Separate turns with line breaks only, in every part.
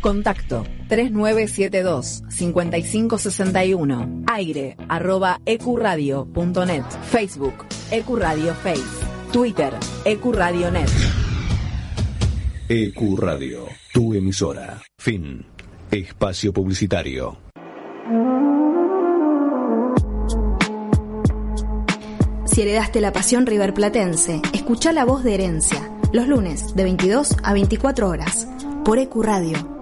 Contacto 3972 5561. Aire arroba ecuradio.net. Facebook Ecuradio Face. Twitter Ecuradio.net.
EQ E Radio, tu emisora. Fin. Espacio publicitario.
Si heredaste la pasión riverplatense, escucha la voz de herencia. Los lunes de 22 a 24 horas. Por Ecuradio.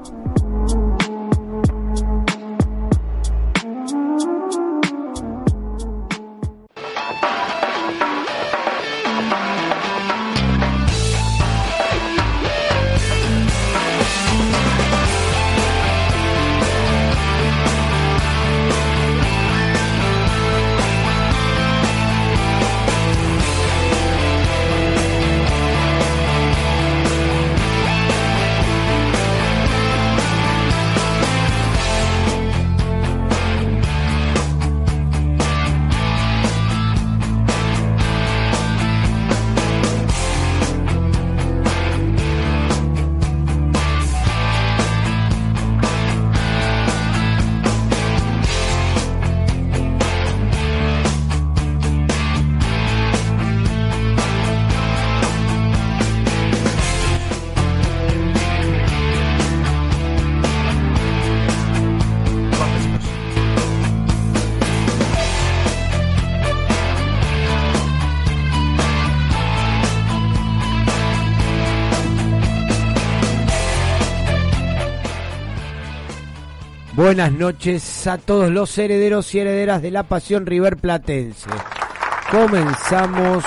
Buenas noches a todos los herederos y herederas de la pasión River Platense. Comenzamos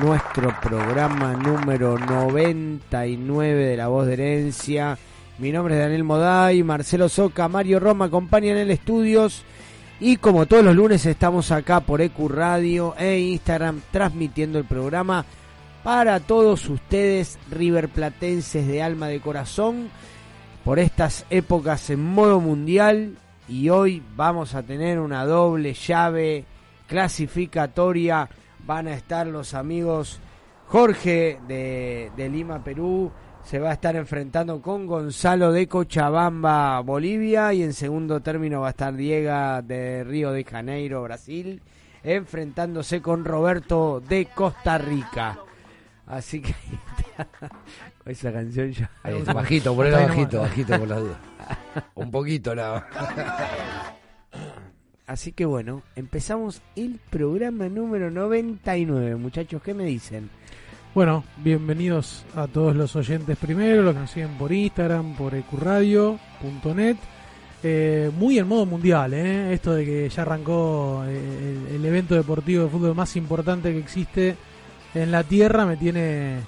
nuestro programa número 99 de La Voz de Herencia. Mi nombre es Daniel Moday, Marcelo Soca, Mario Roma acompañan en el estudios. Y como todos los lunes estamos acá por EQ Radio e Instagram transmitiendo el programa para todos ustedes riverplatenses de alma de corazón por estas épocas en modo mundial y hoy vamos a tener una doble llave clasificatoria. Van a estar los amigos Jorge de, Lima, Perú. Se va a estar enfrentando con Gonzalo de Cochabamba, Bolivia. Y en segundo término va a estar Diego de Río de Janeiro, Brasil. Enfrentándose con Roberto de Costa Rica. Así que esa canción ya.
Ahí está, bajito, ponelo bajito, bajito por la duda. Un poquito nada.
Así que bueno, empezamos el programa número 99, muchachos, ¿qué me dicen?
Bueno, bienvenidos a todos los oyentes primero, los que nos siguen por Instagram, por ecuradio.net. Eh, muy en modo mundial, ¿eh? esto de que ya arrancó eh, el, el evento deportivo de fútbol más importante que existe en la Tierra me tiene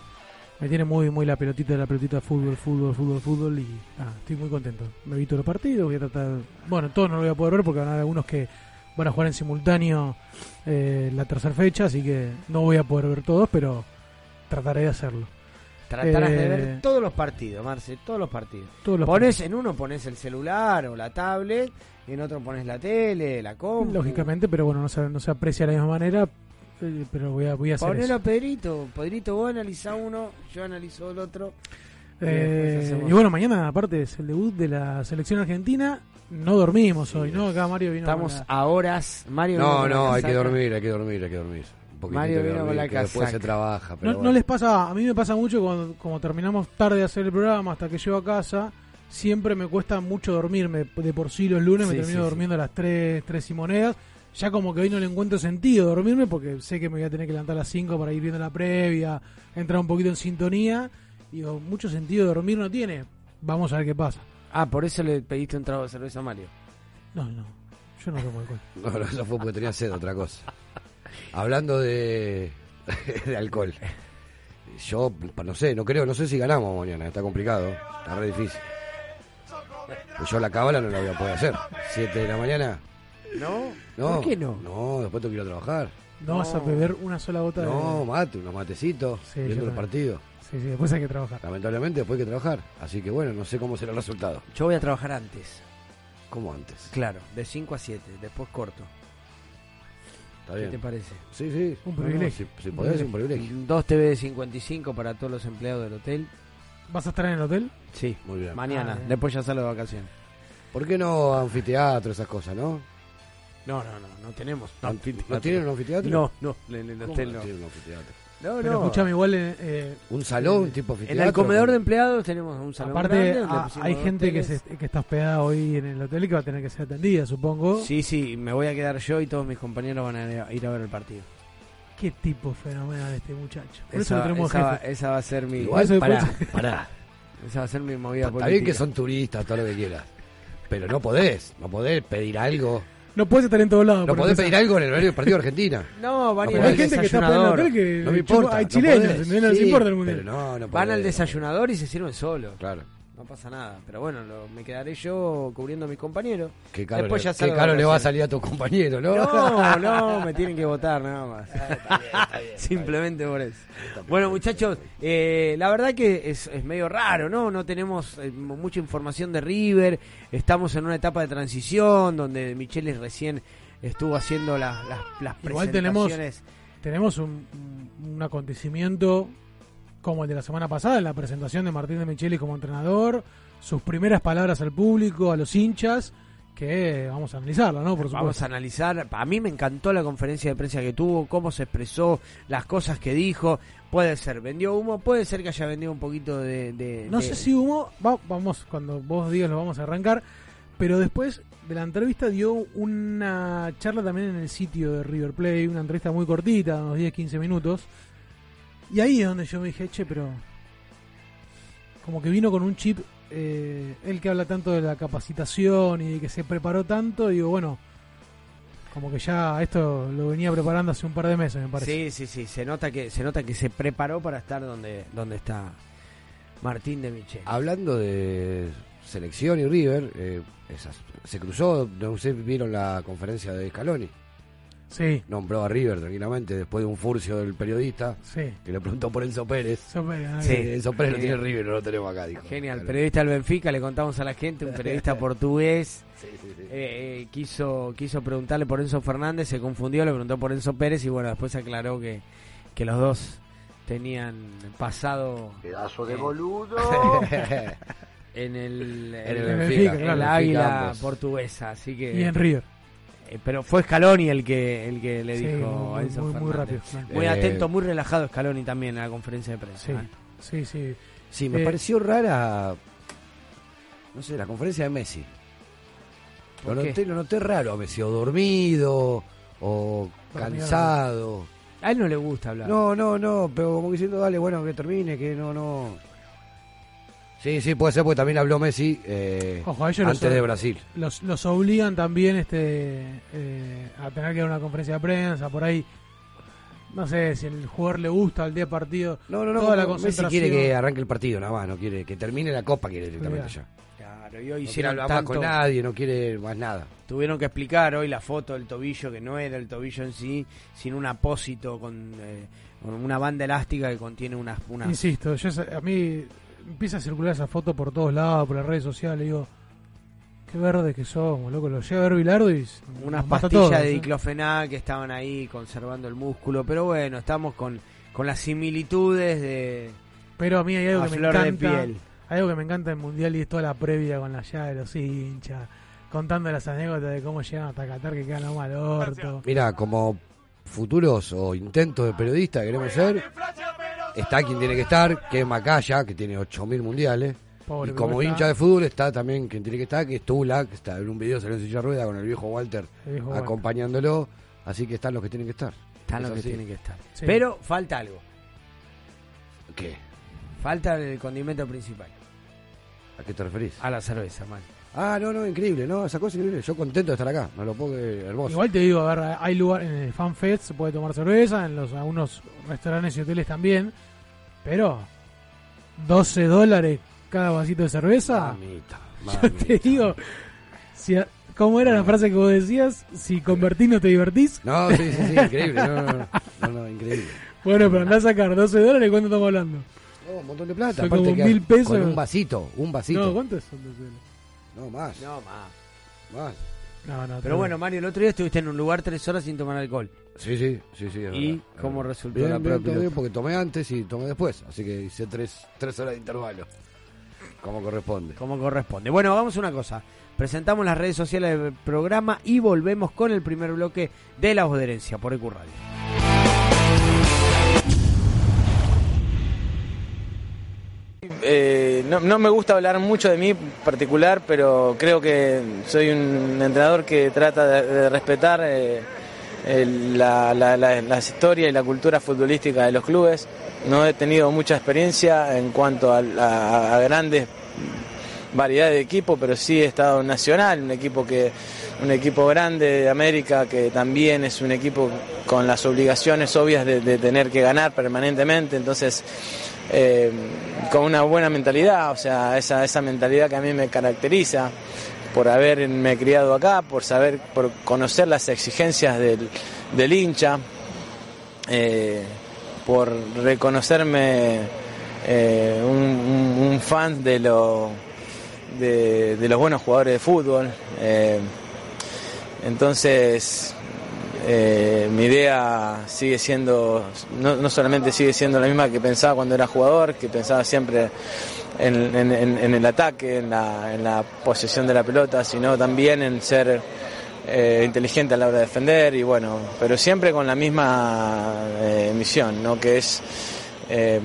me tiene muy muy la pelotita de la pelotita fútbol, fútbol, fútbol, fútbol y ah, estoy muy contento. Me vi todos los partidos, voy a tratar, bueno, todos no lo voy a poder ver porque van a haber algunos que van a jugar en simultáneo eh, la tercera fecha, así que no voy a poder ver todos, pero trataré de hacerlo.
Tratarás de
Eh,
ver todos los partidos, Marce, todos los partidos.
Todos los
pones en uno pones el celular o la tablet, en otro pones la tele, la compu.
Lógicamente, pero bueno, no se, no se aprecia de la misma manera, eh, pero voy a, voy a hacer
Ponelo
eso.
a Pedrito, Pedrito vos analiza uno, yo analizo el otro. y
Eh, y bueno, mañana aparte es el debut de la selección argentina. No dormimos hoy, ¿no? Acá Mario vino
Estamos
con la-
a horas, Mario. vino
No,
con la
no, hay que dormir, hay que dormir, hay que dormir. Un
Mario vino con la
que después se trabaja. Pero
No, no les pasa, a mí me pasa mucho cuando como terminamos tarde de hacer el programa hasta que llego a casa, siempre me cuesta mucho dormirme. De por sí los lunes
Sí,
me termino
sí, sí.
durmiendo a las 3, 3 y monedas. Ya como que hoy no le encuentro sentido dormirme porque sé que me voy a tener que levantar a las 5 para ir viendo la previa, entrar un poquito en sintonía. Y digo, mucho sentido dormir no tiene. Vamos a ver qué pasa.
Ah, por eso le pediste un trago de cerveza a Mario.
No, no, yo no tomo alcohol.
No, no, eso fue porque tenía sed, otra cosa. Hablando de, de alcohol. Yo, no sé, no creo, no sé si ganamos mañana, está complicado, está re difícil. Pues yo la cábala no la voy a poder hacer. Siete de la mañana,
¿No?
No.
¿Por qué no?
No, después tengo que ir a trabajar.
No, vas a beber una sola gota
No,
de...
mate, unos matecitos,
Sí,
viendo el
también.
partido.
Sí, sí, después hay que trabajar.
Lamentablemente después hay que trabajar. Así que bueno, no sé cómo será el resultado.
Yo voy a trabajar antes.
Como antes.
Claro, de 5 a 7, después corto.
Está
¿Qué
bien.
te parece?
Sí, sí.
Un
No, no,
privilegio.
si, si
Un
podés, un privilegio.
Dos TV de 55 para todos los empleados del hotel.
¿Vas a estar en el hotel?
Sí,
Muy bien.
mañana.
Ah, bien.
después ya salgo de vacaciones.
¿Por qué no anfiteatro, esas cosas, no?
No, no, no, no tenemos.
¿No, ¿no tienen un anfiteatro?
No, no, en el
¿Cómo
hotel
no
no.
tienen un anfiteatro?
No,
Pero
no.
escúchame, igual eh, eh,
¿Un salón
Eh,
tipo
En
anfiteatro?
el comedor de empleados tenemos un salón
aparte ah, hay gente que, se, que está hospedada hoy en el hotel y que va a tener que ser atendida, supongo.
Sí, sí, me voy a quedar yo y todos mis compañeros van a ir a ver el partido.
Qué tipo fenomenal este muchacho. Por eso
Esa,
lo tenemos
esa va, esa va a ser mi
Igual,
Eso
pará, pará.
esa va a ser mi movida
Está
política.
bien que son turistas, todo lo que quieras. Pero no podés, no podés pedir algo.
No puedes estar en todos lados.
No podés
empezar.
pedir algo en el horario del partido de Argentina.
No, van,
Pero
Hay gente que está hospedada en el
desayunador.
hotel que
No me importa.
hay
no
chilenos,
podés.
no les
Sí,
importa el mundial.
No, no
Van al
podés.
desayunador y se sirven solos.
Claro.
No pasa nada. Pero bueno, lo- me quedaré yo cubriendo a mis compañeros.
Qué caro,
Después
le,
ya
qué caro le va a salir a tu compañero, ¿no?
No, no, me tienen que votar nada más. Simplemente por eso. Bueno, muchachos, eh, la verdad que es, es medio raro, ¿no? No tenemos eh, mucha información de River. Estamos en una etapa de transición donde Micheles recién estuvo haciendo las, las, las
Igual tenemos-
presentaciones.
Tenemos un, un acontecimiento como el de la semana pasada, en la presentación de Martín de Micheli como entrenador, sus primeras palabras al público, a los hinchas, que vamos a analizarla, ¿no? Por
Vamos
supuesto.
a analizar. A mí me encantó la conferencia de prensa que tuvo, cómo se expresó, las cosas que dijo. Puede ser, vendió humo, puede ser que haya vendido un poquito de. de-
No
de-
sé si hubo, va- vamos, cuando vos digas lo vamos a arrancar, pero después de la entrevista dio una charla también en el sitio de River Play, una entrevista muy cortita, unos 10-15 minutos, y ahí es donde yo me dije, che, pero como que vino con un chip, eh, él que habla tanto de la capacitación y de que se preparó tanto, digo, bueno, como que ya esto lo venía preparando hace un par de meses, me parece.
Sí, sí, sí. Se nota que se nota que se preparó para estar donde donde está Martín de Michel.
Hablando de selección y River, eh, esas- se cruzó, no sé, vieron la conferencia de Scaloni.
Sí,
Nombró a River tranquilamente después de un furcio del periodista
sí.
que le preguntó por Enzo Pérez.
Sí.
Enzo Pérez lo tiene River, no lo tenemos acá, dijo.
Genial,
Claro.
periodista del Benfica, le contamos a la gente, un periodista portugués,
Sí, sí, sí.
eh, eh, quiso quiso preguntarle por Enzo Fernández, se confundió, le preguntó por Enzo Pérez y bueno, después aclaró que, que los dos tenían pasado
Pedazo de
Eh.
boludo.
en el,
En el
en
Benfica,
Benfica,
claro.
en la
Benfica
águila
ambos.
portuguesa, así que
Y en River.
Eh, pero fue Scaloni el que el que le
Sí,
dijo
muy,
a Enzo
muy, muy rápido. claro.
Muy
Eh,
atento, muy relajado Scaloni también en la conferencia de prensa.
Sí,
¿eh?
sí, sí.
Sí, me
Eh,
pareció rara, no sé, la conferencia de Messi. Lo noté, lo noté raro a Messi, o dormido, o
Dormido.
cansado.
A él no le gusta hablar.
No, no, no, pero como diciendo, dale, bueno, que termine, que no, no. Sí, sí, puede ser, porque también habló Messi eh,
Ojo, los,
antes de Brasil.
los, los obligan también este eh, a tener que dar una conferencia de prensa por ahí. no sé si el jugador le gusta al día partido.
No, no, no.
Toda la
Messi
concentración.
quiere que arranque el partido, nada más. No quiere que termine la copa, quiere directamente ya.
Claro, y hoy
No quiere
hicieron
hablar
tanto,
con nadie, no quiere más nada.
tuvieron que explicar hoy la foto del tobillo, que no era el tobillo en sí, sino un apósito con, eh, con una banda elástica que contiene unas... unas
Insisto, yo, a mí empieza a circular esa foto por todos lados, por las redes sociales. Digo, qué verde que somos, loco. Lo llega a ver Bilardo y
unas pastillas
todos,
de
¿eh?
diclofenac que estaban ahí conservando el músculo, pero bueno, estamos con, con las similitudes de
Pero a mí hay algo que me
flor de
encanta.
piel.
Hay algo que me encanta del mundial y es toda la previa con la llave de los hinchas, contando las anécdotas de cómo llegan hasta Qatar que quedan mal orto.
Mira, como futuros o intentos de periodista que queremos ser, está quien tiene que estar, que es Macaya, que tiene 8.000 mundiales.
Pobre,
y
¿cómo
como
está?
hincha de fútbol está también quien tiene que estar, que es Tula, que está en un video salió en silla rueda con el viejo Walter
El viejo Walter.
acompañándolo. Así que están los que tienen que estar.
Están
Es
los que tienen que estar.
Sí.
Pero falta algo.
¿Qué?
Falta el condimento principal.
¿A qué te referís?
A la cerveza, man.
Ah, no, no, increíble, no, esa cosa es increíble. Yo contento de estar acá, no lo puedo hermoso.
Igual te digo, a ver, hay lugar en el FanFest se puede tomar cerveza, en los algunos restaurantes y hoteles también, pero 12 dólares cada vasito de cerveza.
Mamita,
Yo te
mamita.
digo, si a- ¿cómo era la frase que vos decías? Si convertís no te divertís.
No, sí, sí, sí, increíble, no, no, no, no, no, increíble.
Bueno, pero andá a sacar 12 dólares, ¿cuánto estamos hablando?
No, un montón de plata,
Son
aparte
como
que
mil pesos.
Con un vasito, un vasito.
No, ¿cuántos son 12 dólares?
No, más,
No, más.
más.
No, no,
Pero bueno, Mario, el otro día estuviste en un lugar tres horas sin tomar alcohol.
Sí, sí, sí, sí. es
¿Y
verdad,
cómo
verdad.
resultó
Bien,
la
bien, bien, porque tomé antes y tomé después. Así que hice tres, tres horas de intervalo. Como corresponde.
como corresponde. Bueno, hagamos una cosa. Presentamos las redes sociales del programa y volvemos con el primer bloque de La Voz de Herencia por EQ Radio.
Eh, no, me gusta hablar mucho de mí particular, pero creo que soy un entrenador que trata de, respetar eh, el- la, historias y la cultura futbolística de los clubes. No he tenido mucha experiencia en cuanto a, grandes variedades de equipos, pero sí he estado en Nacional, un equipo que un equipo grande de América que también es un equipo con las obligaciones obvias de, de tener que ganar permanentemente, entonces eh, con una buena mentalidad, o sea, esa, esa mentalidad que a mí me caracteriza por haberme criado acá, por saber, por conocer las exigencias del, del hincha, eh, por reconocerme eh, un, fan de, lo, de, de los buenos jugadores de fútbol. eh, entonces, eh, mi idea sigue siendo, no, no solamente sigue siendo la misma que pensaba cuando era jugador, que pensaba siempre en, en- en- el ataque, en la, en la posesión de la pelota, sino también en ser eh, inteligente a la hora de defender y bueno, pero siempre con la misma eh, misión, ¿no? que es eh,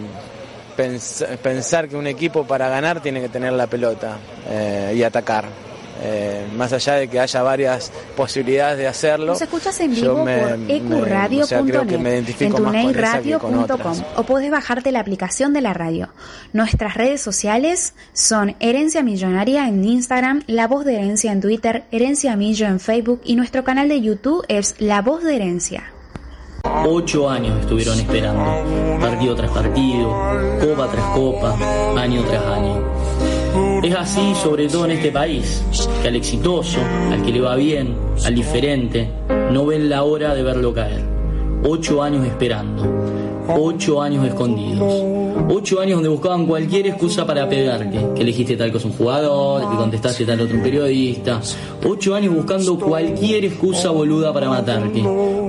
pens- pensar que un equipo para ganar tiene que tener la pelota eh, y atacar. Eh, más allá de que haya varias posibilidades de hacerlo.
Nos escuchas en vivo
me-
por
me- o sea,
ecuradio.net, en
otras.
o podés bajarte la aplicación de la radio. Nuestras redes sociales son Herencia Millonaria en Instagram, La Voz de Herencia en Twitter, Herencia Millo en Facebook y nuestro canal de YouTube es La Voz de Herencia.
Ocho años estuvieron esperando, partido tras partido, copa tras copa, año tras año. Es así sobre todo en este país, que al exitoso, al que le va bien, al diferente, no ven la hora de verlo caer. Ocho años esperando, ocho años escondidos, ocho años donde buscaban cualquier excusa para pegarte, que elegiste tal cosa un jugador, que contestaste tal otro periodista, ocho años buscando cualquier excusa boluda para matarte,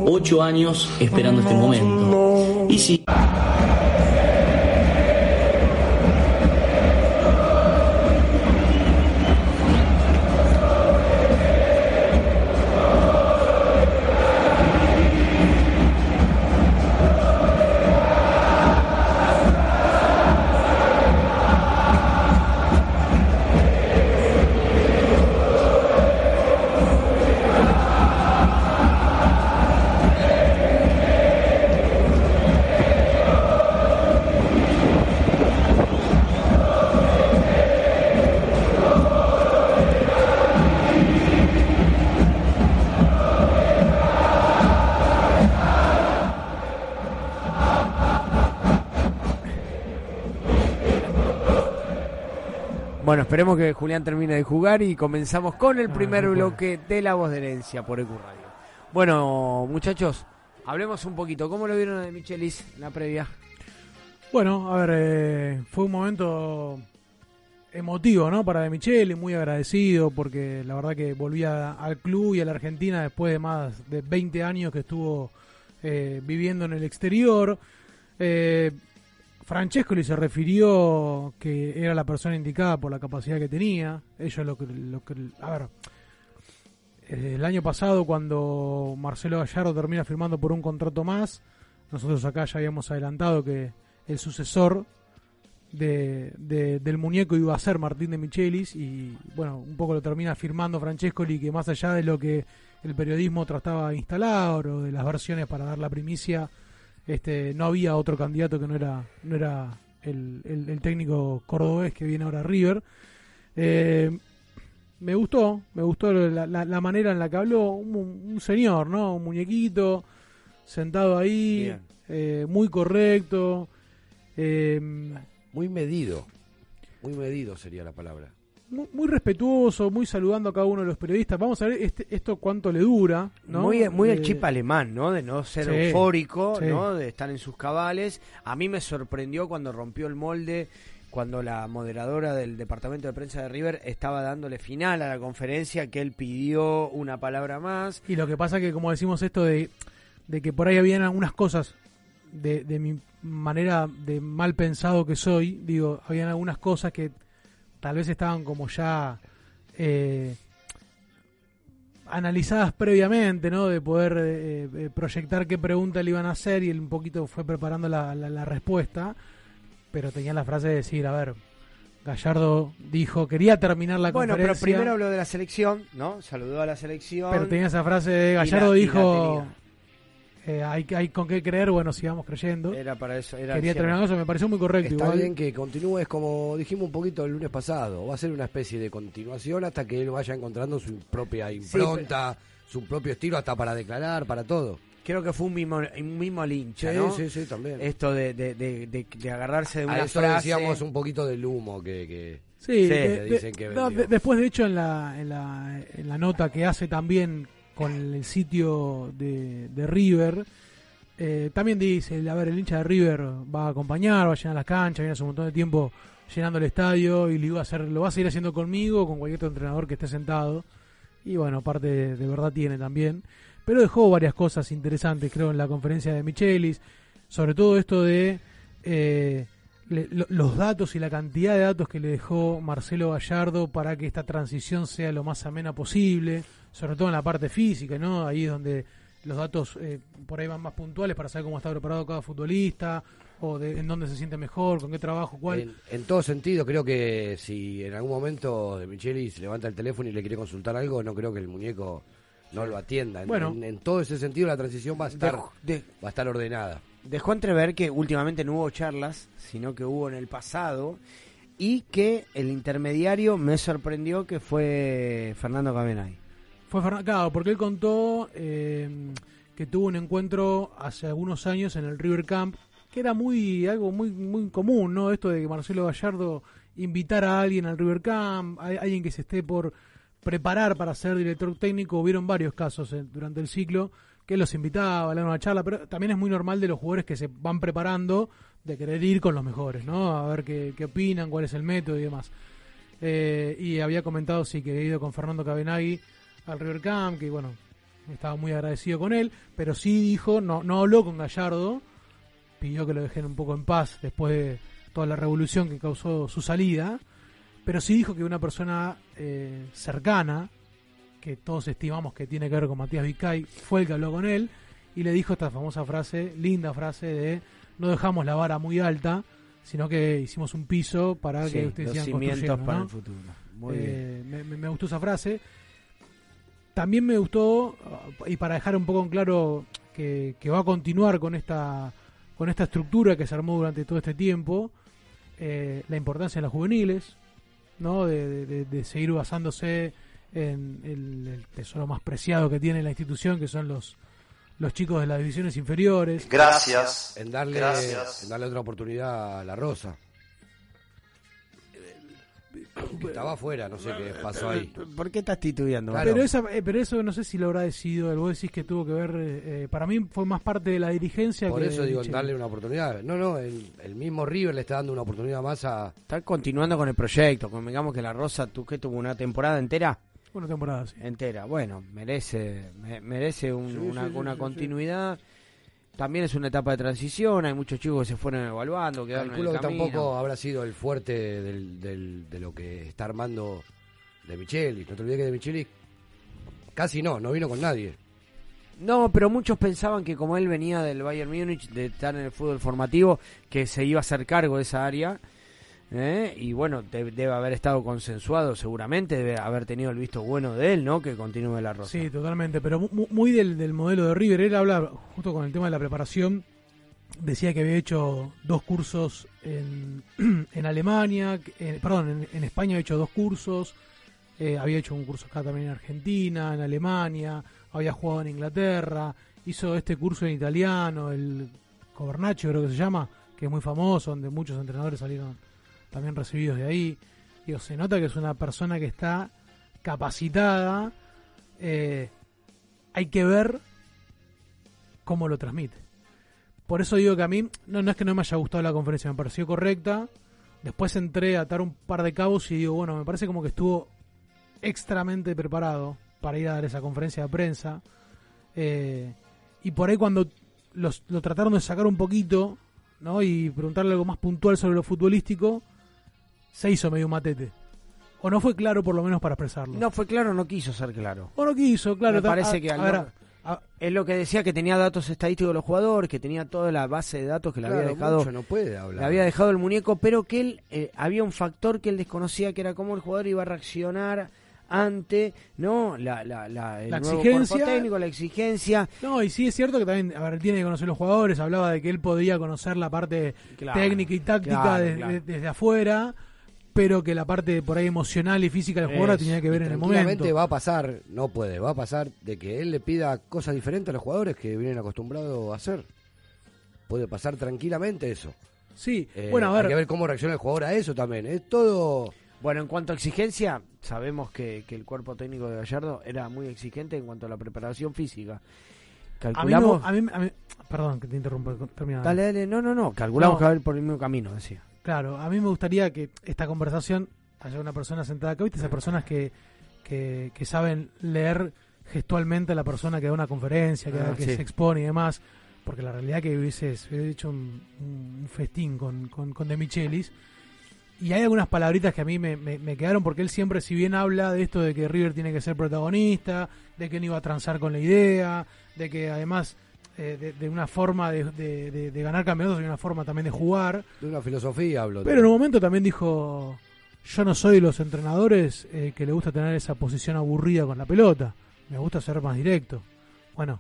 ocho años esperando este momento. Y sí.
Bueno, esperemos que Julián termine de jugar y comenzamos con el
Ah,
primer bloque de La Voz de Herencia por EQ Radio. Bueno, muchachos, hablemos un poquito. ¿Cómo lo vieron de Michelis en la previa?
Bueno, a ver, eh, fue un momento emotivo, ¿no? Para De Michele, muy agradecido porque la verdad que volvía al club y a la Argentina después de más de 20 años que estuvo eh, viviendo en el exterior. Eh, Francescoli se refirió que era la persona indicada por la capacidad que tenía. Ellos lo que, lo que a ver, eh, el año pasado cuando Marcelo Gallardo termina firmando por un contrato más, nosotros acá ya habíamos adelantado que el sucesor de, de- del muñeco iba a ser Martín de Michelis y bueno, un poco lo termina firmando Francescoli que más allá de lo que el periodismo trataba de instalar o de las versiones para dar la primicia, este no había otro candidato que no era no era el, el- el técnico cordobés que viene ahora a River. Eh, me gustó, me gustó la, la- la manera en la que habló, un, un señor, ¿no? Un muñequito sentado ahí, eh, muy correcto. eh,
Muy medido. Muy medido sería la palabra.
Muy, muy respetuoso, muy saludando a cada uno de los periodistas. Vamos a ver este, esto cuánto le dura, ¿no?
Muy, muy el
Eh,
chip alemán, ¿no? De no ser
sí,
eufórico,
sí.
¿no? De estar en sus cabales. A mí me sorprendió cuando rompió el molde, cuando la moderadora del departamento de prensa de River estaba dándole final a la conferencia, que él pidió una palabra más.
Y lo que pasa que, como decimos esto de, de que por ahí habían algunas cosas de, de mi manera de mal pensado que soy, digo, habían algunas cosas que tal vez estaban como ya eh, analizadas previamente, ¿no? De poder eh, eh, proyectar qué pregunta le iban a hacer y él un poquito fue preparando la, la- la respuesta, pero tenía la frase de decir, a ver, Gallardo dijo, quería terminar la
Bueno, pero
conferencia.
primero habló de la selección, ¿no? Saludó a la selección.
Pero tenía esa frase de Gallardo
la
dijo. Eh, hay, hay con qué creer, bueno, sigamos creyendo.
Era para eso. Era
Quería terminar eso, me pareció muy correcto.
Está
igual.
bien que continúes como dijimos un poquito el lunes pasado. Va a ser una especie de continuación hasta que él vaya encontrando su propia impronta, su propio estilo, hasta para declarar, para todo.
Creo que fue un mimo, un mimo al hincha,
Sí,
¿no?
sí, sí, también.
Esto de, de, de, de- de agarrarse de una
A eso
frase.
decíamos un poquito del humo que... que
Sí,
Sí,
de-
que
de-
dicen que
no, después de hecho en la, en, la, en la nota que hace también con el sitio de, River, eh, también dice, a ver, el hincha de River va a acompañar, va a llenar las canchas, viene hace un montón de tiempo llenando el estadio y lo, iba a hacer, lo va a seguir haciendo conmigo, con cualquier otro entrenador que esté sentado. Y bueno, parte de, verdad tiene también. Pero dejó varias cosas interesantes, creo, en la conferencia de Michelis. Sobre todo esto de eh, los datos y la cantidad de datos que le dejó Marcelo Gallardo para que esta transición sea lo más amena posible. Sobre todo en la parte física, ¿no? Ahí es donde los datos eh, por ahí van más puntuales para saber cómo está preparado cada futbolista o de, en dónde se siente mejor, con qué trabajo, cuál.
En, en todo sentido, creo que si en algún momento de Micheli se levanta el teléfono y le quiere consultar algo, no creo que el muñeco no lo atienda. En,
Bueno.
en, en todo ese sentido, la transición va a estar,
De-
va a estar ordenada.
dejó entrever que últimamente no hubo charlas, sino que hubo en el pasado, y que el intermediario me sorprendió que fue Fernando Cabenay.
Fue Fernan- claro, porque él contó eh, que tuvo un encuentro hace algunos años en el River Camp, que era muy algo muy muy común, ¿no? Esto de que Marcelo Gallardo invitara a alguien al River Camp, a alguien que se esté por preparar para ser director técnico, hubieron varios casos eh, durante el ciclo que los invitaba a dar una charla, pero también es muy normal de los jugadores que se van preparando de querer ir con los mejores, ¿no? A ver qué, qué opinan, cuál es el método y demás. Eh, y había comentado, sí, que había ido con Fernando Cabenagui al River Camp, que bueno, estaba muy agradecido con él, pero sí dijo, no, no habló con Gallardo, pidió que lo dejen un poco en paz después de toda la revolución que causó su salida, pero sí dijo que una persona eh, cercana, que todos estimamos que tiene que ver con Matías Vicay, fue el que habló con él y le dijo esta famosa frase, linda frase de no dejamos la vara muy alta, sino que hicimos un piso para
Sí,
que ustedes
los
sigan
cimientos para
¿no?
el futuro. Muy
Eh, me, me- me gustó esa frase. También me gustó, y para dejar un poco en claro que, que va a continuar con esta, con esta estructura que se armó durante todo este tiempo, eh, la importancia de las juveniles, ¿no? de, de- de- de seguir basándose en el, el tesoro más preciado que tiene la institución, que son los, los chicos de las divisiones inferiores.
En darle,
Gracias.
en darle otra oportunidad a la Rosa. Que estaba afuera, no sé qué pasó ahí.
¿Por qué estás titubeando?
Claro.
Pero, esa, eh, pero eso no sé si lo habrá decidido él. Vos decís que tuvo que ver. eh, eh, para mí fue más parte de la dirigencia
Por
que.
eso digo, darle una oportunidad. No, no, el, el mismo River le está dando una oportunidad más a.
Está continuando con el proyecto. Convengamos que la Rosa, ¿tú qué tuvo una temporada entera?
Una temporada, sí.
Entera. Bueno, merece me- merece un-
Sí,
una,
sí, sí,
una
sí,
continuidad. También es una etapa de transición. Hay muchos chicos que se fueron evaluando, quedaron en
Calculo
el
que
camino.
tampoco habrá sido el fuerte del, del- de lo que está armando de Micheli. No te olvides que de Micheli casi no, no vino con nadie.
No, pero muchos pensaban que como él venía del Bayern Múnich, de estar en el fútbol formativo, que se iba a hacer cargo de esa área. ¿Eh? Y bueno, de- debe haber estado consensuado seguramente, debe haber tenido el visto bueno de él, ¿no? Que continúe la Rosa.
Sí, totalmente. Pero mu- muy del, del modelo de River. Él habla, justo con el tema de la preparación, decía que había hecho dos cursos en, en Alemania, perdón, en, en España había hecho dos cursos, eh, había hecho un curso acá también en Argentina, en Alemania, había jugado en Inglaterra, hizo este curso en italiano, el Cobernaccio creo que se llama, que es muy famoso, donde muchos entrenadores salieron también recibidos de ahí. Digo, se nota que es una persona que está capacitada, eh, hay que ver cómo lo transmite. Por eso digo que a mí, no, no es que no me haya gustado la conferencia, me pareció correcta. Después entré a atar un par de cabos y digo, bueno, me parece como que estuvo extramente preparado para ir a dar esa conferencia de prensa. Eh, y por ahí cuando los, lo trataron de sacar un poquito, ¿no? Y preguntarle algo más puntual sobre lo futbolístico, se hizo medio un matete. O no fue claro por lo menos para expresarlo.
No fue claro, no quiso ser claro.
O no quiso, claro.
Me parece
a-
que
a
al
ver,
no- es lo que decía que tenía datos estadísticos de los jugadores, que tenía toda la base de datos que le había dejado
mucho no puede hablar.
le había dejado el muñeco, pero que él eh, había un factor que él desconocía que era cómo el jugador iba a reaccionar ante no la, la, la, el
La
nuevo
exigencia.
técnico, la exigencia.
No, y sí es cierto que también, a ver, tiene que conocer los jugadores, hablaba de que él podría conocer la parte
Claro,
técnica y táctica
claro,
de-
claro.
de- desde afuera, pero que la parte por ahí emocional y física del jugador la tenía que ver en el momento.
va a pasar, no puede, va a pasar de que él le pida cosas diferentes a los jugadores que vienen acostumbrados a hacer. Puede pasar tranquilamente eso.
Sí,
Eh,
bueno, a ver,
Hay que ver cómo reacciona el jugador a eso también. Es todo.
Bueno, en cuanto a exigencia, sabemos que, que el cuerpo técnico de Gallardo era muy exigente en cuanto a la preparación física.
a mí, me-
Calculamos.
a mí- a mí- perdón que te interrumpo, termina.
Dale, dale, no, no, no, calculamos
No.
que va a ir por el mismo camino, decía.
Claro, a mí me gustaría que esta conversación haya una persona sentada acá, ¿viste? Esas personas que, que, que saben leer gestualmente a la persona que da una conferencia, que,
Ah,
que
sí.
se expone y demás, porque la realidad que hubiese hecho un, un festín con, con, con De Michelis. Y hay algunas palabritas que a mí me, me- me quedaron porque él siempre, si bien habla de esto de que River tiene que ser protagonista, de que no iba a transar con la idea, de que además eh, de, de una forma de, de- ganar campeonatos y una forma también de jugar,
De una filosofía hablo.
pero en un momento también dijo, yo no soy de los entrenadores eh, que le gusta tener esa posición aburrida con la pelota, me gusta ser más directo. Bueno,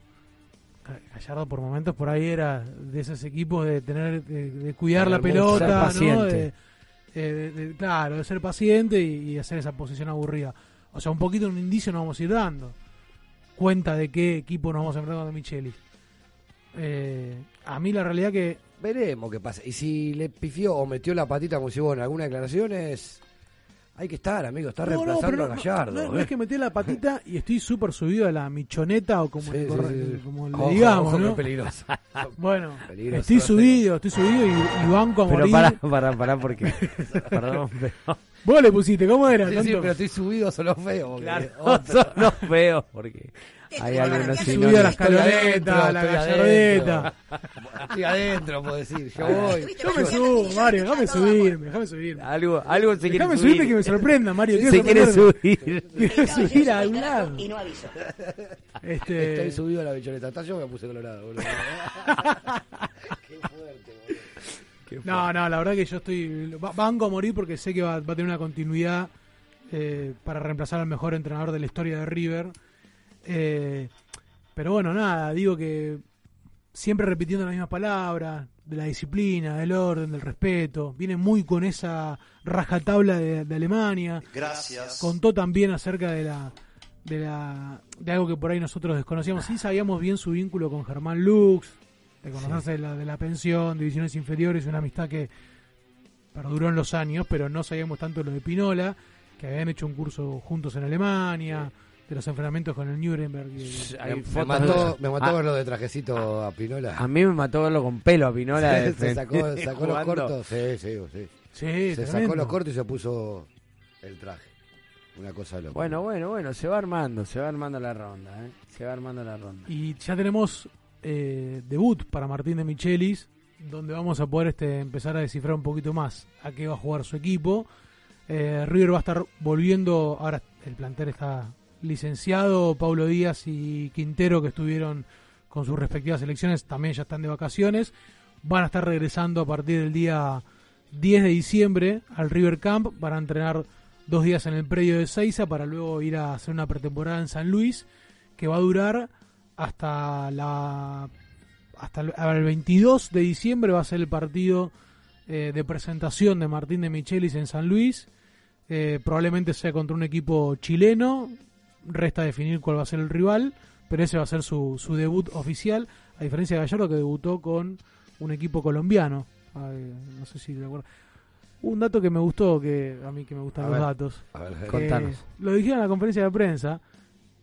Ga- Gallardo por momentos por ahí era de esos equipos de tener, de, cuidar la
Ser
pelota, ¿no?
paciente.
De- claro, de ser paciente y, y hacer esa posición aburrida. O sea, un poquito un indicio nos vamos a ir dando. Cuenta de qué equipo nos vamos a enfrentar con Micheli. Eh, a mí la realidad que
Veremos qué pasa. Y si le pifió o metió la patita, como si vos en alguna declaración, es. Hay que estar, amigo. Está
No, no,
reemplazando
pero
a Gallardo.
No, no
¿eh?
es que metí la patita y estoy súper subido a la michoneta o como,
Sí,
le,
sí,
corre-
sí.
como le
Ojo,
digamos,
ojo,
¿no?
peligroso.
Bueno,
Peligroso,
estoy subido, estoy subido y, y banco a
Pero
morir.
pará, pará, pará, porque. Perdón, pero.
Vos le pusiste, ¿cómo era?
Sí, pero estoy subido solo feo. porque
Claro, los feos, porque. Hay algunos
Estoy
sí,
subido a la gallardeta.
adentro. Estoy adentro, puedo decir. Yo voy.
Yo me subo, Mario, déjame subirme, déjame subirme.
Algo, algo se quiere
Déjame
subir.
subirme que me sorprenda, Mario.
Se quiere subir.
Quiero subir a un lado.
Y no aviso.
Este,
Estoy subido a la bichoneta. Hasta yo me puse colorado, boludo. Qué fuerte, boludo.
No, no, la verdad que yo estoy. ba- Banco a morir porque sé que va, va a tener una continuidad eh, para reemplazar al mejor entrenador de la historia de River. Eh, pero bueno, nada, digo que siempre repitiendo las mismas palabras, de la disciplina, del orden, del respeto. Viene muy con esa rajatabla de, de Alemania.
Gracias.
Contó también acerca de la. De, la, de algo que por ahí nosotros desconocíamos. Sí sabíamos bien su vínculo con Germán Lux, de conocerse de, la, de la pensión, divisiones inferiores, una amistad que perduró en los años, pero no sabíamos tanto lo de Pinola. que habían hecho un curso juntos en Alemania, de los enfrentamientos con el Nuremberg. y el-
Hay
Me, mató,
de-
me mató
Ah,
verlo de trajecito a Pinola.
A mí me mató verlo con pelo a Pinola. de
se sacó, sacó los cortos. Sí, sí, sí.
Sí,
Se sacó los cortos y se puso el traje. Una cosa loca.
Bueno, bueno, bueno, se va armando, se va armando la ronda, ¿eh? Se va armando la ronda.
Y ya tenemos eh, debut para Martín de Michelis, donde vamos a poder este, empezar a descifrar un poquito más a qué va a jugar su equipo. Eh, River va a estar volviendo, ahora el plantel está licenciado, Paulo Díaz y Quintero que estuvieron con sus respectivas selecciones también ya están de vacaciones, van a estar regresando a partir del día 10 de diciembre al River Camp para entrenar dos días en el predio de Seiza para luego ir a hacer una pretemporada en San Luis que va a durar hasta la hasta el 22 de diciembre va a ser el partido eh, de presentación de Martín de Michelis en San Luis. Eh, probablemente sea contra un equipo chileno. Resta definir cuál va a ser el rival, pero ese va a ser su, su debut oficial. A diferencia de Gallardo que debutó con un equipo colombiano. Ay, no sé si te acuerdas. Un dato que me gustó, que a mí que me gustan
A
los
ver,
datos.
a ver,
que
contanos.
Lo dijeron en la conferencia de prensa.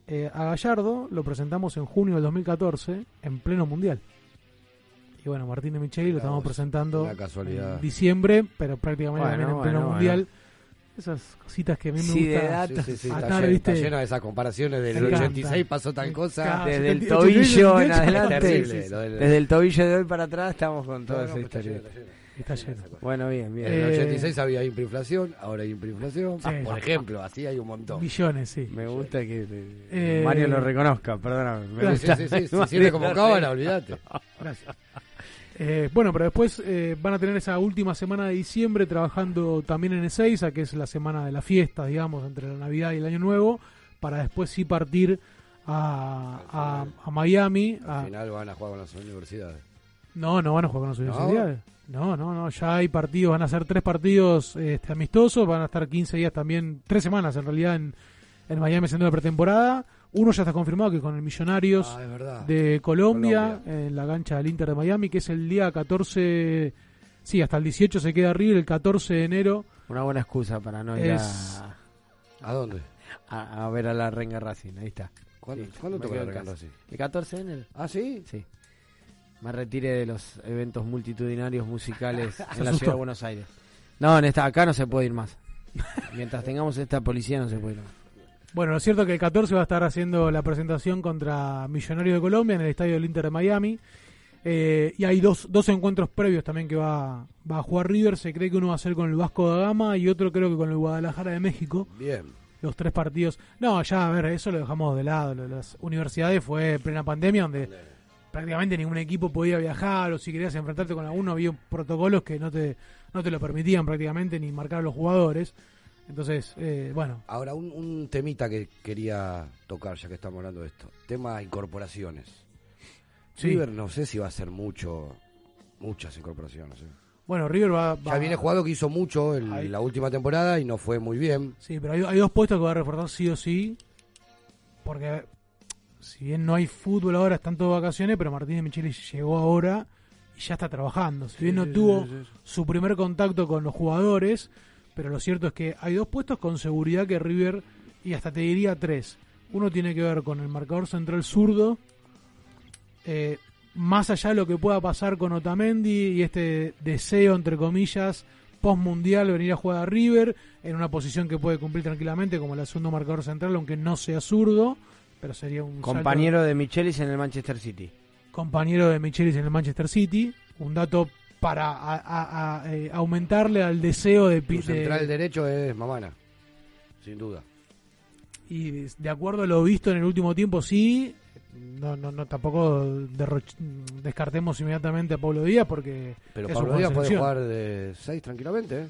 Eh, a Gallardo lo presentamos en junio del 2014 en pleno mundial. Y bueno, Martín de Micheli lo estamos presentando en diciembre, pero prácticamente
Bueno,
también en pleno
bueno,
mundial. Esas cositas que a mí me
Sí, de
gusta.
Sí, sí, sí,
atar,
está, está lleno de esas comparaciones del
Me encanta.
86 pasó tal
Me
cosa.
Desde el
78,
tobillo en
78,
adelante.
terrible, lo del-
Desde el tobillo de hoy para atrás estamos con toda
No,
esa
no, está
historia.
lleno, está lleno.
Está lleno.
Bueno, bien, bien.
En el
Eh,
86 había hiperinflación, ahora hay hiperinflación.
Sí.
Por ejemplo, así hay un montón.
Millones, sí.
Me gusta que
Eh,
Mario lo reconozca, perdóname. Me
Sí,
gusta.
sí, sí, sí, se siente como cábala, olvídate.
Gracias. Eh, bueno, pero después eh, van a tener esa última semana de diciembre trabajando también en Ezeiza, que es la semana de la fiesta, digamos, entre la Navidad y el Año Nuevo, para después sí partir a, a, a Miami. a-
Al final van a jugar con las universidades.
No, no van a jugar con las
¿No?
universidades. No, no, no, ya hay partidos, van a ser tres partidos este, amistosos, van a estar 15 días también, tres semanas en realidad en, en Miami haciendo la pretemporada. Uno ya está confirmado que con el Millonarios
Ah,
de Colombia,
Colombia.
en la cancha del Inter de Miami, que es el día 14, sí, hasta el 18 se queda arriba, el 14 de enero
Una buena excusa para no ir
Es-
a,
¿A dónde?
a- a ver a la Renga Racing. Ahí está.
¿Cuándo,
Sí,
¿cuándo toca la
casa.
así?
¿El 14 de enero?
¿Ah, sí?
Sí. Me retiré de los eventos multitudinarios musicales en la ciudad de Buenos Aires. No, en esta, acá no se puede ir más. Mientras tengamos esta policía no se puede ir más.
Bueno, lo cierto es que el 14 va a estar haciendo la presentación contra Millonarios de Colombia en el estadio del Inter de Miami. Eh, y hay dos, dos encuentros previos también que va, va a jugar River. Se cree que uno va a ser con el Vasco da Gama y otro creo que con el Guadalajara de México.
Bien.
Los tres partidos. No, ya, a ver, eso lo dejamos de lado. Las universidades fue plena pandemia donde prácticamente ningún equipo podía viajar o si querías enfrentarte con alguno había protocolos que no te, no te lo permitían prácticamente ni marcar a los jugadores. Entonces, eh, bueno,
Ahora, un, un temita que quería tocar, ya que estamos hablando de esto. Tema incorporaciones.
Sí.
River no sé si va a hacer mucho, muchas incorporaciones. ¿eh?
bueno, River va,
Ya viene jugando que hizo mucho en la última temporada y no fue muy bien.
Sí, pero hay, hay dos puestos que va a reforzar sí o sí. Porque si bien no hay fútbol ahora, están todos vacaciones, pero Martínez Micheli llegó ahora y ya está trabajando. Si bien no tuvo su primer contacto con los jugadores, pero lo cierto es que hay dos puestos con seguridad que River, y hasta te diría tres. Uno tiene que ver con el marcador central zurdo, eh, más allá de lo que pueda pasar con Otamendi y este deseo, entre comillas, post mundial venir a jugar a River en una posición que puede cumplir tranquilamente como el segundo marcador central, aunque no sea zurdo, pero sería un salto-
Compañero de Michelis en el Manchester City.
compañero de Michelis en el Manchester City, un dato para a- a- a, eh, aumentarle al deseo de,
Tu
de-
central derecho es Mamana, sin duda.
y de acuerdo a lo visto en el último tiempo sí no no no tampoco descartemos inmediatamente a Pablo Díaz porque
Pero Pablo Díaz
de
puede jugar de 6 tranquilamente. ¿eh?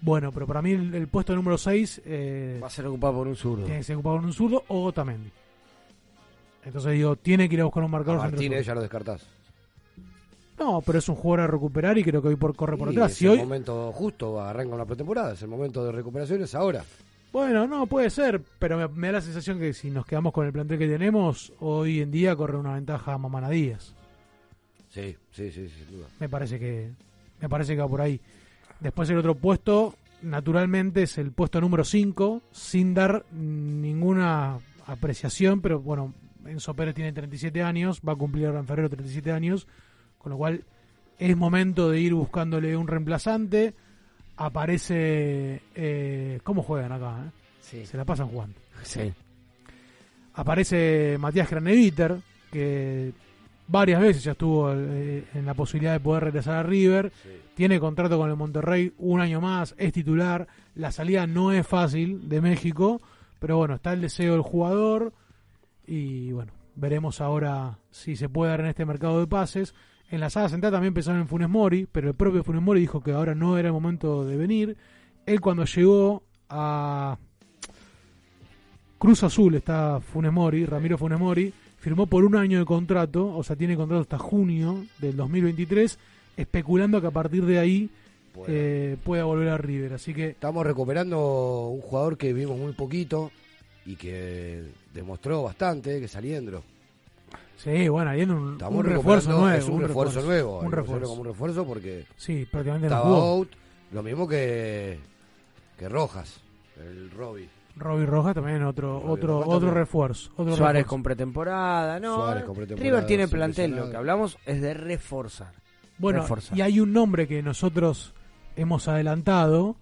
bueno pero para mí el, el puesto número 6 eh,
Va a ser ocupado por un zurdo.
tiene que ser ocupado por un zurdo o Otamendi entonces digo tiene que ir a buscar un
A
marcador central
Martínez ya lo descartás.
No pero es un jugador a recuperar y creo que hoy por corre por atrás
es
si
el
hoy
momento justo, arranca una pretemporada, es el momento de recuperación, es ahora.
Bueno, no, puede ser, pero me, me da la sensación que si nos quedamos con el plantel que tenemos, hoy en día corre una ventaja Mamana Díaz.
Sí, sí, sí, sin duda.
Me parece que me parece que va por ahí. Después el otro puesto, naturalmente es el puesto número 5, sin dar ninguna apreciación, pero bueno, Enzo Pérez tiene 37 años, va a cumplir ahora en febrero 37 años, con lo cual es momento de ir buscándole un reemplazante. Aparece. Eh, ¿Cómo juegan acá? eh? Se la pasan jugando.
Sí.
Aparece Matías Graneviter, que varias veces ya estuvo eh, en la posibilidad de poder regresar a River. Tiene contrato con el Monterrey un año más, es titular. La salida no es fácil de México, pero bueno, está el deseo del jugador. Y bueno, veremos ahora si se puede dar en este mercado de pases. En la sala central también pensaron en Funes Mori, pero el propio Funes Mori dijo que ahora no era el momento de venir. Él cuando llegó a Cruz Azul, está Funes Mori, Ramiro Funes Mori, firmó por un año de contrato, o sea, tiene contrato hasta junio del 2023, especulando que a partir de ahí eh, pueda volver a River. Así que
Estamos recuperando un jugador que vimos muy poquito y que demostró bastante, que es Aliendro.
Sí, bueno, ahí en un, un refuerzo nuevo.
Es un, refuerzo, nuevo. hay
Un refuerzo.
como un refuerzo porque
Sí, prácticamente no
estaba
jugó.
out. Lo mismo que, que Rojas, el Robbie.
Robbie Rojas también otro
Robbie
otro
Rojas
otro
también.
refuerzo. Otro
Suárez
refuerzo.
con pretemporada, no.
Suárez con pretemporada,
River tiene plantel, lo que hablamos es de reforzar.
Bueno,
Reforzar.
y hay un nombre que nosotros hemos adelantado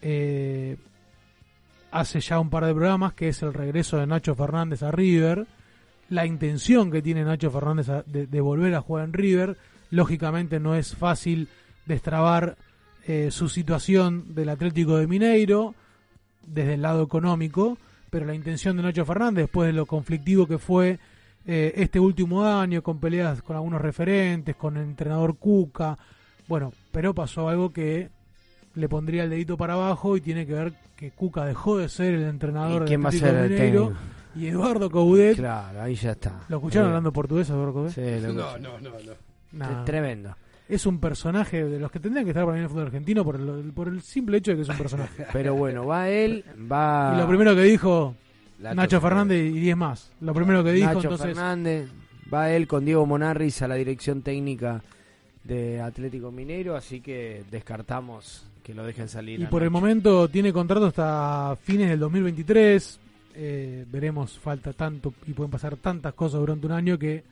eh, hace ya un par de programas, que es el regreso de Nacho Fernández a River. La intención que tiene Nacho Fernández de, de volver a jugar en River. Lógicamente no es fácil destrabar eh, su situación del Atlético de Mineiro desde el lado económico, pero la intención de Nacho Fernández, después de lo conflictivo que fue eh, este último año, con peleas con algunos referentes, con el entrenador Cuca, bueno, pero pasó algo que le pondría el dedito para abajo y tiene que ver que Cuca dejó de ser el entrenador
¿Y quién
del
va a
Atlético
ser
de Mineiro? Y Eduardo Coudet.
Claro, ahí ya está.
¿Lo escucharon hablando portugués, Eduardo Coudet?
Sí, lo
No, no, no, no.
Nah.
Tremendo.
Es un personaje de los que tendrían que estar para mí en el fútbol argentino por el, por el simple hecho de que es un personaje.
Pero bueno, va él, va
Y lo primero que dijo
Nacho
Nacho Fernández y 10 más. Lo primero que dijo,
Nacho
entonces.
Fernández, va él con Diego Monarris a la dirección técnica de Atlético Mineiro, así que descartamos que lo dejen salir.
Y por el momento tiene contrato hasta fines del 2023. Eh, veremos, falta tanto y pueden pasar tantas cosas durante un año que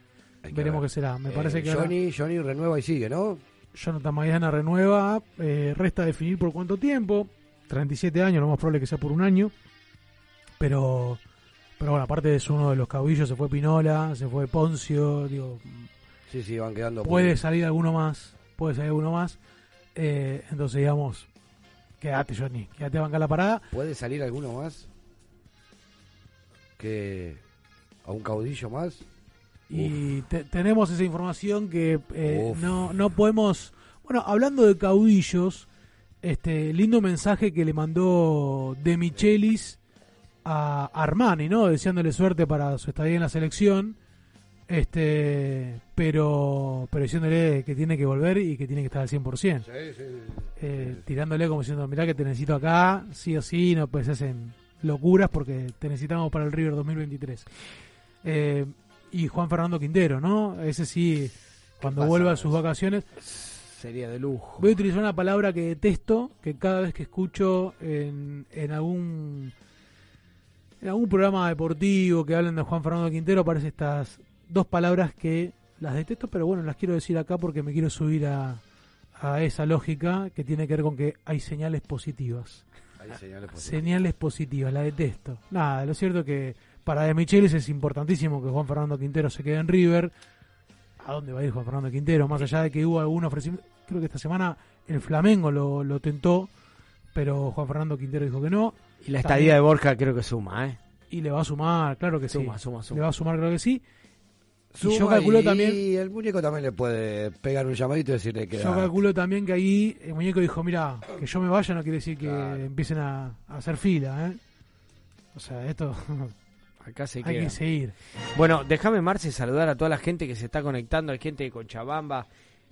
que
veremos
ver.
qué será. Me
Eh,
parece que ahora
Johnny, Johnny renueva y sigue, ¿no?
Jonathan Maidana renueva. eh, resta definir por cuánto tiempo. 37 años, lo más probable que sea por un año. Pero, pero bueno, aparte es uno de los caudillos. Se fue Pinola, se fue Poncio. Digo,
Sí, sí, van quedando.
puede salir alguno más. Puede salir alguno más. Eh, entonces, digamos, quédate, Johnny. Quédate a bancar la parada.
¿Puede salir alguno más? ¿Que a un caudillo más?
Y te- tenemos esa información que eh, no, no podemos... Bueno, hablando de caudillos, este lindo mensaje que le mandó De Michelis a Armani, ¿no? Deseándole suerte para su estadía en la selección. Este, pero, pero diciéndole que tiene que volver y que tiene que estar al 100%.
Sí, sí.
Eh, tirándole como diciendo, mirá que te necesito acá, sí o sí, no pues hacen locuras porque te necesitamos para el River 2023. Eh, y Juan Fernando Quintero, ¿no? Ese sí, cuando vuelva a sus vacaciones,
Sería de lujo.
voy a utilizar una palabra que detesto, que cada vez que escucho en, en algún en algún programa deportivo que hablen de Juan Fernando Quintero aparecen estas dos palabras que las detesto, pero bueno, las quiero decir acá porque me quiero subir a, a esa lógica que tiene que ver con que hay señales positivas.
Hay señales positivas.
Señales positivas, la detesto. Nada, lo cierto que para De Michelis es importantísimo que Juan Fernando Quintero se quede en River. ¿A dónde va a ir Juan Fernando Quintero? Más allá de que hubo algún ofrecimiento, creo que esta semana el Flamengo lo, lo tentó, pero Juan Fernando Quintero dijo que no.
Y la
También-
estadía de Borja creo que suma, ¿eh?
Y le va a sumar, claro que
Suma,
sí.
suma, suma.
Le va a sumar, creo que sí. Y yo calculo
y
también,
el muñeco también le puede pegar un llamadito y decirle que.
yo calculo también que ahí el muñeco dijo, mira, que yo me vaya no quiere decir que empiecen a, a hacer fila, ¿eh? O sea, esto
Acá se
hay
queda.
que seguir.
Bueno, déjame, Marce, saludar a toda la gente que se está conectando, hay gente de Cochabamba,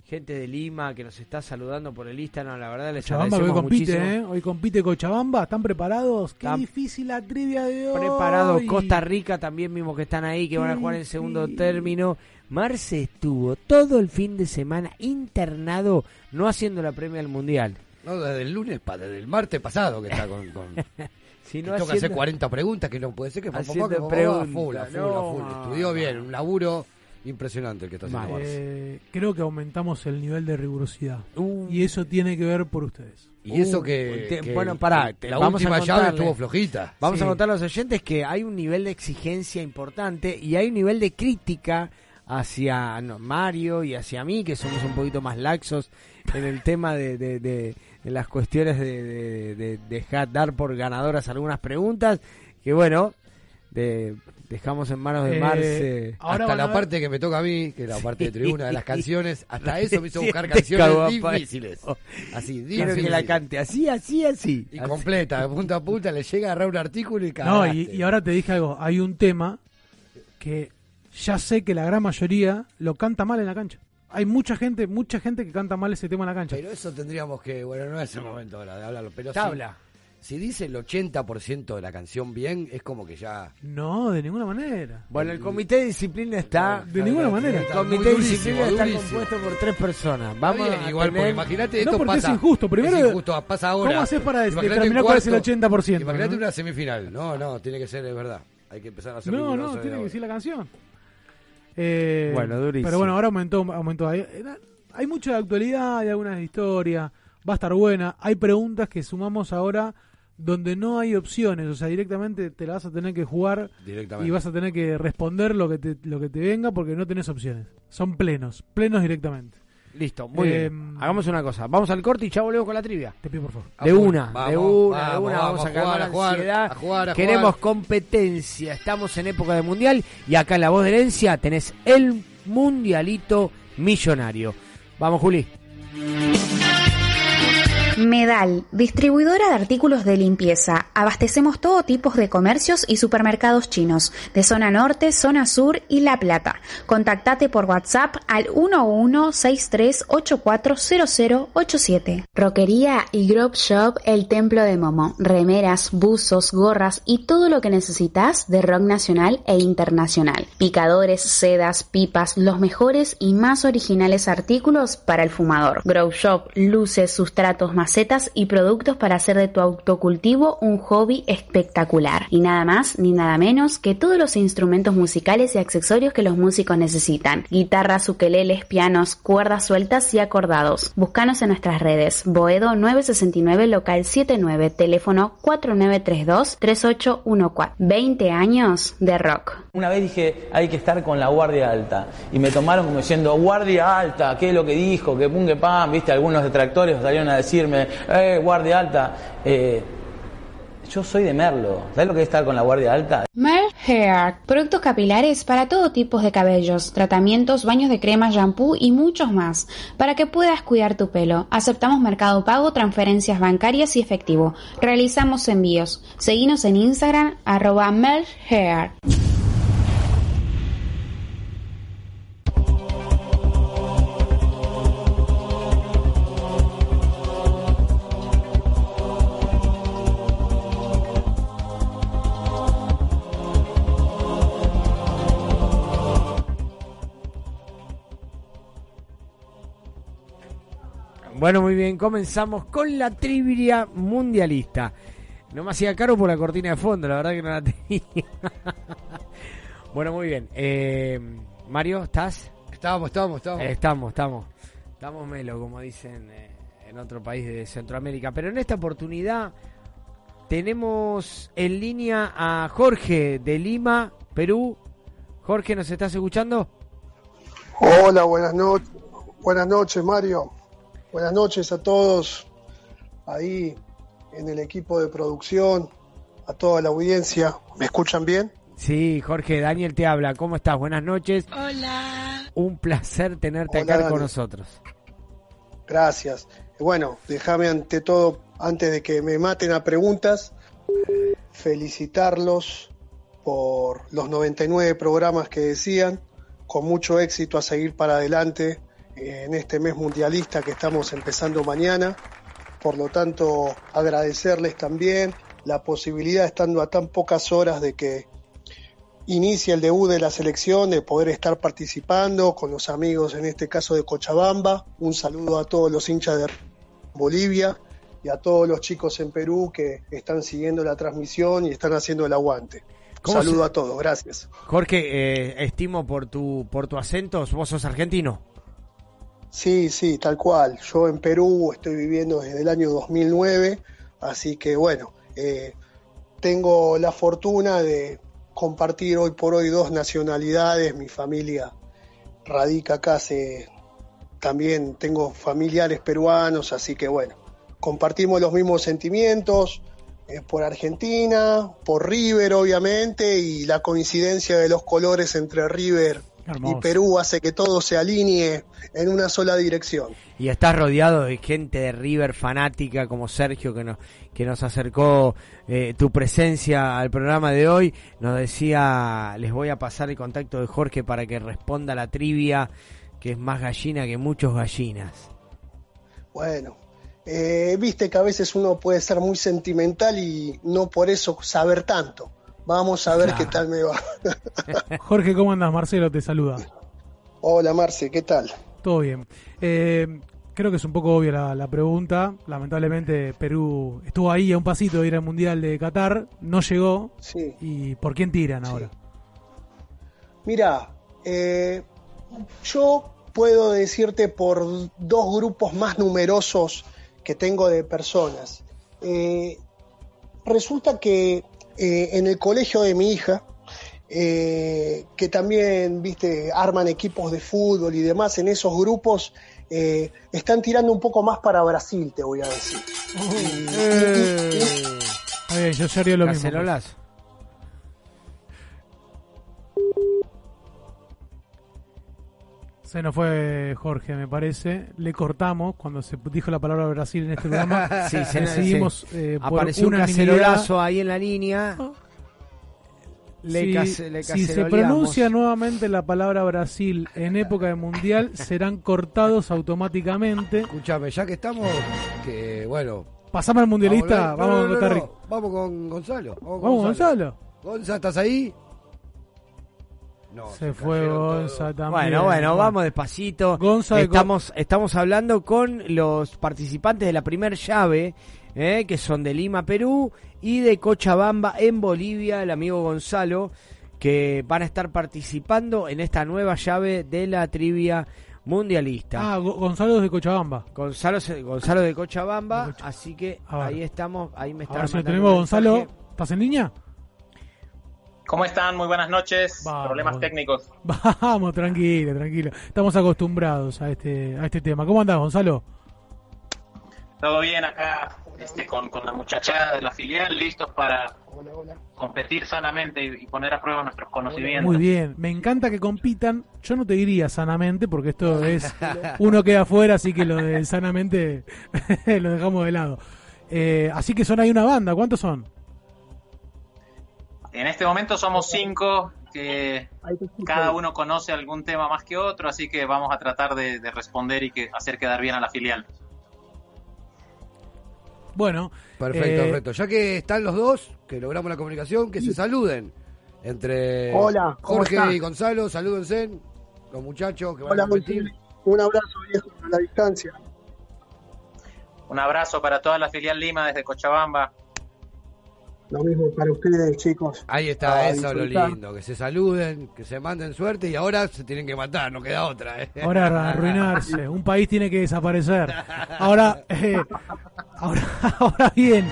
gente de Lima que nos está saludando por el Instagram, la verdad les
Cochabamba que hoy
agradecemos
compite,
muchísimo.
¿eh? Hoy compite Cochabamba, ¿están preparados? Qué difícil la trivia de hoy.
Preparados, Costa Rica también vimos que están ahí, que van a jugar en segundo
sí.
término. Marce estuvo todo el fin de semana internado, no haciendo la premia al Mundial.
No, desde el lunes, pa- desde el martes pasado que está con... con...
Si
que
no
toca hacer
haciendo-
40 preguntas, que no puede ser que
Haciendo preguntas,
full, a full, a
no,
full. Estudió bien, un laburo impresionante el que está haciendo.
Eh, creo que aumentamos el nivel de rigurosidad.
Uh.
Y eso tiene que ver por ustedes.
Y eso
Uh,
que,
te-
que
bueno, pará, te-
la
vamos a
última llave estuvo flojita.
Vamos
Sí.
a contar a los oyentes que hay un nivel de exigencia importante y hay un nivel de crítica hacia no, Mario y hacia mí, que somos un poquito más laxos en el tema de, de- de- de las cuestiones de, de- de dejar dar por ganadoras algunas preguntas, que bueno, de- dejamos en manos de
Eh,
Marce.
Ahora
hasta la
ver-
parte que me toca a mí, que es la parte de tribuna de las canciones, hasta eso me hizo buscar canciones difíciles. Así,
Quiero que la cante así, así, así.
Y
Así.
completa, de punta a punta, le llega a agarrar un artículo y
No,
cagaste.
y, y ahora te dije algo. Hay un tema que ya sé que la gran mayoría lo canta mal en la cancha. Hay mucha gente, mucha gente que canta mal ese tema en la cancha.
Pero eso tendríamos que, bueno, no es el momento ahora de hablarlo, pero
Tabla.
Si, dice el 80% de la canción bien, es como que ya...
No, de ninguna manera.
Bueno, el comité de disciplina está...
De ninguna manera.
El
Está
comité de
durísimo,
disciplina está compuesto por tres personas. Vamos
bien,
a
igual, porque
tener-
imagínate,
No,
esto
porque es
pasa...
injusto. Primero,
es injusto, pasa ahora.
¿cómo haces para
Imagínate
determinar cuál es el
cuarto,
80%?
Imagínate
¿no?
una semifinal. No, no, tiene que ser, es verdad. Hay que empezar a hacer
No, no, tiene que decir la canción. Eh,
Bueno, durísimo.
Pero bueno, ahora aumentó, aumentó. Hay, hay mucha de actualidad, hay algunas de historia. Va a estar buena. Hay preguntas que sumamos ahora donde no hay opciones. O sea, directamente te la vas a tener que jugar
Directamente.
y vas a tener que responder lo que te, lo que te venga porque no tenés opciones. Son plenos, plenos directamente.
Listo, muy
Eh,
bien. Hagamos una cosa. Vamos al corte y ya volvemos con la trivia.
Te pido por favor.
De
A full.
una,
Vamos,
de una, de
vamos,
una. Vamos,
vamos
a
a
calmar
jugar,
la
a jugar,
ansiedad.
a jugar, a
Queremos
jugar.
competencia. Estamos en época de mundial y acá en La Voz de Herencia tenés el mundialito millonario. Vamos, Juli.
Medal, distribuidora de artículos de limpieza. Abastecemos todo tipo de comercios y supermercados chinos, de zona norte, zona sur y La Plata. Contactate por WhatsApp al 1163840087. Roquería y Grove Shop El Templo de Momo. Remeras, buzos, gorras y todo lo que necesitas de rock nacional e internacional. Picadores, sedas, pipas, los mejores y más originales artículos para el fumador. Grow Shop, luces, sustratos, macetas y productos para hacer de tu autocultivo un hobby espectacular. Y nada más ni nada menos que todos los instrumentos musicales y accesorios que los músicos necesitan. Guitarras, ukeleles, pianos, cuerdas sueltas y acordados. Búscanos en nuestras redes. Boedo 969 local 79, teléfono 4932-3814. 20 años de rock.
Una vez dije, hay que estar con la guardia alta. Y me tomaron como diciendo, guardia alta, ¿qué es lo que dijo? Que pum, que pam, viste, algunos detractores salieron a decirme, eh, guardia alta. Eh, yo soy de Merlo. ¿Sabes lo que es estar con la guardia alta?
Merl Hair, productos capilares para todo tipo de cabellos, tratamientos, baños de crema, shampoo y muchos más, para que puedas cuidar tu pelo. Aceptamos mercado pago, transferencias bancarias y efectivo. Realizamos envíos. Seguinos en Instagram, arroba.
Bueno, muy bien, comenzamos con la trivia mundialista. No me hacía caro por la cortina de fondo, la verdad que no la tenía. bueno, muy bien. Eh, Mario, ¿estás?
Estamos, estamos, estamos.
Eh, estamos, estamos. Estamos melo, como dicen eh, en otro país de Centroamérica. Pero en esta oportunidad tenemos en línea a Jorge de Lima, Perú. Jorge, ¿nos estás escuchando?
Hola, buenas noches. Buenas noches, Mario. Buenas noches a todos ahí en el equipo de producción, a toda la audiencia. ¿Me escuchan bien?
Sí, Jorge, Daniel te habla. ¿Cómo estás? Buenas noches.
Hola.
Un placer tenerte
Hola,
acá con nosotros.
Gracias. Bueno, déjame ante todo, antes de que me maten a preguntas, felicitarlos por los 99 programas que decían, con mucho éxito a seguir para adelante en este mes mundialista que estamos empezando mañana. Por lo tanto, agradecerles también la posibilidad, estando a tan pocas horas de que inicie el debut de la selección, de poder estar participando con los amigos, en este caso de Cochabamba. Un saludo a todos los hinchas de Bolivia y a todos los chicos en Perú que están siguiendo la transmisión y están haciendo el aguante. Un
¿Cómo
saludo
se-
a todos, gracias.
Jorge, eh, estimo por tu, por tu acento, vos sos argentino.
Sí, sí, tal cual. Yo en Perú estoy viviendo desde el año 2009, así que bueno, eh, tengo la fortuna de compartir hoy por hoy dos nacionalidades. Mi familia radica acá también tengo familiares peruanos, así que bueno, compartimos los mismos sentimientos eh, por Argentina, por River obviamente, y la coincidencia de los colores entre River y. Perú hace que todo se alinee en una sola dirección.
Y estás rodeado de gente de River fanática como Sergio que nos, que nos acercó eh, tu presencia al programa de hoy. Nos decía, les voy a pasar el contacto de Jorge para que responda la trivia, que es más gallina que muchos gallinas.
Bueno, eh, viste que a veces uno puede ser muy sentimental y no por eso saber tanto. Vamos a ver
Claro.
qué tal me va.
Jorge, ¿cómo andas? Marcelo te saluda.
Hola Marce, ¿qué tal?
Todo bien. Eh, creo que es un poco obvia la, la pregunta. Lamentablemente Perú estuvo ahí a un pasito de ir al Mundial de Qatar, no llegó.
Sí.
¿Y por quién tiran ahora?
Mira, eh, yo puedo decirte por dos grupos más numerosos que tengo de personas. Eh, resulta que eh, en el colegio de mi hija, eh, que también, viste, arman equipos de fútbol y demás, en esos grupos eh, están tirando un poco más para Brasil, te voy a decir.
Está bien, yo, yo haría lo mismo. Se nos fue Jorge, me parece. Le cortamos cuando se dijo la palabra Brasil en este programa.
Sí, se-
Decidimos,
sí.
eh, por
Apareció un cacerolazo ahí en la línea. Le
si,
case- le
si se pronuncia nuevamente la palabra Brasil en época de mundial, serán cortados automáticamente.
Escúchame, ya que estamos, que bueno.
Pasamos al mundialista,
a
vamos, con
no, no, Vamos con Gonzalo. Vamos,
Vamos, Gonzalo.
Gonza, ¿estás ahí? No,
Se fue Gonza también.
Bueno, bueno, vamos despacito.
Gonza de
estamos, estamos hablando con los participantes de la primer llave, eh, que son de Lima, Perú, y de Cochabamba, en Bolivia, el amigo Gonzalo, que van a estar participando en esta nueva llave de la trivia mundialista.
Ah, Go- Gonzalo de Cochabamba.
Gonzalo, Gonzalo de Cochabamba, así que ahí estamos, ahí me está
ver si tenemos, Gonzalo. ¿Estás en línea?
¿Cómo están? Muy buenas noches.
Vamos.
Problemas técnicos.
Vamos, tranquilo, tranquilo. Estamos acostumbrados a este, a este tema. ¿Cómo andás, Gonzalo?
Todo bien acá este, con, con la muchachada de la filial, listos para competir sanamente y, y poner a prueba nuestros conocimientos.
Muy bien, me encanta que compitan. Yo no te diría sanamente, porque esto es uno queda afuera, así que lo de sanamente lo dejamos de lado. Eh, así que son ahí una banda, ¿cuántos son?
En este momento somos cinco, que cada uno conoce algún tema más que otro, así que vamos a tratar de, de responder y que hacer quedar bien a la filial.
Bueno,
Perfecto,
eh,
perfecto. Ya que están los dos, que logramos la comunicación, que se saluden. Entre
Hola, ¿cómo
Jorge y Gonzalo, salúdense. Los muchachos que van
Hola,
a competir.
Un abrazo viejo a la distancia.
Un abrazo para toda la filial Lima desde Cochabamba.
Lo mismo para ustedes, chicos.
Ahí está, eso es lo lindo, que se saluden, que se manden suerte y ahora se tienen que matar, no queda otra. ¿eh?
ahora arruinarse. Un país tiene que desaparecer. Ahora, eh, ahora, ahora bien,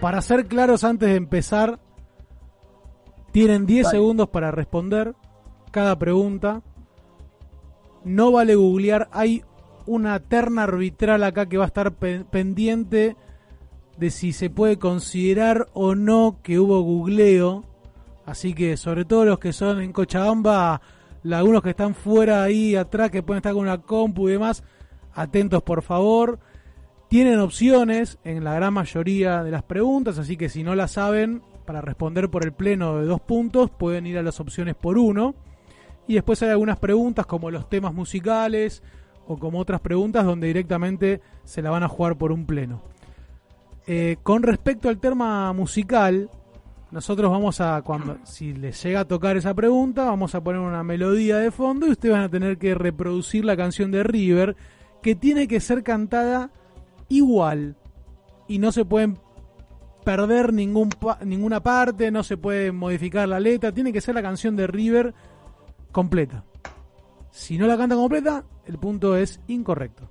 para ser claros antes de empezar, tienen 10
Dale.
segundos para responder cada pregunta. No vale googlear, hay una terna arbitral acá que va a estar pe- pendiente de si se puede considerar o no que hubo googleo. Así que sobre todo los que son en Cochabamba, algunos que están fuera ahí atrás, que pueden estar con una compu y demás, atentos por favor. Tienen opciones en la gran mayoría de las preguntas, así que si no las saben, para responder por el pleno de dos puntos, pueden ir a las opciones por uno. Y después hay algunas preguntas como los temas musicales o como otras preguntas donde directamente se la van a jugar por un pleno. Eh, con respecto al tema musical, nosotros vamos a, cuando si les llega a tocar esa pregunta, vamos a poner una melodía de fondo y ustedes van a tener que reproducir la canción de River, que tiene que ser cantada igual y no se pueden perder ningún pa- ninguna parte, no se puede modificar la letra, tiene que ser la canción de River completa. Si no la canta completa, el punto es incorrecto.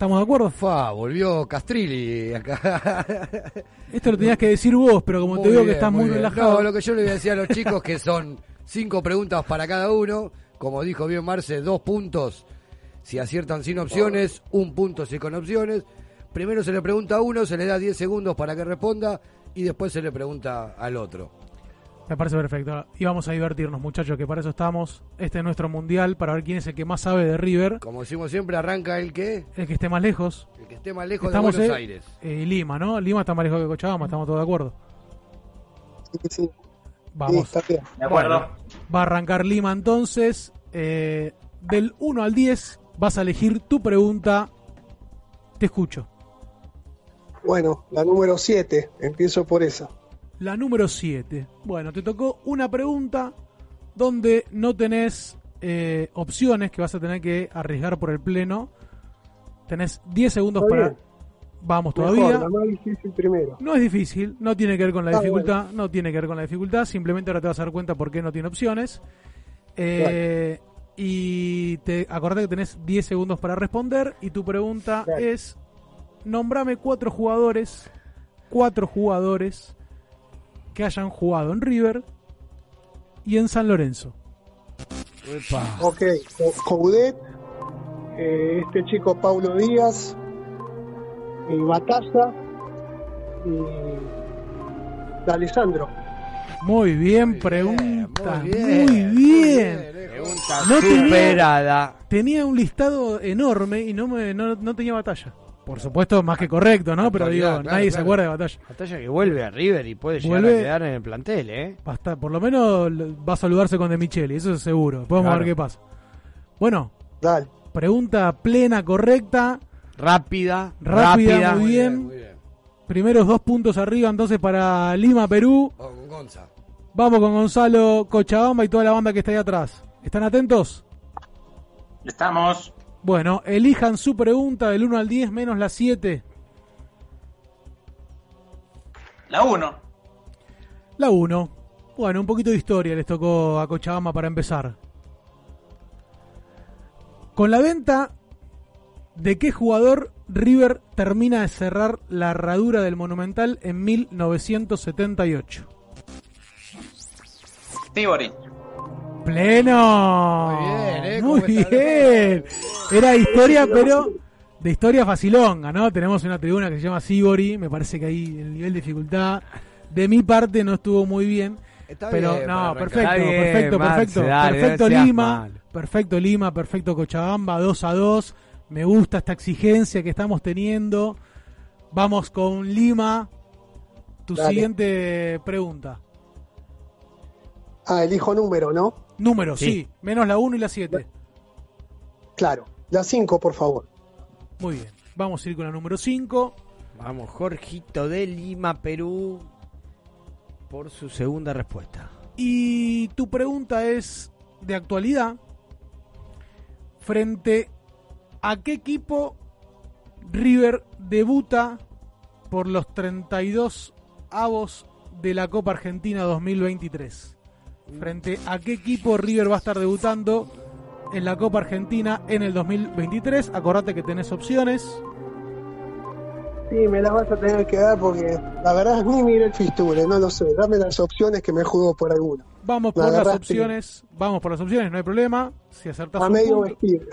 ¿Estamos de acuerdo?
Fa, volvió Castrilli acá.
Esto lo tenías que decir vos, pero como te veo que estás muy, relajado.
No, lo que yo le voy a decir a los chicos que son cinco preguntas para cada uno. Como dijo bien Marce, dos puntos si aciertan sin opciones, un punto si con opciones. Primero se le pregunta a uno, se le da 10 segundos para que responda y después se le pregunta al otro.
Me parece perfecto. Y vamos a divertirnos, muchachos, que para eso estamos. Este es nuestro mundial, para ver quién es el que más sabe de River.
Como decimos siempre, arranca el que,
El que esté más lejos.
el que esté más lejos
Estamos
de Buenos
en
Aires.
eh, Lima, ¿no? Lima está más lejos que Cochabamba, estamos todos de acuerdo.
Sí, sí.
Vamos.
Sí, está bien.
De acuerdo.
Bueno, va a arrancar Lima entonces. Eh, del 1 al 10 vas a elegir tu pregunta. Te escucho.
Bueno, la número 7, empiezo por esa.
La número 7. Bueno, te tocó una pregunta donde no tenés eh, opciones que vas a tener que arriesgar por el pleno. Tenés 10 segundos
Está
para...
bien.
Vamos
Mejor,
todavía.
la más difícil primero.
No es difícil, no tiene que ver con la
Ah,
dificultad, no tiene que ver con la dificultad, simplemente ahora te vas a dar cuenta por qué no tiene opciones. Eh, Y te acordate que tenés 10 segundos para responder y tu pregunta
Claro.
es, nombrame cuatro jugadores, cuatro jugadores que hayan jugado en River y en San Lorenzo.
Ok, Co- Coudet, eh, este chico Paulo Díaz, y Batalla y de Alessandro.
Muy bien, pregunta, muy
bien,
bien.
Pregunta
No tenía-
superada.
Tenía un listado enorme y no, me, no, no tenía batalla. Por supuesto, más que correcto, ¿no? Pero digo,
claro,
nadie se acuerda de batalla.
Batalla que vuelve a River y puede llegar
Vuelve-
a quedar en el plantel, ¿eh?
Va a estar- por lo menos va a saludarse con De Micheli, eso es seguro. Podemos
Claro.
ver qué pasa. Bueno,
Dale.
pregunta plena, correcta,
Rápida,
rápida,
rápida.
muy bien. Primeros dos puntos arriba entonces para Lima, Perú.
Vamos con Gonza.
Vamos con Gonzalo Cochabamba y toda la banda que está ahí atrás. ¿Están atentos?
Estamos.
Bueno, elijan su pregunta del 1 al 10 menos la 7.
La 1.
La 1. Bueno, un poquito de historia les tocó a Cochabamba para empezar. Con la venta de qué jugador River termina de cerrar la herradura del Monumental en 1978.
Tibori.
Pleno.
Muy bien, ¿eh?
Muy bien. Era historia, pero de historia facilonga, ¿no? Tenemos una tribuna que se llama Sibori. Me parece que ahí el nivel de dificultad de mi parte no estuvo muy bien.
Está
pero
bien
no, perfecto,
bien,
perfecto,
Marce,
perfecto.
dale,
perfecto Lima. Perfecto Lima, perfecto Cochabamba, 2 a 2. Me gusta esta exigencia que estamos teniendo. Vamos con Lima. Tu
Dale.
siguiente pregunta.
Ah, elijo número, ¿no?
Número, sí.
Sí.
Menos la 1 y la 7.
Claro. La 5, por favor.
Muy bien. Vamos a ir con la número 5.
Vamos, Jorgito de Lima, Perú, por su segunda respuesta.
Y tu pregunta es de actualidad. Frente a qué equipo River debuta por los 32 avos de la Copa Argentina 2023. Frente a qué equipo River va a estar debutando en la Copa Argentina en el 2023. Acordate que tenés opciones.
Sí, me las vas a tener que dar porque la verdad ni miré el fisture, no lo sé. Dame las opciones que me juego por alguna.
Vamos por las opciones. Vamos por las opciones, no hay problema. Si acertás
A
un
medio
punto-
vestido.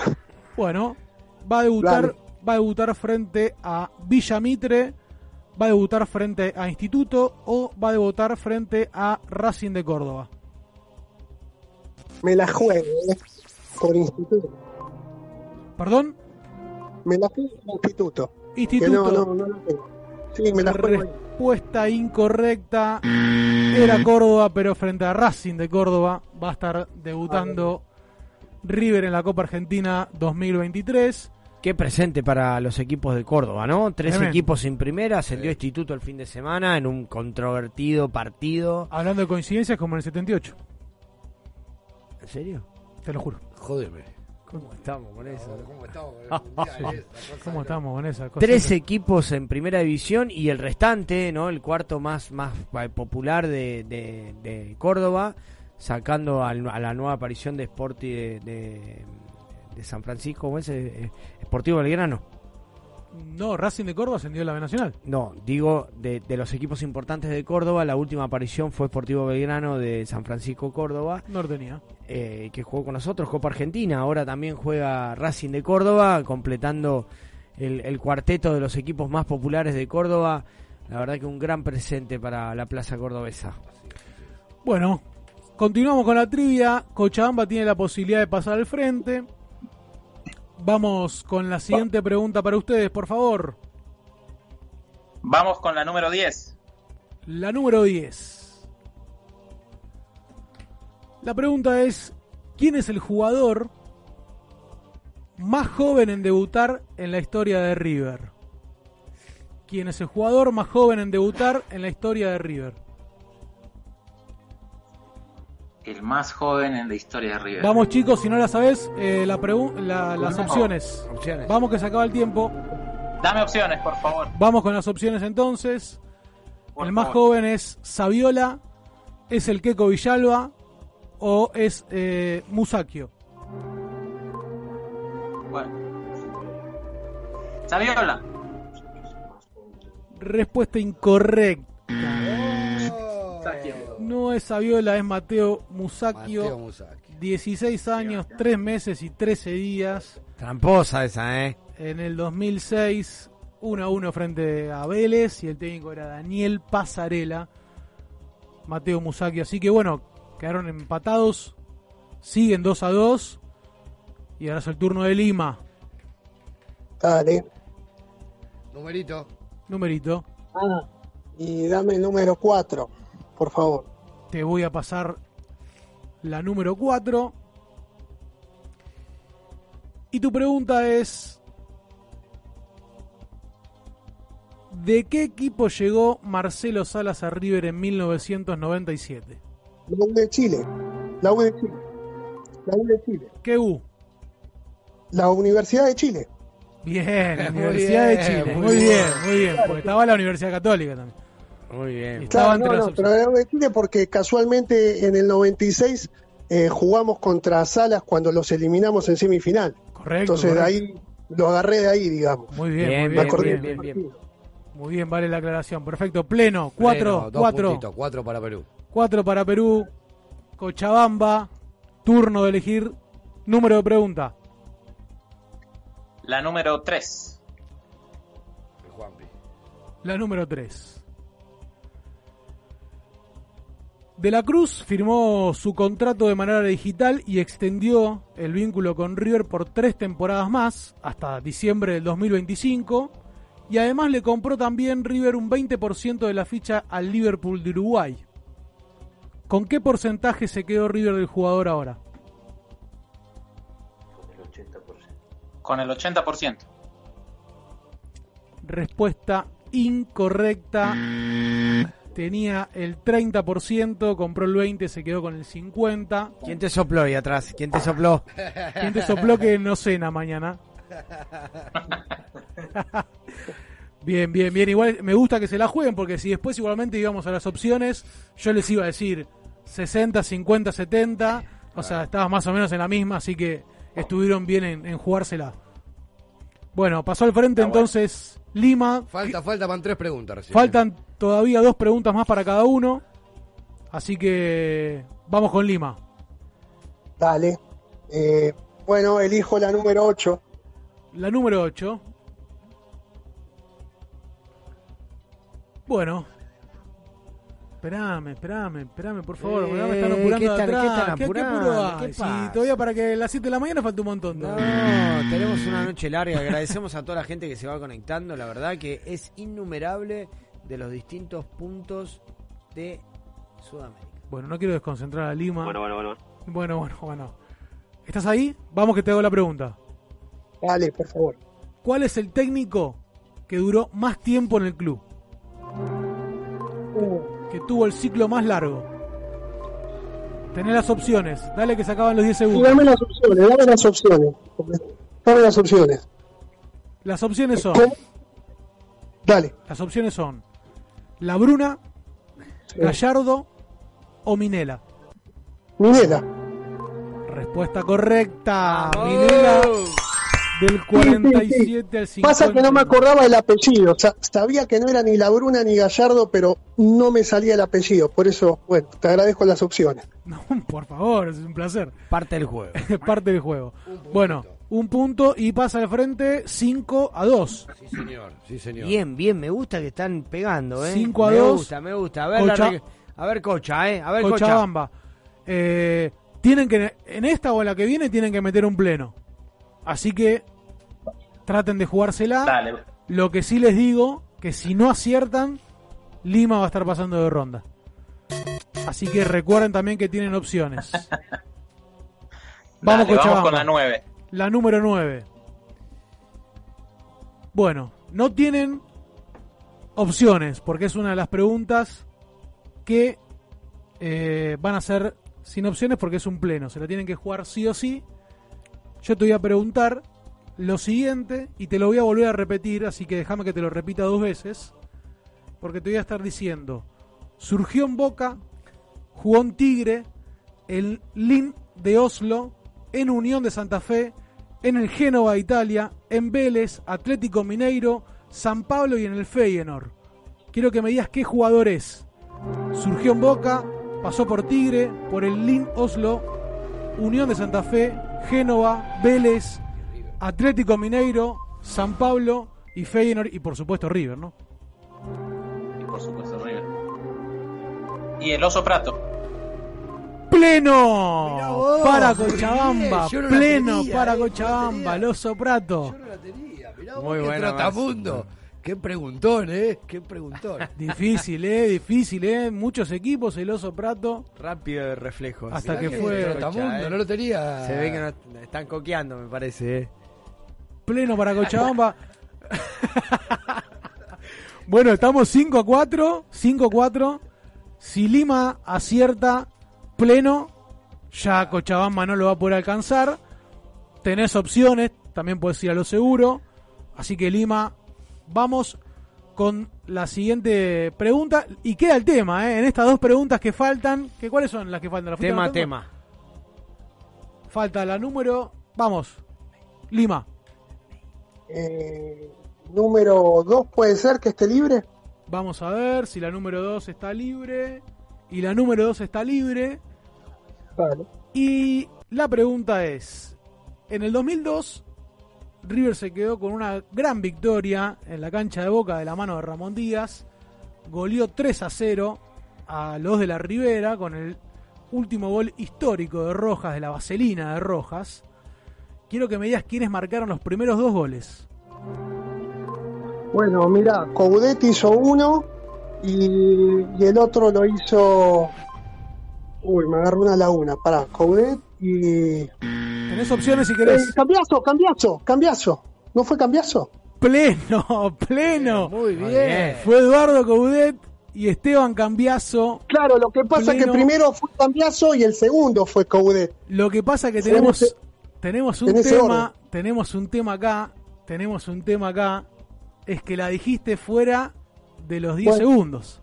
Bueno, va a debutar,
Dale.
va a debutar frente a Villa Mitre, va a debutar frente a Instituto o va a debutar frente a Racing de Córdoba.
Me la juego, ¿eh? Por instituto.
¿Perdón?
Me la juego por instituto.
Instituto.
No, no, no la tengo. Sí, me la juego.
Respuesta incorrecta. Era Córdoba, pero frente a Racing de Córdoba va a estar debutando River en la Copa Argentina 2023.
Qué presente para los equipos de Córdoba, ¿no? Tres
Tremendo.
equipos sin primera, ascendió Instituto el fin de semana en un controvertido partido.
Hablando de coincidencias como en el 78.
¿En serio?
Te lo juro.
Jódeme.
¿Cómo estamos con eso?
¿Cómo estamos con el mundial, eh? Esa cosa
¿Cómo
de-
estamos con esa cosa?
Tres equipos en primera división y el restante, ¿no? El cuarto más, más eh, popular de, de- de Córdoba, sacando al- a la nueva aparición de Sporti de, de- de San Francisco, ¿cómo es? Eh, eh, Sportivo Belgrano.
No, Racing de Córdoba ascendió a la B Nacional.
No, digo, de, de los equipos importantes de Córdoba, la última aparición fue Sportivo Belgrano de San Francisco, Córdoba.
No lo tenía.
eh, que jugó con nosotros, Copa Argentina. Ahora también juega Racing de Córdoba, completando el, el cuarteto de los equipos más populares de Córdoba. La verdad que un gran presente para la Plaza Cordobesa.
Bueno, continuamos con la trivia. Cochabamba tiene la posibilidad de pasar al frente. Vamos con la siguiente pregunta para ustedes, por favor.
Vamos con la número 10.
La número 10. La pregunta es, ¿quién es el jugador más joven en debutar en la historia de River? ¿Quién es el jugador más joven en debutar en la historia de River?
El más joven en la historia de River.
Vamos chicos, si no la sabes, eh, la pregu- la- las opciones.
Opciones.
Vamos que se acaba el tiempo.
Dame opciones, por favor.
Vamos con las opciones entonces.
Por
el más
favor.
joven es Saviola, es el Keco Villalba o es eh, Musakio.
Bueno. Saviola.
Respuesta incorrecta.
Musakio.
No es Saviola, es Mateo Musakio.
Mateo Musacchio.
16 años, 3 meses y 13 días.
Tramposa esa, ¿eh?
En el 2006, 1 a 1 frente a Vélez y el técnico era Daniel Pasarela. Mateo Musakio. Así que bueno, quedaron empatados. Siguen 2 a 2. Y ahora es el turno de Lima.
Dale.
Numerito.
Numerito.
Ah, y dame el número 4, por favor.
Te voy a pasar la número 4. Y tu pregunta es... ¿De qué equipo llegó Marcelo Salas a River en 1997?
La U de Chile. La U de Chile. La U de Chile.
¿Qué U?
La Universidad de Chile.
Bien, la Universidad de Chile.
muy
bien. muy bien. Porque estaba la Universidad Católica también.
Muy bien.
Claro, no, no, pero de Chile porque casualmente en el 96 eh, jugamos contra Salas cuando los eliminamos en semifinal.
Correcto.
Entonces de ahí lo agarré de ahí, digamos.
Muy bien,
Bien,
muy bien, bien, bien. Muy bien, vale la aclaración. Perfecto. Pleno. Cuatro,
Pleno, dos
cuatro.
puntitos, cuatro para Perú.
Cuatro para Perú. Cochabamba. Turno de elegir número de pregunta.
La número 3.
El Juanpi.
La número 3. De la Cruz firmó su contrato de manera digital y extendió el vínculo con River por tres temporadas más, hasta diciembre del 2025. Y además le compró también River un 20% de la ficha al Liverpool de Uruguay. ¿Con qué porcentaje se quedó River del jugador ahora?
Con el 80%.
Respuesta incorrecta. Tenía el 30%, compró el 20%, se quedó con el 50%.
¿Quién te sopló ahí atrás? ¿Quién te sopló?
¿Quién te sopló que no cena mañana? bien, bien, bien. Igual me gusta que se la jueguen porque si después igualmente íbamos a las opciones, yo les iba a decir 60, 50, 70. O sea, estabas más o menos en la misma, así que estuvieron bien en, en jugársela. Bueno, pasó al frente entonces Lima.
Falta, falta, van tres preguntas recién.
Faltan todavía dos preguntas más para cada uno. Así que vamos con Lima.
Dale. Eh, bueno, elijo la número 8.
La número 8. Bueno. Esperame, esperame, esperame, por favor.
Eh,
me están apurando
¿qué están-
atrás.
qué están
¿Qué, qué
apurando?
apuro hay?
¿Qué
Si
pasa?
todavía para que las 7 de la mañana falta un montón.
No, tenemos una noche larga. Agradecemos a toda la gente que se va conectando. La verdad que es innumerable de los distintos puntos de Sudamérica.
Bueno, no quiero desconcentrar a Lima.
Bueno, bueno, bueno.
Bueno, bueno, bueno. ¿Estás ahí? Vamos que te hago la pregunta.
Dale, por favor.
¿Cuál es el técnico que duró más tiempo en el club? Que tuvo el ciclo más largo. Tenés las opciones. Dale que se acaban los 10
Y
segundos.
dame las opciones, dame las opciones. Dame las opciones.
Las opciones son.
Dale.
Las opciones son La Bruna, Gallardo o Minela.
Minela.
Respuesta correcta. Minela del 47 al 50.
Pasa que no me acordaba el apellido. Sa- sabía que no era ni La Bruna ni Gallardo, pero no me salía el apellido. Por eso, bueno, te agradezco las opciones.
No, por favor, es un placer.
Parte del juego.
Parte del juego. Bueno, un punto y pasa al frente 5 a 2.
Sí, señor. Sí, señor.
Bien, bien, me gusta que están pegando, ¿eh?
Cinco a
me
dos.
gusta, me gusta. A ver,
Cocha-
a ver Cocha, ¿eh? A ver, Cocha.
Cochabamba. Eh, tienen que, en esta o en la que viene, tienen que meter un pleno. Así que traten de jugársela.
Dale.
Lo que sí les digo, que si no aciertan, Lima va a estar pasando de ronda. Así que recuerden también que tienen opciones. Vamos,
Dale, vamos
Cochabamba.
con la 9.
La número 9. Bueno, no tienen opciones, porque es una de las preguntas que eh, van a ser sin opciones porque es un pleno. Se la tienen que jugar sí o sí. Yo te voy a preguntar lo siguiente y te lo voy a volver a repetir, así que déjame que te lo repita dos veces. Porque te voy a estar diciendo, surgió en Boca, jugó en Tigre, el Lin de Oslo, en Unión de Santa Fe, en el Génova Italia, en Vélez, Atlético Mineiro, San Pablo y en el Feyenoord. Quiero que me digas qué jugador es. Surgió en Boca, pasó por Tigre, por el Lin Oslo, Unión de Santa Fe, Génova, Vélez, Atlético Mineiro, San Pablo y Feyenoord y por supuesto River, ¿no?
Y por supuesto, River. Y el oso Prato.
Pleno
vos,
para
muy
Cochabamba,
yo no la
pleno
tenía,
para
eh, no la
Cochabamba,
tenía.
el oso Prato.
Muy
Qué
buena,
trotamundo. Qué preguntón, ¿eh? Qué preguntón.
Difícil, eh, difícil, eh. Muchos equipos, el oso Prato.
Rápido de reflejos.
Hasta
Mirá
que fue-
Trotamundo,
eh.
no lo tenía.
Se ve que no están coqueando, me parece, ¿eh?
Pleno para Cochabamba. bueno, estamos 5 a 4. 5 a 4. Si Lima acierta pleno, ya Cochabamba no lo va a poder alcanzar. Tenés opciones, también puedes ir a lo seguro. Así que Lima, vamos con la siguiente pregunta. Y queda el tema, ¿eh? En estas dos preguntas que faltan. Que, ¿Cuáles son las que faltan? ¿La
Tema, tema.
Falta la número. Vamos. Lima.
Eh, número 2 puede ser que esté libre.
Vamos a ver si la número 2 está libre. Y la número 2 está libre.
Vale.
Y la pregunta es, en el 2002, River se quedó con una gran victoria en la cancha de Boca de la mano de Ramón Díaz. Goleó 3 a 0 a los de la Ribera con el último gol histórico de Rojas, de la vaselina de Rojas. Quiero que me digas quiénes marcaron los primeros dos goles.
Bueno, mira, Coudet hizo uno y, y el otro lo hizo. Uy, me agarró una laguna. Pará, Coudet y.
Tenés opciones si querés.
Eh, cambiazo, cambiazo, cambiazo. ¿No fue cambiazo?
Pleno, pleno.
Muy bien.
Fue Eduardo Coudet y Esteban Cambiazo.
Claro, lo que pasa es que primero fue cambiazo y el segundo fue Coudet.
Lo que pasa que
Fue en
tenemos
ese-
tenemos un tema, tenemos un tema acá, tenemos un tema acá, es que la dijiste fuera de los 10
Bueno.
segundos.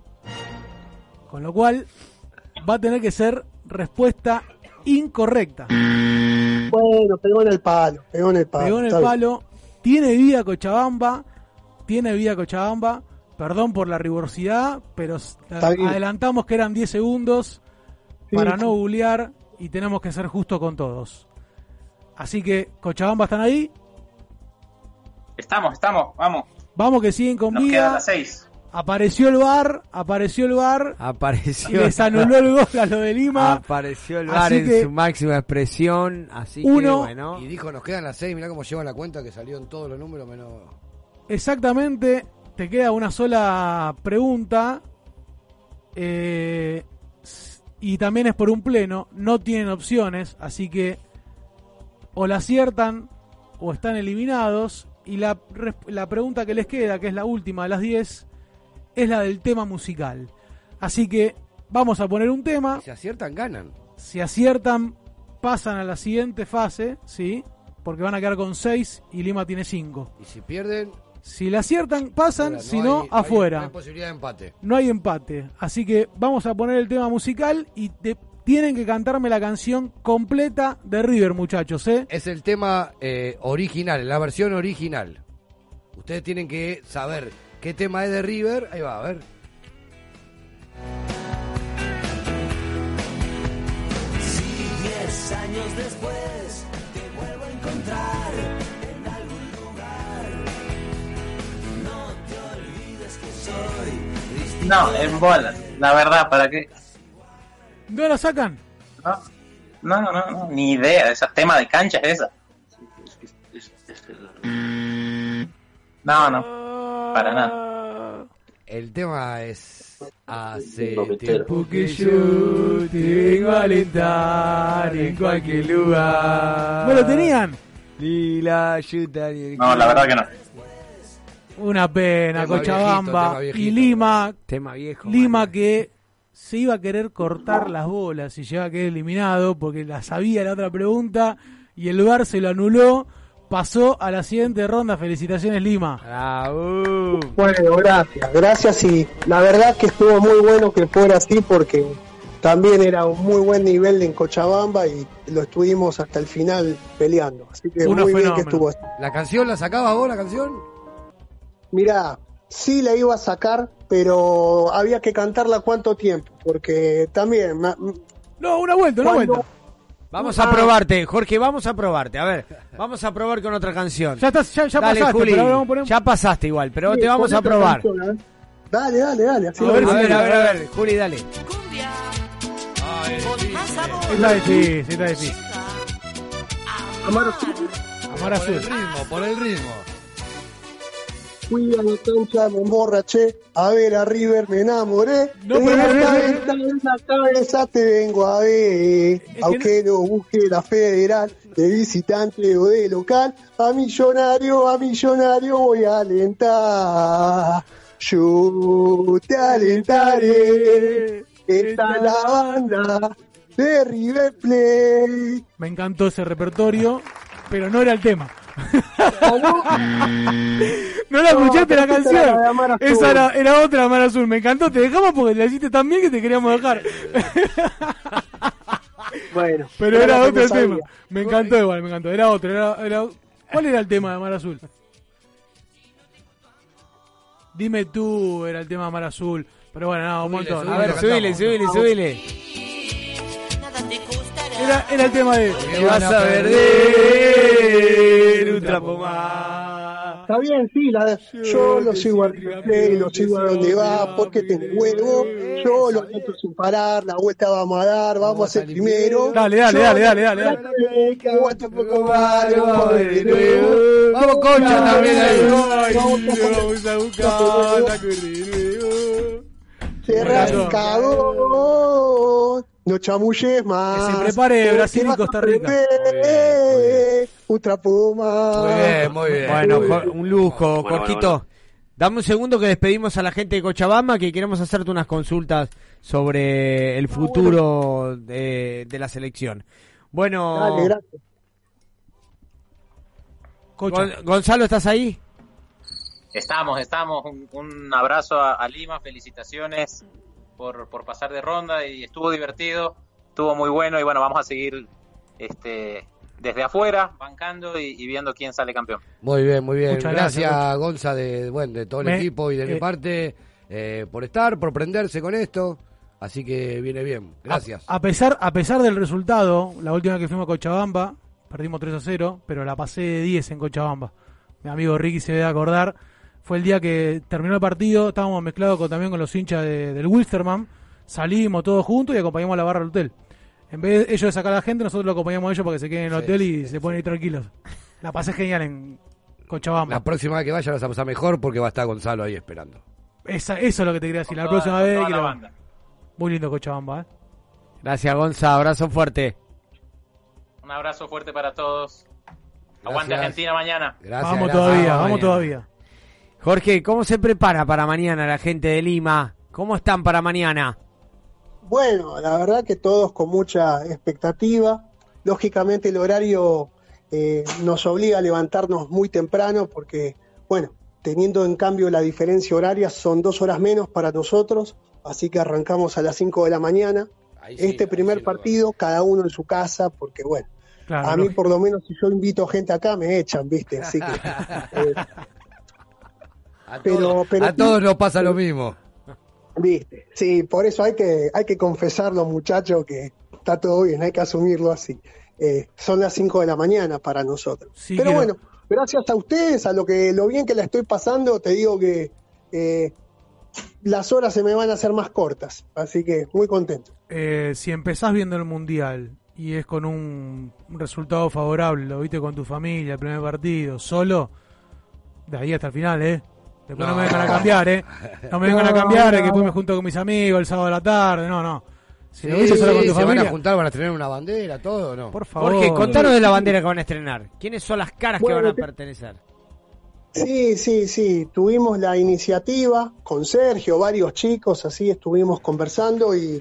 Con lo cual va a tener que ser respuesta incorrecta.
Bueno, pegó en el palo, pegó en el palo.
Pegó en el palo, tiene vida Cochabamba, tiene vida Cochabamba. Perdón por la rigurosidad, pero adelantamos que eran 10 segundos
Sí,
para
sí.
no googlear y tenemos que ser justos con todos. Así que, Cochabamba están ahí.
Estamos, estamos, vamos.
Vamos que siguen con
Nos quedan las 6.
Apareció el bar, apareció el bar.
Apareció.
Les anuló el gol a lo de Lima.
Apareció el
Así
bar en
que-
su máxima expresión. Así que bueno.
Y dijo, nos quedan las seis, mirá cómo llevan la cuenta que salió en todos los números menos...
Exactamente, te queda una sola pregunta. eh, y también es por un pleno. No tienen opciones, así que o la aciertan o están eliminados. Y la, la pregunta que les queda, que es la última de las 10, es la del tema musical. Así que vamos a poner un tema.
Si aciertan, ganan.
Si aciertan, pasan a la siguiente fase, ¿sí? Porque van a quedar con 6 y Lima tiene 5.
Y si pierden,
Si la aciertan, pasan, si
no hay-
afuera.
no hay posibilidad de empate.
No hay empate. Así que vamos a poner el tema musical y te- tienen que cantarme la canción completa de River, muchachos, ¿eh?
es el tema eh, original, la versión original. Ustedes tienen que saber qué tema es de River. Ahí va, a ver.
Si diez años después te vuelvo a encontrar en algún lugar, no te olvides que soy.
No, en bola. La verdad, ¿para qué?
¿No la sacan?
No, no, no, no, ni idea. Ese tema de cancha es esa. No, no. Para nada.
El tema es hace tiempo
Que yo te vengo a alentar en cualquier lugar.
¿No lo tenían?
Ni la ayuda ni el
No, la verdad que no.
Una pena,
Tema
Cochabamba
viejito,
y. Lima.
Tema viejo.
Lima que se iba a querer cortar las bolas y llegaba a quedar eliminado porque la sabía la otra pregunta y el VAR se lo anuló. Pasó a la siguiente ronda. Felicitaciones, Lima.
Bravo.
Bueno, gracias, gracias y la verdad que estuvo muy bueno que fuera así porque también era un muy buen nivel en Cochabamba y lo estuvimos hasta el final peleando. Así que muy bien que estuvo así.
¿La canción la sacabas vos, la canción?
Mirá, sí la iba a sacar, pero había que cantarla cuánto tiempo, porque también...
No, una vuelta, una
Cuando-
vuelta.
Vamos a probarte, Jorge, vamos a probarte. A ver, vamos a probar con otra canción.
Ya, estás, ya, ya
Dale,
pasaste,
Juli,
pero vamos a poner...
ya pasaste igual, pero
Sí,
te vamos a probar.
canción, a ver. Dale, dale, dale. así
A ver,
A ver, a ver, a ver, Juli, dale.
Está difícil, está difícil.
Amar Azul,
Amar
Por
azul.
el ritmo, por el ritmo.
Fui a la cancha, me emborraché, a ver a River me enamoré.
No,
en
pero-
la
pero-
cabeza, en la cabeza te vengo a ver.
que
Aunque no busque la federal, de visitante o de local, a millonario, a millonario voy a alentar. Yo te alentaré. Esta es la banda de River Plate.
Me encantó ese repertorio, pero no era el tema. No la escuchaste la canción. Esa era, era otra Amar Azul. Me encantó. Te dejamos porque la hiciste tan bien que te queríamos dejar.
Bueno,
Pero era otro tema. Me encantó igual, me encantó. Era otro. Era, era- ¿Cuál era el tema de Amar Azul? Dime tú, era el tema de Amar Azul. Pero bueno, no, un montón.
subile,
A ver, subile, subile, subile.
Era, era el tema de.
Te vas a perder un trapo más.
Está bien, sí, la, yo lo sigo al replay, lo sigo a donde va, porque tengo huevo, yo lo meto sin parar, la vuelta vamos a dar, vamos a hacer primero.
Dale, dale, dale, dale, dale,
un poco más, vamos a ver de nuevo.
Vamos, Concha, también ahí.
Vamos a buscar la
Cerra el cagón, no chamulles más.
Que se prepare Brasil y Costa Rica.
Un trapo más.
Muy bien, muy bien.
Bueno, un lujo,
Bueno,
Dame un segundo que despedimos a la gente de Cochabamba que queremos hacerte unas consultas sobre el futuro de, de la selección. Bueno,
Dale, gracias.
Gon- Gonzalo, ¿estás ahí?
Estamos, estamos. Un, un abrazo a, a Lima, felicitaciones por, por pasar de ronda y estuvo divertido, estuvo muy bueno y bueno, vamos a seguir este desde afuera, bancando y, y viendo quién sale campeón.
Muy bien, muy bien.
Muchas
gracias,
gracias,
Gonza, de, bueno, de todo el
Me-
equipo y de mi
eh,
parte, eh, por estar, por prenderse con esto. Así que viene bien. Gracias.
A pesar, a pesar del resultado, la última que fuimos a Cochabamba, perdimos 3 a 0, pero la pasé de 10 en Cochabamba. Mi amigo Ricky se debe acordar. Fue el día que terminó el partido, estábamos mezclados con, también con los hinchas de- del Wilstermann. Salimos todos juntos y acompañamos a la barra al hotel. En vez de ellos de sacar a la gente, nosotros lo acompañamos a ellos para que se queden en el
Sí,
hotel y
sí,
se pueden ir tranquilos. La pasé genial en Cochabamba.
La próxima vez que vaya vas a pasar mejor porque va a estar Gonzalo ahí esperando.
Esa- eso es lo que te quería decir. La
toda-
próxima vez.
toda la banda.
Muy lindo Cochabamba, ¿eh?
Gracias, Gonza. Abrazo fuerte.
Un abrazo fuerte para todos. Aguante
Gracias.
Argentina mañana.
Gracias.
vamos
gracias.
todavía,
vamos
vamos todavía.
Jorge, ¿cómo se prepara para mañana la gente de Lima? ¿Cómo están para mañana?
Bueno, la verdad que todos con mucha expectativa. Lógicamente el horario eh, nos obliga a levantarnos muy temprano porque, bueno, teniendo en cambio la diferencia horaria son dos horas menos para nosotros, así que arrancamos a las 5 de la mañana. este primer partido, cada uno en su casa, porque bueno,
Claro,
a mí
lógico.
por lo menos si yo invito gente acá me echan, ¿viste? Así que... eh,
A,
Pero-
todos,
pero
a
sí-
todos nos pasa lo mismo.
Viste, sí, por eso hay que, hay que confesarlo, muchachos, que está todo bien, hay que asumirlo así. Eh, son las 5 de la mañana para nosotros.
Sí,
Pero bueno, gracias a ustedes, a lo que lo bien que la estoy pasando, te digo que eh, las horas se me van a hacer más cortas, así que muy contento.
Eh, si empezás viendo el mundial y es con un, un resultado favorable, lo viste con tu familia, el primer partido, solo, de ahí hasta el final, ¿eh? Después no,
No.
me vengan a cambiar, ¿eh? No me vengan a cambiar,
no.
que después me junto con mis amigos el sábado a la tarde, no, no. Si lo
Sí,
solo con tu
se van
familia,
a juntar, van a estrenar una bandera, todo, ¿o ¿no?
por favor.
Jorge, contanos de la bandera que van a estrenar. ¿Quiénes son las caras que van a
te-
pertenecer?
Sí, sí, sí, tuvimos la iniciativa con Sergio, varios chicos, así estuvimos conversando y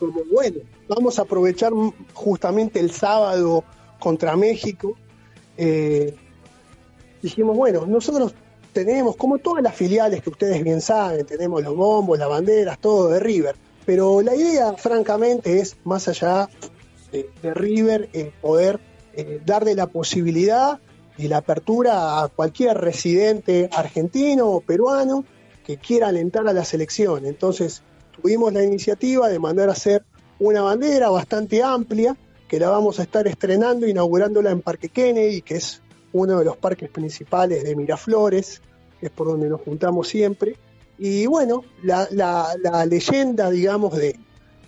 como bueno, vamos a aprovechar justamente el sábado contra México. eh, dijimos, bueno, nosotros tenemos, como todas las filiales que ustedes bien saben, tenemos los bombos, las banderas, todo de River, pero la idea, francamente, es más allá de, River, eh, poder eh, darle la posibilidad y la apertura a cualquier residente argentino o peruano que quiera alentar a la selección. Entonces tuvimos la iniciativa de mandar a hacer una bandera bastante amplia que la vamos a estar estrenando, inaugurándola en Parque Kennedy, que es uno de los parques principales de Miraflores, que es por donde nos juntamos siempre. Y bueno, la, leyenda, digamos, de,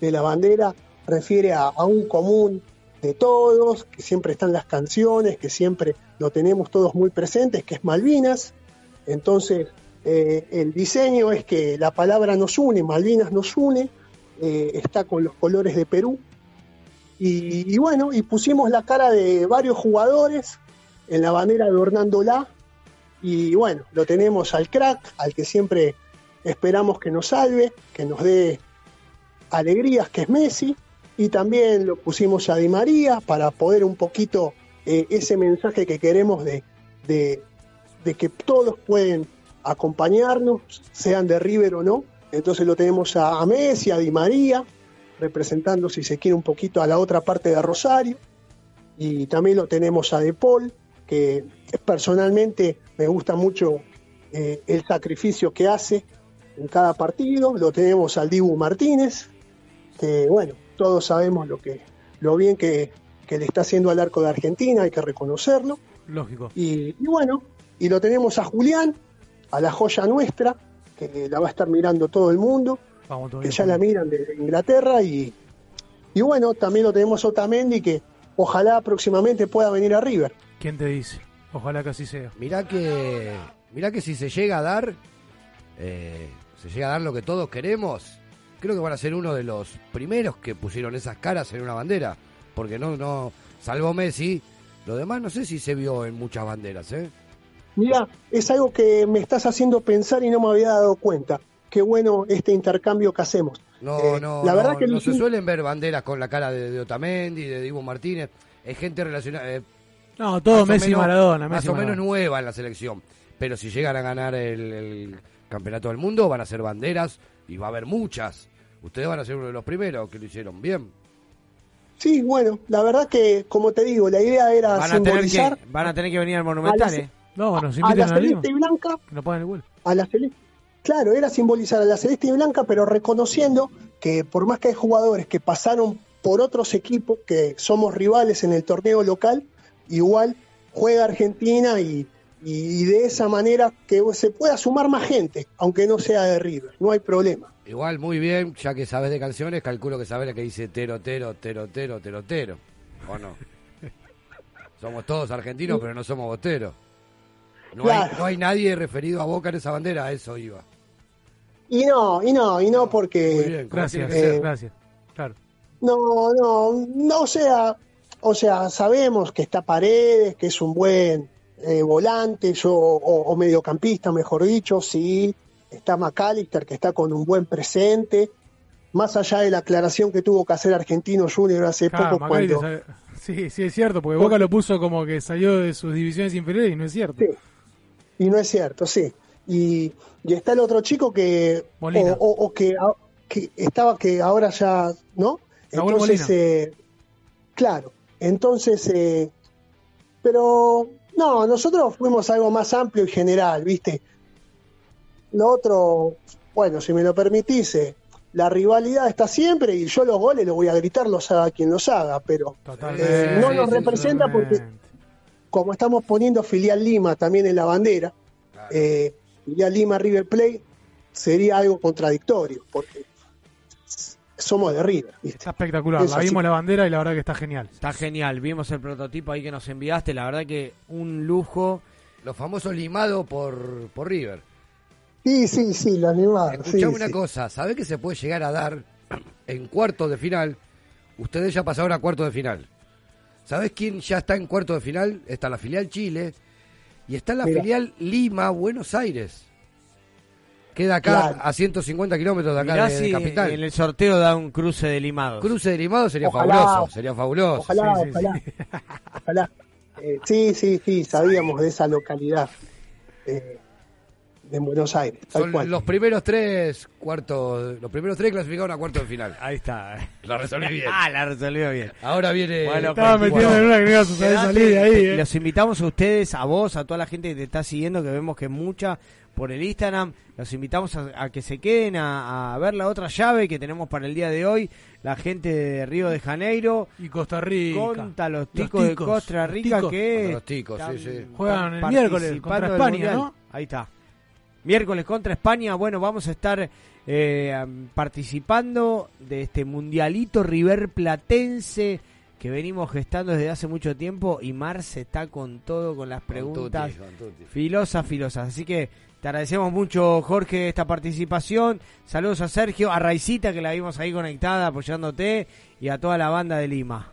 la bandera refiere a, un común de todos, que siempre están las canciones, que siempre lo tenemos todos muy presentes, que es Malvinas. Entonces, eh, el diseño es que la palabra nos une, Malvinas nos une, eh, está con los colores de Perú. Y bueno, y pusimos la cara de varios jugadores en la bandera adornándola. Y bueno, lo tenemos al crack, al que siempre esperamos que nos salve, que nos dé alegrías, que es Messi. Y también lo pusimos a Di María para poder un poquito eh, ese mensaje que queremos de, de, que todos pueden acompañarnos, sean de River o no. Entonces lo tenemos a, a Messi, a Di María, representando, si se quiere, un poquito a la otra parte de Rosario. Y también lo tenemos a De Paul, que personalmente me gusta mucho eh, el sacrificio que hace en cada partido. Lo tenemos al Dibu Martínez, que bueno, todos sabemos lo que lo bien que, que le está haciendo al arco de Argentina, hay que reconocerlo.
Lógico.
Y, y bueno, y lo tenemos a Julián, a la joya nuestra, que la va a estar mirando todo el mundo,
Vamos
que ya la miran desde Inglaterra. Y, y bueno, también lo tenemos a Otamendi, que ojalá próximamente pueda venir a River.
¿Quién te dice? Ojalá que así sea.
Mirá que, mirá que si se llega a dar, eh, se llega a dar lo que todos queremos, creo que van a ser uno de los primeros que pusieron esas caras en una bandera, porque no, no, salvo Messi, lo demás no sé si se vio en muchas banderas, ¿eh?
Mira, es algo que me estás haciendo pensar y no me había dado cuenta. Qué bueno este intercambio que hacemos.
No,
Eh,
no,
la
no,
verdad que
no se suelen ver banderas con la cara de, de Otamendi, de Dibu Martínez, es gente relacionada, eh,
No, todo
más o
Messi y Maradona.
Más
Messi
o
y
menos
Maradona.
nueva en la selección. Pero si llegan a ganar el, el campeonato del mundo, van a ser banderas y va a haber muchas. Ustedes van a ser uno de los primeros que lo hicieron bien.
Sí, bueno, la verdad que, como te digo, la idea era
Van a, tener
simbolizar
que, van a tener que venir al Monumental, ¿eh?
No, nos
a la
invitan a Lima.
celeste y blanca,
el vuelo.
a la celeste. Claro, era simbolizar a la celeste y blanca, pero reconociendo que por más que hay jugadores que pasaron por otros equipos que somos rivales en el torneo local, igual juega Argentina y, y de esa manera que se pueda sumar más gente, aunque no sea de River, no hay problema.
Igual, muy bien, ya que sabes de canciones, calculo que sabes la que dice tero, tero, tero, tero, tero, tero. ¿O no? somos todos argentinos, pero no somos boteros. No, hay, no hay nadie referido a Boca en esa bandera, a eso iba.
Y no, y no, y no
Muy
porque
bien, como
Gracias.
Eh,
gracias. Claro.
No, no, no, o sea, o sea, sabemos que está Paredes, que es un buen eh, volante, yo, o, o mediocampista, mejor dicho, sí, está McAllister, que está con un buen presente, más allá de la aclaración que tuvo que hacer Argentino Junior hace
Claro,
poco cuando...
Sí, sí, es cierto, porque Boca lo puso como que salió de sus divisiones inferiores y no es cierto.
Y no es cierto, sí. Y, y está el otro chico que... O, o- o que, que estaba que ahora ya... ¿No? Entonces, eh, claro. Entonces, eh, pero no, nosotros fuimos algo más amplio y general, ¿viste? Lo otro, bueno, si me lo permitís, eh, la rivalidad está siempre y yo los goles los voy a gritar, los haga quien los haga, pero eh, no nos representa porque como estamos poniendo filial Lima también en la bandera, eh, filial Lima River Plate sería algo contradictorio, porque somos de River. ¿viste?
Está espectacular.
Es
la
así.
vimos la bandera y la verdad que está genial.
Está genial, vimos el prototipo ahí que nos enviaste, la verdad que un lujo.
Los famosos limados por, por River.
Sí, sí, sí, lo animado.
Escuchame
sí,
una
sí.
cosa, ¿sabés que se puede llegar a dar en cuartos de final? Ustedes ya pasaron a cuartos de final. ¿Sabés quién ya está en cuartos de final? Está la filial Chile y está la
Mira.
filial Lima, Buenos Aires. Queda acá
Claro.
a 150 kilómetros de acá
Mirá
de, de
si
capital.
en el sorteo da un cruce de limados.
Cruce de limado sería
Ojalá.
fabuloso, sería fabuloso.
Ojalá,
Sí, sí,
ojalá.
sí.
ojalá. Eh, sí, sí, sí, sabíamos de esa localidad eh, de Buenos Aires, tal
Son
cual.
los primeros tres cuartos, los primeros tres clasificaron a cuartos de final.
Ahí está.
La resolví bien.
Ah, la resolvió bien.
Ahora viene.
Bueno,
Estaba metiendo
bueno.
en una que no salir de ahí, eh.
Los invitamos a ustedes, a vos, a toda la gente que te está siguiendo, que vemos que mucha por el Instagram. Los invitamos a, a que se queden a, a ver la otra llave que tenemos para el día de hoy. La gente de Río de Janeiro.
Y Costa Rica.
Contra los
Los
ticos, de Costa Rica
ticos.
que
los ticos, sí,
están-
sí.
Juegan el miércoles contra España. ¿no?
Ahí está. Miércoles contra España. Bueno, vamos a estar eh, am, participando de este mundialito River Platense que venimos gestando desde hace mucho tiempo y Marce está con todo, con las preguntas
tutti, con tutti.
filosas, filosas. Así que te agradecemos mucho, Jorge, esta participación. Saludos a Sergio, a Raicita, que la vimos ahí conectada apoyándote, y a toda la banda de Lima.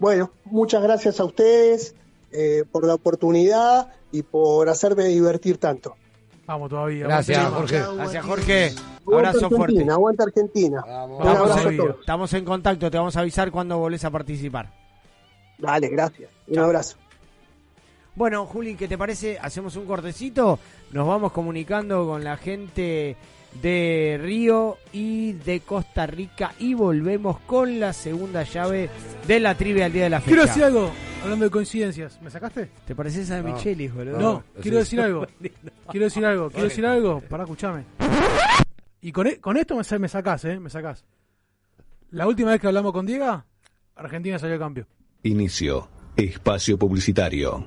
Bueno, muchas gracias a ustedes eh, por la oportunidad y por hacerme divertir tanto.
Vamos todavía.
Gracias,
vamos
Jorge.
Gracias, Jorge.
Aguanta
Abrazo fuerte.
Argentina, aguanta Argentina.
Vamos, Silvio.
todos.
Estamos en contacto, te vamos a avisar cuando volvés a participar.
Dale, gracias. Un abrazo.
Bueno, Juli, ¿qué te parece? Hacemos un cortecito, nos vamos comunicando con la gente de Río y de Costa Rica y volvemos con la segunda llave de la trivia al día de la fecha.
Quiero decir algo, hablando de coincidencias. ¿Me sacaste?
¿Te pareces a
No.
Michelis, boludo?
No, quiero decir algo. Quiero decir algo, quiero decir algo. Pará, escuchame. Y con, e- con esto me, me sacás, ¿eh? Me sacás. La última vez que hablamos con Diego, Argentina salió campeón.
Inicio. Espacio publicitario.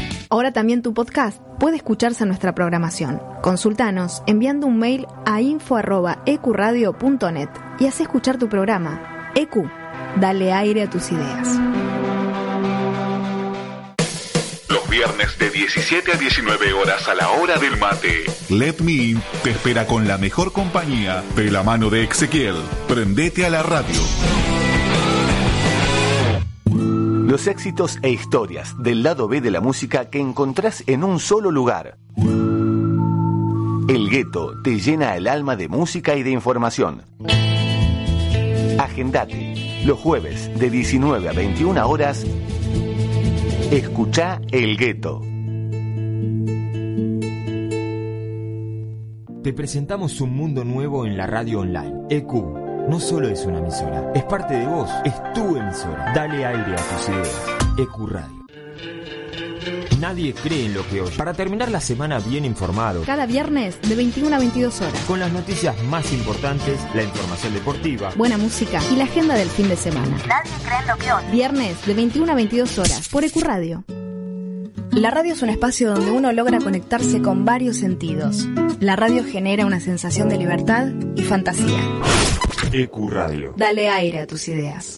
Ahora también tu podcast puede escucharse en nuestra programación. Consultanos enviando un mail a info.ecuradio.net y haz escuchar tu programa. EQ, dale aire a tus ideas.
Los viernes de 17 a 19 horas a la hora del mate. Let Me In te espera con la mejor compañía de la mano de Ezequiel. Prendete a la radio.
Los éxitos e historias del lado B de la música que encontrás en un solo lugar. El gueto te llena el alma de música y de información. Agendate los jueves de 19 a 21 horas. Escucha El Gueto.
Te presentamos un mundo nuevo en la radio online. EQ no solo es una emisora, es parte de vos, es tu emisora. Dale aire a tus ideas. EQ Radio. Nadie cree en lo que oye. Para terminar la semana bien informado,
Cada viernes de 21 a 22 horas.
con las noticias más importantes, la información deportiva,
Buena música y la agenda del fin de semana.
Nadie cree en lo que oye.
Viernes de 21 a 22 horas por Ecuradio. La radio es un espacio donde uno logra conectarse con varios sentidos. La radio genera una sensación de libertad y fantasía.
EQ Radio.
Dale aire a tus ideas.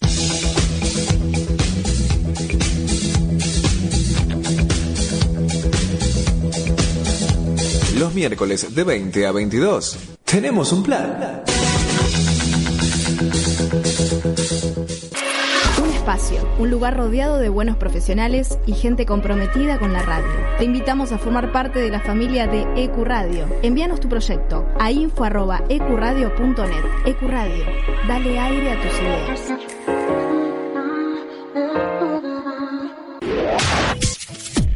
Los miércoles de 20 a 22. Tenemos un plan.
Un lugar rodeado de buenos profesionales y gente comprometida con la radio. Te invitamos a formar parte de la familia de Ecuradio. Envíanos tu proyecto a info.ecuradio.net. Ecuradio, dale aire a tus ideas.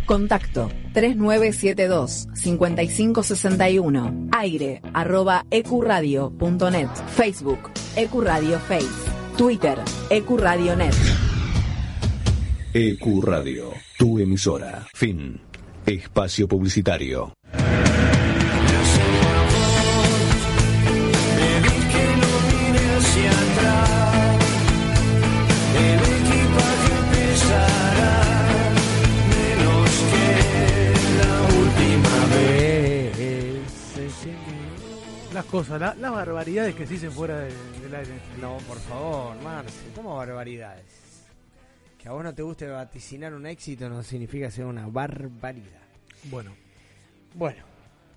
Contacto 3972 5561 aire arroba ecuradio.net Facebook Ecuradio Face Twitter Ecuradionet
EQ Radio, tu emisora. Fin. Espacio publicitario.
Las cosas, la- las barbaridades que se dicen fuera de- del aire.
No, por favor, Marce, ¿cómo barbaridades? Que a vos no te guste vaticinar un éxito no significa ser una barbaridad.
Bueno.
Bueno,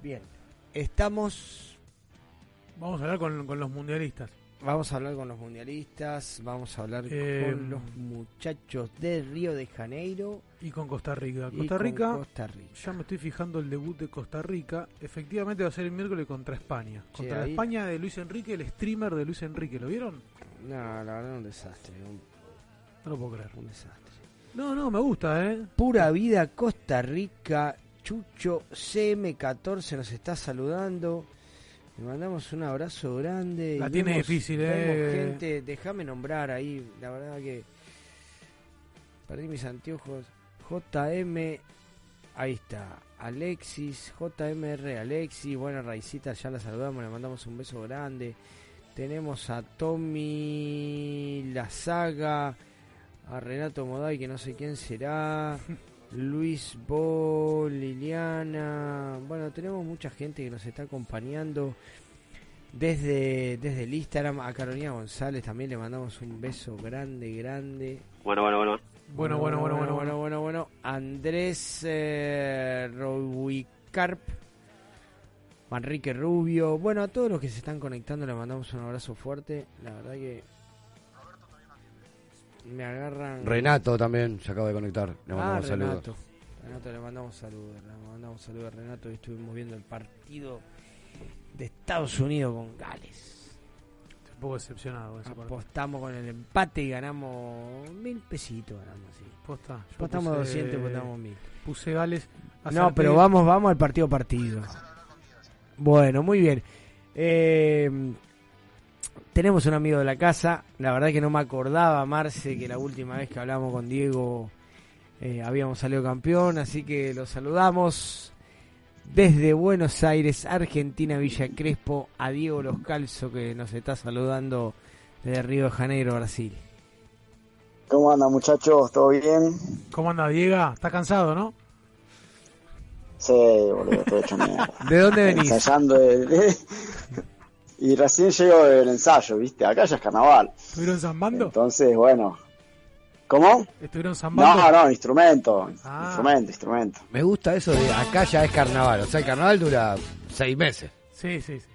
bien. Estamos.
Vamos a hablar con, con los mundialistas.
Vamos a hablar con los mundialistas, vamos a hablar
Eh,
con los muchachos de Río de Janeiro.
Y con Costa Rica.
Y
Costa
con
Rica,
Costa Rica.
ya me estoy fijando el debut de Costa Rica. Efectivamente va a ser el miércoles contra España.
Sí,
Contra la
ahí-
España de Luis Enrique, el streamer de Luis Enrique. ¿Lo vieron?
No, la verdad un desastre. Un,
No lo puedo creer.
un desastre.
No, no, me gusta, ¿eh?
Pura vida Costa Rica. Chucho CM14 nos está saludando. Le mandamos un abrazo grande.
La
y
tiene
vemos-
difícil, eh.
gente, déjame nombrar ahí. La verdad que perdí mis anteojos. JM, ahí está. Alexis, JMR Alexis. Bueno, Raicita, ya la saludamos, le mandamos un beso grande. Tenemos a Tommy La Saga, a Renato Moday, que no sé quién será. Luis Bo, Liliana. Bueno, tenemos mucha gente que nos está acompañando desde, desde el Instagram. A Carolina González también le mandamos un beso grande, grande.
Bueno, bueno, bueno.
Bueno, bueno, bueno, bueno,
bueno, bueno, bueno. Andrés eh, Rowicarp, Manrique Rubio. Bueno, a todos los que se están conectando le mandamos un abrazo fuerte. La verdad que me agarran.
Renato también se acaba de conectar. Le
Ah,
mandamos saludos.
Renato. Renato, le mandamos saludos. Le mandamos saludos a Renato. Hoy estuvimos viendo el partido de Estados Unidos con Gales.
Estoy un poco decepcionado con esa parte.
Apostamos con el empate y ganamos mil pesitos. Ganamos, sí.
Posta, yo
Apostamos
puse-
200 apostamos mil.
Puse Gales.
No, pero vamos, vamos al partido partido. Bueno, muy bien. Eh, tenemos un amigo de la casa. La verdad que no me acordaba, Marce, que la última vez que hablamos con Diego eh, habíamos salido campeón. Así que lo saludamos desde Buenos Aires, Argentina, Villa Crespo, a Diego Los Calzo, que nos está saludando desde Río de Janeiro, Brasil.
¿Cómo andan muchachos? ¿Todo bien?
¿Cómo anda, Diego? ¿Está cansado, no?
Sí, boludo, estoy hecho mierda.
¿De dónde venís?
Ensayando el- y recién llego del ensayo, ¿viste? Acá ya es carnaval.
¿Estuvieron zambando?
Entonces, bueno. ¿Cómo?
¿Estuvieron zambando?
No, no, instrumento.
Ah.
Instrumento, instrumento.
Me gusta eso de acá ya es carnaval. O sea, el carnaval dura seis meses.
Sí, sí, sí.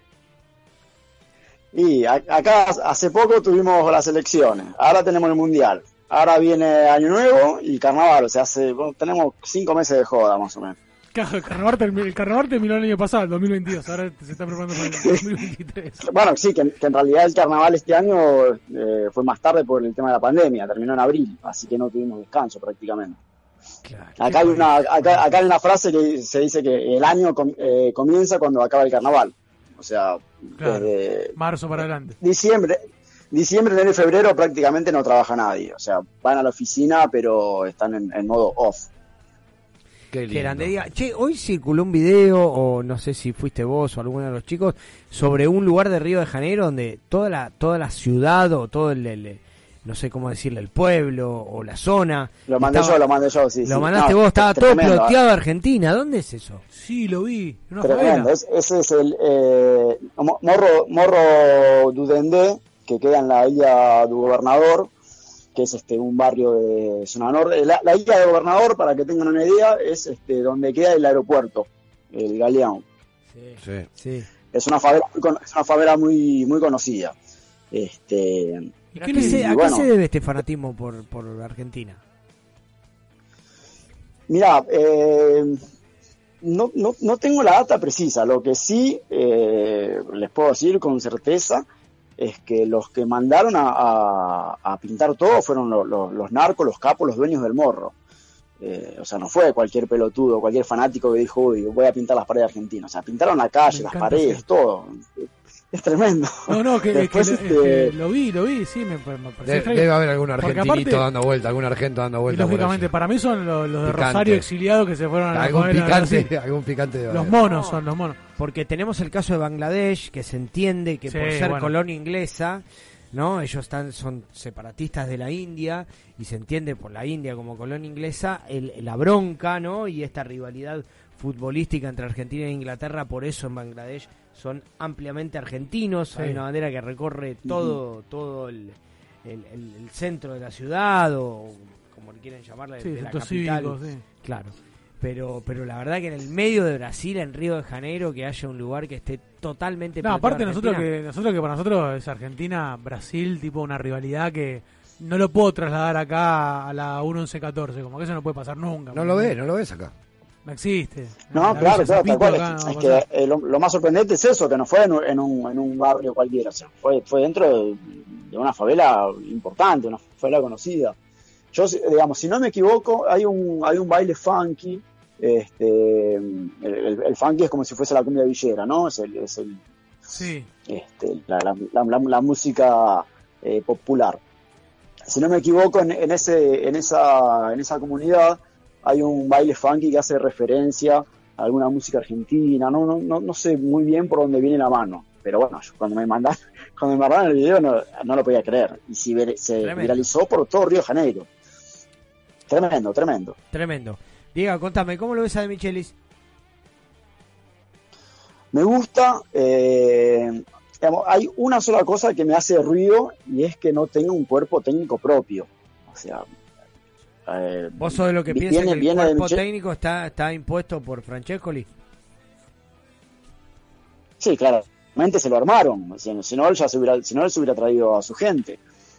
Y a- acá hace poco tuvimos las elecciones. Ahora tenemos el mundial. Ahora viene Año Nuevo y carnaval. O sea, hace, bueno, tenemos cinco meses de joda más o menos.
Claro, el carnaval, el carnaval terminó el año pasado, el 2022. Ahora se está preparando para el 2023.
Bueno, sí, que, que en realidad el carnaval este año eh, fue más tarde por el tema de la pandemia, terminó en abril, así que no tuvimos descanso prácticamente. Acá hay una acá, acá hay una frase que se dice que el año com- eh, comienza cuando acaba el carnaval. O sea,
Claro.
desde
Marzo para adelante.
diciembre, diciembre, enero y febrero prácticamente no trabaja nadie. O sea, van a la oficina, pero están en, en modo off.
Qué
Que grande diga, che, hoy circuló un video, o no sé si fuiste vos o alguno de los chicos, sobre un lugar de Río de Janeiro donde toda la, toda la ciudad o todo el, el- no sé cómo decirle, el pueblo o la zona.
Lo mandé
estaba-
yo, lo mandé yo, sí.
Lo
sí.
mandaste
No,
vos, estaba todo
tremendo, ¿eh?
ploteado de Argentina. ¿Dónde es eso?
Sí, lo vi. en Una
Tremendo. Es- ese es el eh, Mo- Morro, Morro Dudendé, que queda en la isla du Gobernador, que es este un barrio de zona norte. La, la isla de Gobernador, para que tengan una idea, es este donde queda el aeropuerto, el Galeón.
Sí.
Sí.
Es una favela, es una favela muy, muy conocida. Este,
¿Y qué se- ¿A qué se debe este fanatismo por, por Argentina?
Mira, eh, no, no, no tengo la data precisa. Lo que sí eh, les puedo decir con certeza es que los que mandaron a, a- a pintar todo fueron lo- lo- los narcos, los capos, los dueños del morro. Eh, o sea, no fue cualquier pelotudo, cualquier fanático que dijo, uy, voy a pintar las paredes argentinas. O sea, pintaron la calle,
Me
las paredes, todo. Es tremendo.
No, no, que,
Después,
lo-
este,
es que lo vi, lo vi, sí, me, me pareció
De- debe haber algún argentinito
aparte-
dando vuelta, algún argento dando vuelta.
lógicamente, para mí son los, los de
Picante.
Rosario exiliados que se fueron a la
Algún
de
picante, algún picante debe
Los monos son los monos.
Porque tenemos el caso de Bangladesh, que se entiende que
Sí,
por ser
bueno.
colonia inglesa, ¿no? Ellos están, son separatistas de la India y se entiende por la India como colonia inglesa el, la bronca, ¿no? Y esta rivalidad futbolística entre Argentina e Inglaterra, por eso en Bangladesh son ampliamente argentinos.
Sí.
Hay una bandera que recorre todo, todo el, el- el- el centro de la ciudad o como le quieren llamarla,
Sí,
de la capital.
cívico, sí.
Claro. Pero, pero la verdad que en el medio de Brasil, en Río de Janeiro, que haya un lugar que esté totalmente
No, aparte nosotros que nosotros que para nosotros es Argentina, Brasil, tipo una rivalidad que no lo puedo trasladar acá a la 1-11-14, como que eso no puede pasar nunca.
No lo ves, no lo ves acá.
No existe.
No,
La
claro, claro, tal cual.
acá
Es que eh, lo, lo más sorprendente es eso, que no fue en un, en un, en un barrio cualquiera, o sea, fue, fue dentro de, de una favela importante, una favela conocida. Yo, digamos, si no me equivoco, hay un, hay un baile funky, este, el, el- el funky es como si fuese la cumbia villera, ¿no? Es el, es el,
Sí.
este, la, la- la- la- la música eh, popular. Si no me equivoco, en, en ese, en, esa, en esa comunidad hay un baile funky que hace referencia a alguna música argentina. No, no, no, no sé muy bien por dónde viene la mano. Pero bueno, yo cuando me mandaron, cuando me mandaron el video no, no lo podía creer. Y si se viralizó por todo Río de Janeiro. Tremendo, tremendo.
Tremendo. Diego, contame, ¿cómo lo ves a De Michelis?
Me gusta, eh, digamos, hay una sola cosa que me hace ruido y es que no tenga un cuerpo técnico propio. O sea, eh,
¿Vos sos de lo que
vi-
piensa que el cuerpo técnico está, está impuesto por Francescoli?
Sí, claramente se lo armaron. Si, si no, él ya se hubiera, si no, él se hubiera traído a su gente.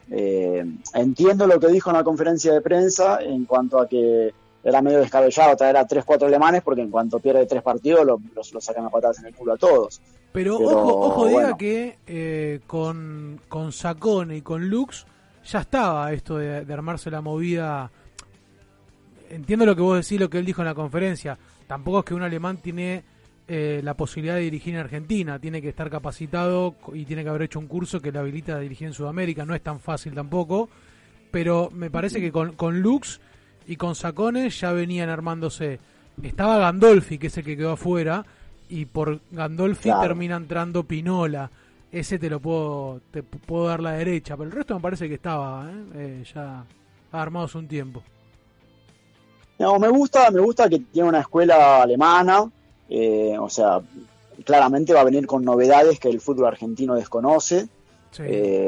Eh, entiendo lo que dijo en la conferencia de prensa en cuanto a que era medio descabellado traer a tres, cuatro alemanes porque en cuanto pierde tres partidos lo- los, los sacan a patadas en el culo a todos.
Pero,
Pero,
ojo, ojo diga que eh, con, con Sacone y con Lux ya estaba esto de, de armarse la movida. Entiendo lo que vos decís, lo que él dijo en la conferencia. Tampoco es que un alemán tiene eh, la posibilidad de dirigir en Argentina. Tiene que estar capacitado y tiene que haber hecho un curso que le habilita a dirigir en Sudamérica. No es tan fácil tampoco, pero me parece que con, con Lux y con Sacones ya venían armándose. Estaba Gandolfi, que es el que quedó afuera, y por Gandolfi
Claro.
termina entrando Pinola. Ese te lo puedo, te puedo dar la derecha, pero el resto me parece que estaba ¿eh? Eh, ya armados un tiempo.
No, me gusta, me gusta que tiene una escuela alemana, eh, o sea, claramente va a venir con novedades que el fútbol argentino desconoce.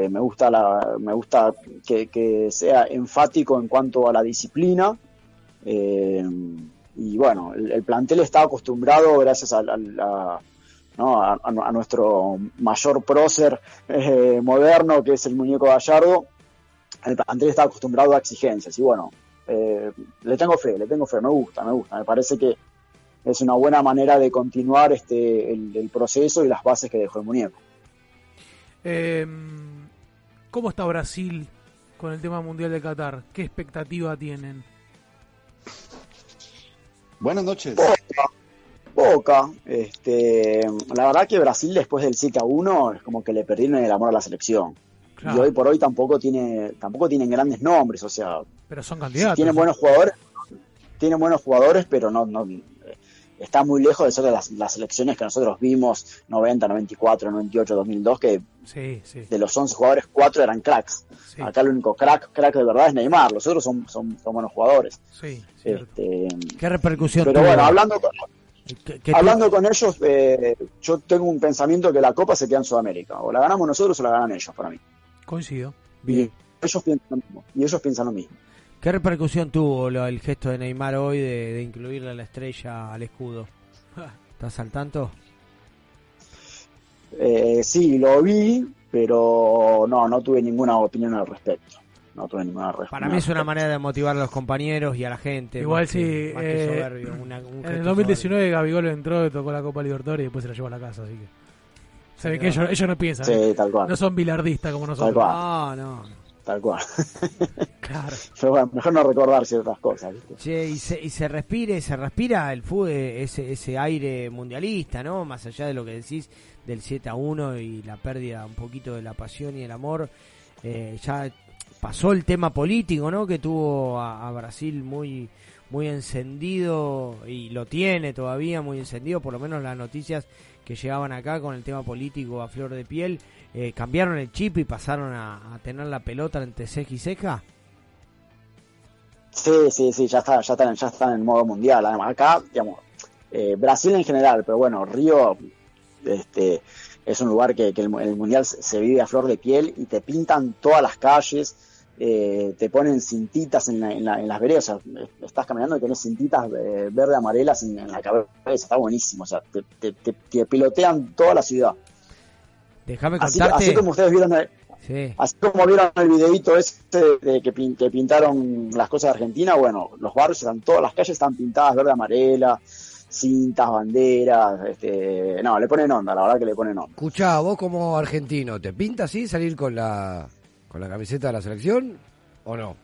Eh, me gusta la, me gusta que, que sea enfático en cuanto a la disciplina. Eh, y bueno, el, el plantel está acostumbrado, gracias a, a- a- ¿no? a- a- a nuestro mayor prócer eh, moderno, que es el muñeco Gallardo, el plantel está acostumbrado a exigencias. Y bueno, eh, le tengo fe, le tengo fe, me gusta, me gusta. Me parece que es una buena manera de continuar este el, el proceso y las bases que dejó el muñeco.
Eh, ¿Cómo está Brasil con el tema mundial de Qatar? ¿Qué expectativa tienen?
Buenas noches.
Boca, este, la verdad que Brasil después del 7 a 1 es como que le perdieron el amor a la selección.
Claro.
Y hoy por hoy tampoco tiene, tampoco tienen grandes nombres, o sea,
Pero son candidatos.
tienen buenos jugadores, tienen buenos jugadores, pero no, no eh, está muy lejos de ser de las, las selecciones que nosotros vimos 90, 94, 98, 2002, que
Sí, sí.
de los 11 jugadores, 4 eran cracks. Acá el único crack, crack de verdad es Neymar, los otros son, son, son buenos jugadores.
Sí,
Este,
¿Qué repercusión
pero
tuvo?
bueno, hablando con,
¿Qué- qué
hablando con ellos, eh, yo tengo un pensamiento que la Copa se queda en Sudamérica. O la ganamos nosotros o la ganan ellos, para mí.
Coincido.
Y ellos piensan lo mismo. Y ellos piensan lo mismo.
¿Qué repercusión tuvo lo- el gesto de Neymar hoy de, de incluirle a la estrella al escudo? ¿Estás al tanto?
Eh, sí, lo vi, pero no, no tuve ninguna opinión al respecto. No tuve ninguna
Para mí es una manera de motivar a los compañeros y a la gente.
Igual
más que-
sí.
más que
eh,
soberbio, una- un
en el 2019 Gabigol entró, tocó la Copa Libertadores y después se la llevó a la casa, así que. Se ve que ellos, ellos no piensan.
Sí,
¿eh?
tal cual.
No son bilardistas como nosotros.
cual.
No, no.
Tal cual.
Claro.
Pero bueno, mejor no recordar ciertas cosas. ¿viste?
Che, y se, y se respire, se respira el fútbol, ese, ese aire mundialista, ¿no? Más allá de lo que decís del 7 a 1 y la pérdida un poquito de la pasión y el amor, eh, ya pasó el tema político, ¿no? Que tuvo a, a Brasil muy muy encendido y lo tiene todavía muy encendido, por lo menos las noticias que llegaban acá con el tema político a flor de piel, eh, cambiaron el chip y pasaron a, tener la pelota entre ceja y ceja.
Sí, sí, sí, ya está, ya están, ya están en modo mundial. Además, acá, digamos, eh, Brasil en general, pero bueno, Río, este, es un lugar que, que el, mundial se vive a flor de piel y te pintan todas las calles, eh, te ponen cintitas en, la- en, la- en las veredas, o sea, estás caminando y tenés cintitas eh, verde amarelas en, en la cabeza, está buenísimo, o sea, te, te- te- te pilotean toda la ciudad.
Déjame
Así,
contarte.
así como ustedes vieron el,
Sí.
Así como vieron el videito este de que, pin- que pintaron las cosas de Argentina, bueno, los barrios están, todas las calles están pintadas verde amarela, cintas, banderas, este, no, le ponen onda, la verdad que le ponen onda.
Escuchá, vos como argentino, ¿te pinta así salir con la con la camiseta de la selección o no?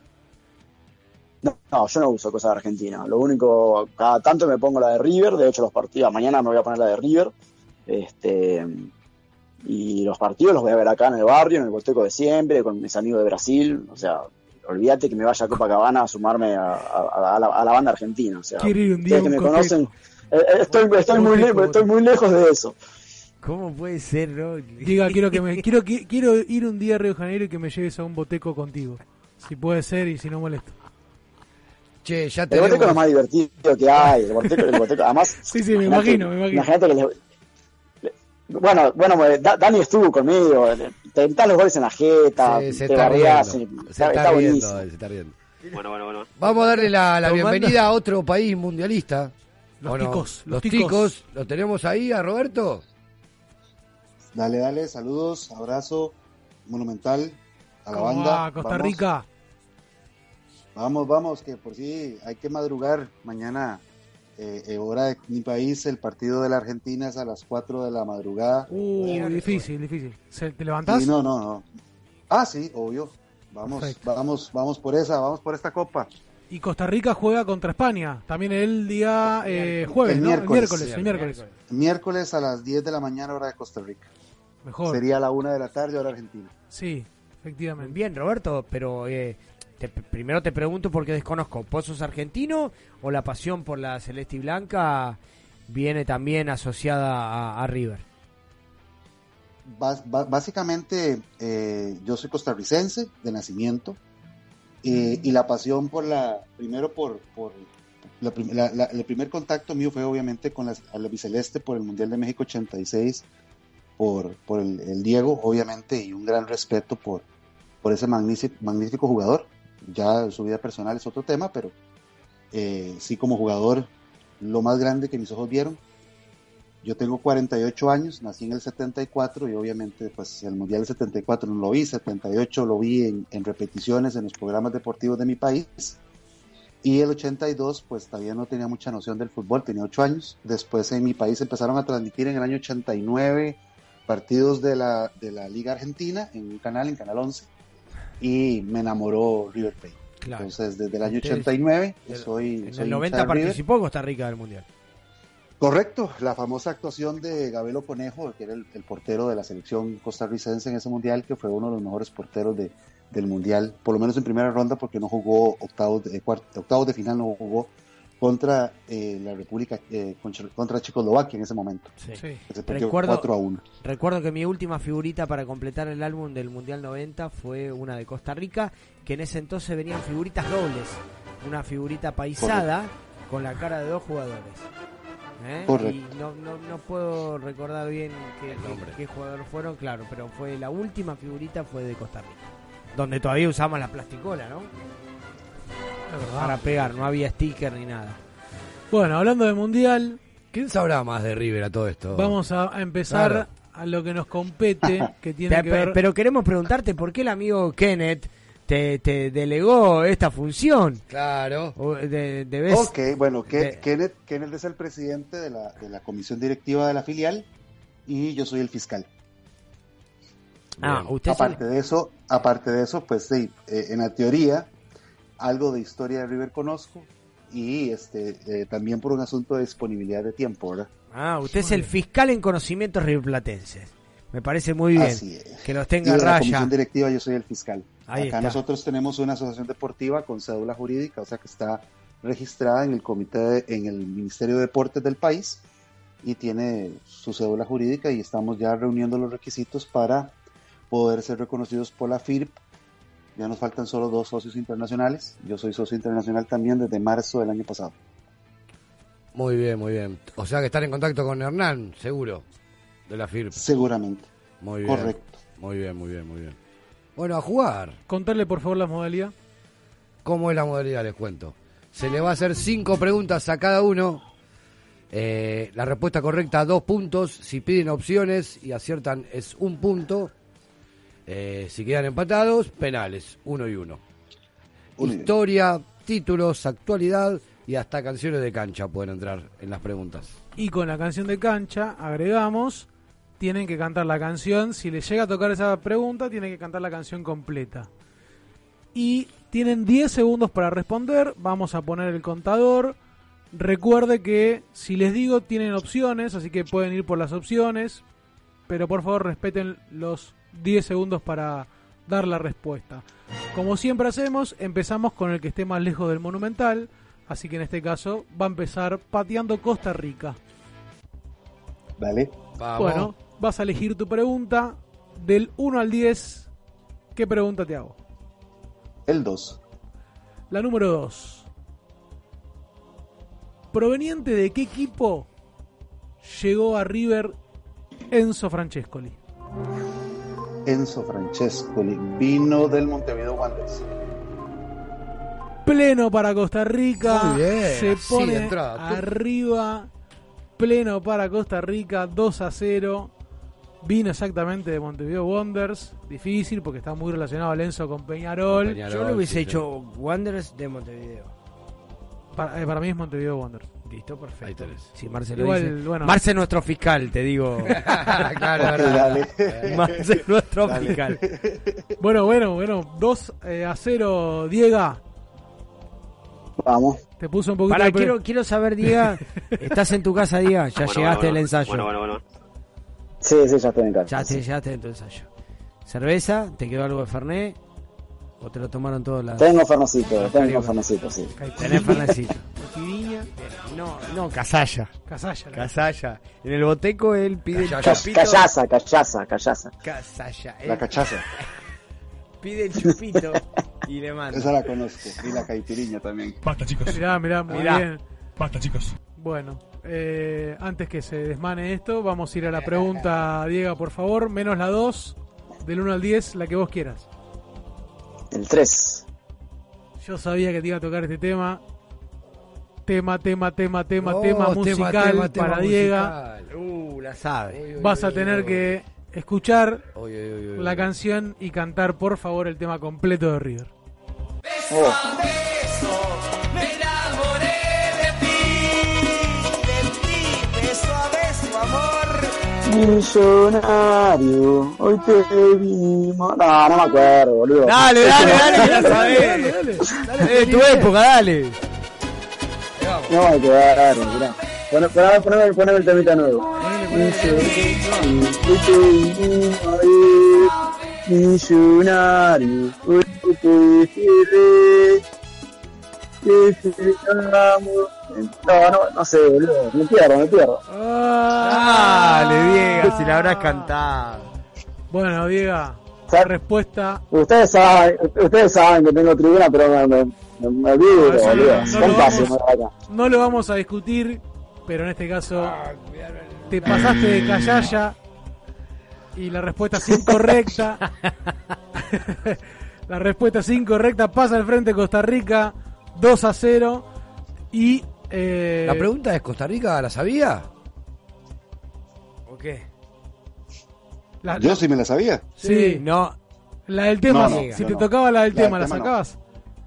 No, no, yo no uso cosas de Argentina, lo único, cada tanto me pongo la de River, de hecho los partidos, mañana me voy a poner la de River, este, y los partidos los voy a ver acá en el barrio, en el Boteco de siempre, con mis amigos de Brasil, o sea, olvídate que me vaya a Copacabana a sumarme a, a- a la, a la banda argentina, o sea,
Quiero ir un día
que me conocen, eh, eh, estoy, estoy, muy, estoy muy lejos de eso.
¿Cómo puede ser, no?
Diga, quiero que me quiero qui- quiero ir un día a Río de Janeiro y que me lleves a un boteco contigo. Si puede ser y si no molesto.
Che, ya
El Boteco es lo más divertido que hay, el Boteco, el Boteco, además...
Sí, sí, me imagino, me imagino.
Imagínate que le- le- bueno, bueno, pues, Da- Dani estuvo conmigo, te gritan los goles en la jeta,
Sí, se
te
está
y-
se
está,
está riendo,
buenísimo.
se está riendo.
Bueno, bueno, bueno.
Vamos a darle la, la bienvenida a otro país mundialista.
Los
¿o no?
ticos, los
los
ticos.
ticos. ¿Lo tenemos ahí a Roberto?
Dale, dale, saludos, abrazo monumental a la
¿Cómo
banda.
va, Costa
Vamos,
Rica?
Vamos, vamos, que por sí hay que madrugar mañana. Eh, eh, hora de mi país, el partido de la Argentina es a las 4 de la madrugada.
Uh, difícil, difícil. ¿Se- ¿Te levantás?
Sí, no, no, no. Ah, sí, obvio. Vamos,
Perfecto.
vamos, vamos por esa, vamos por esta copa.
Y Costa Rica juega contra España. También el día eh, jueves,
El
¿no?
miércoles.
El miércoles, el miércoles.
Miércoles a las 10 de la mañana, hora de Costa Rica.
Mejor.
Sería la una de la tarde, hora argentina.
Sí, efectivamente.
Bien, Roberto, pero eh, te- primero te pregunto porque desconozco. ¿Vos sos argentino o la pasión por la celeste y blanca viene también asociada a, a River?
Básicamente, eh, yo soy costarricense de nacimiento eh, y la pasión por la, primero por, por la prim- la- la- el primer contacto mío fue obviamente con la, la biceleste por el Mundial de México 86, por, por el, el Diego, obviamente, y un gran respeto por, por ese magnífico, magnífico jugador. Ya su vida personal es otro tema, pero eh, sí como jugador, lo más grande que mis ojos vieron. Yo tengo 48 años, nací en el 74 y obviamente pues el Mundial del 74 no lo vi, 78 lo vi en, en repeticiones en los programas deportivos de mi país y el 82 pues todavía no tenía mucha noción del fútbol, tenía 8 años. Después en mi país empezaron a transmitir en el año 89 partidos de la, de la Liga Argentina en un canal, en Canal 11 y me enamoró River Plate.
Claro.
Entonces desde el año
Ustedes-
89
el-
soy...
En
soy
el
hincha
90
de River.
participó Costa Rica del Mundial.
Correcto, la famosa actuación de Gabelo Conejo, que era el, el portero de la selección costarricense en ese mundial, que fue uno de los mejores porteros de, del mundial, por lo menos en primera ronda, porque no jugó octavos de, octavos de final, no jugó contra eh, la República, eh, contra, Checoslovaquia en ese momento. Se perdió
Recuerdo,
4 a 1.
recuerdo que mi última figurita para completar el álbum del Mundial 90 fue una de Costa Rica, que en ese entonces venían figuritas dobles. Una figurita paisada con la cara de dos jugadores. ¿Eh?
Correcto.
Y no, no, no puedo recordar bien qué, qué, qué jugadores fueron, claro, pero fue la última figurita fue de Costa Rica. Donde todavía usamos la plasticola, ¿no? Para pegar, no había sticker ni nada.
Bueno, hablando de Mundial,
¿Quién sabrá más de River a todo esto?
vamos a empezar
Claro.
a lo que nos compete, que tiene
Pe-
que
pe-
ver...
Pero queremos preguntarte por qué el amigo Kenneth te, te delegó esta función.
Claro.
De, debes-
Ok, bueno, Ke-
de-
Kenneth, Kenneth es el presidente de la, de la comisión directiva de la filial y yo soy el fiscal.
Ah, usted es
aparte de eso, aparte de eso, pues sí, eh, en la teoría algo de historia de River conozco y este eh, también por un asunto de disponibilidad de tiempo, ¿verdad?
Ah, usted es el fiscal en conocimientos riverplatenses. Me parece muy bien
Así es.
que los
Y
tenga
de
a
la
raya.
comisión directiva yo soy el fiscal.
Ahí
Acá
está.
nosotros tenemos una asociación deportiva con cédula jurídica, o sea que está registrada en el comité, de- en el Ministerio de Deportes del país y tiene su cédula jurídica y estamos ya reuniendo los requisitos para poder ser reconocidos por la FIRP. Ya nos faltan solo dos socios internacionales. Yo soy socio internacional también desde marzo del año pasado.
Muy bien, muy bien. O sea que están en contacto con Hernán, seguro, de la FIRP.
Seguramente.
Muy bien.
Correcto.
Muy bien, muy bien, muy bien. Bueno, a jugar.
Contarle por favor la modalidad.
¿Cómo es la modalidad? Les cuento. Se le va a hacer cinco preguntas a cada uno. Eh, la respuesta correcta, dos puntos. Si piden opciones y aciertan, es un punto. Eh, si quedan empatados, penales, uno y uno. Historia, títulos, actualidad y hasta canciones de cancha pueden entrar en las preguntas.
Y con la canción de cancha agregamos, tienen que cantar la canción. Si les llega a tocar esa pregunta, tienen que cantar la canción completa. Y tienen 10 segundos para responder. Vamos a poner el contador. Recuerde que si les digo tienen opciones, así que pueden ir por las opciones. Pero por favor respeten los 10 segundos para dar la respuesta. Como siempre hacemos, empezamos con el que esté más lejos del monumental. Así que en este caso va a empezar pateando Costa Rica.
Dale.
Bueno, vas a elegir tu pregunta del 1 al 10. ¿Qué pregunta te hago?
El 2.
La número 2. ¿Proveniente de qué equipo llegó a River Enzo Francescoli?
Enzo Francescoli vino del Montevideo Wanderers.
Pleno para Costa Rica.
Muy bien,
Se pone
entrada.
arriba. Pleno para Costa Rica. 2 a 0. Vino exactamente de Montevideo Wanderers. Difícil porque está muy relacionado al Enzo con Peñarol.
Yo le hubiese hecho Wanderers de Montevideo.
Para, eh, para mí es Montevideo Wanderers.
Listo, perfecto.
Ahí tenés.
Sí,
Igual,
dice.
bueno.
Marce es nuestro fiscal, te digo.
claro.
Marce es nuestro
Dale.
fiscal.
Bueno, bueno, bueno. 2 eh, a 0, Diego.
Vamos.
Te puso un poquito
Pará,
de
quiero, quiero saber, Diego, ¿estás en tu casa, Diego? Ya
Bueno,
llegaste
bueno,
del ensayo.
bueno, bueno, bueno. Sí, sí, ya estoy en casa.
Ya te llegaste de tu ensayo. ¿Cerveza? ¿Te quedó algo de Fernet? ¿O te lo tomaron todos las...?
Tengo Fernecito, tengo
Caribe.
Fernecito, sí.
Tenés Fernecito.
Caipirinha.
No, no, casalla.
Casalla. la-
Casalla. En el boteco él pide el
Ca-
chupito.
Callaza, callaza, callaza.
Casalla.
La cachaza.
Pide el chupito y le manda.
Esa la conozco. Y la caipiriña también.
Basta, chicos.
Mirá, mirá, muy
Mirá.
bien.
Basta, chicos.
Bueno, eh, antes que se desmane esto, vamos a ir a la pregunta, Diego, por favor. Menos la 2, del 1 al 10, la que vos quieras.
El 3.
Yo sabía que te iba a tocar este tema. Tema, tema, tema, tema,
Oh,
tema musical
tema, tema
para Diego.
musical. Uh, la sabe.
Vas a tener que escuchar
Uy, uy, uy, uy.
la canción y cantar, por favor, el tema completo de River.
Oh. Millonario, hoy te vimos. No, no me acuerdo, boludo.
Dale, dale, dale, que la
Dale,
sabés.
dale,
Dale, de tu época, dale.
No me quedar, mirá. Poné- poné- Poneme poneme el temita nuevo. Millonario, hoy te vimos, Millonario, hoy te. No, no, no sé, boludo. Me pierdo, me pierdo.
Dale, Diego, si la habrás cantado.
Bueno, Diego, la respuesta.
Ustedes saben, ustedes saben que tengo tribuna, pero me, me, me, me olvido,
No, eso
boludo.
no- no lo vamos-. No lo vamos a discutir, pero en este caso te pasaste de callaya y la respuesta es incorrecta. la respuesta es incorrecta. Pasa al frente Costa Rica 2 a 0 y eh,
La pregunta es, ¿Costa Rica la sabía?
¿O qué?
la-
Yo sí me la sabía.
sí,
No.
la del tema.
No, no,
si
no,
te
no.
tocaba la del
La del
tema, ¿la
tema no.
sacabas?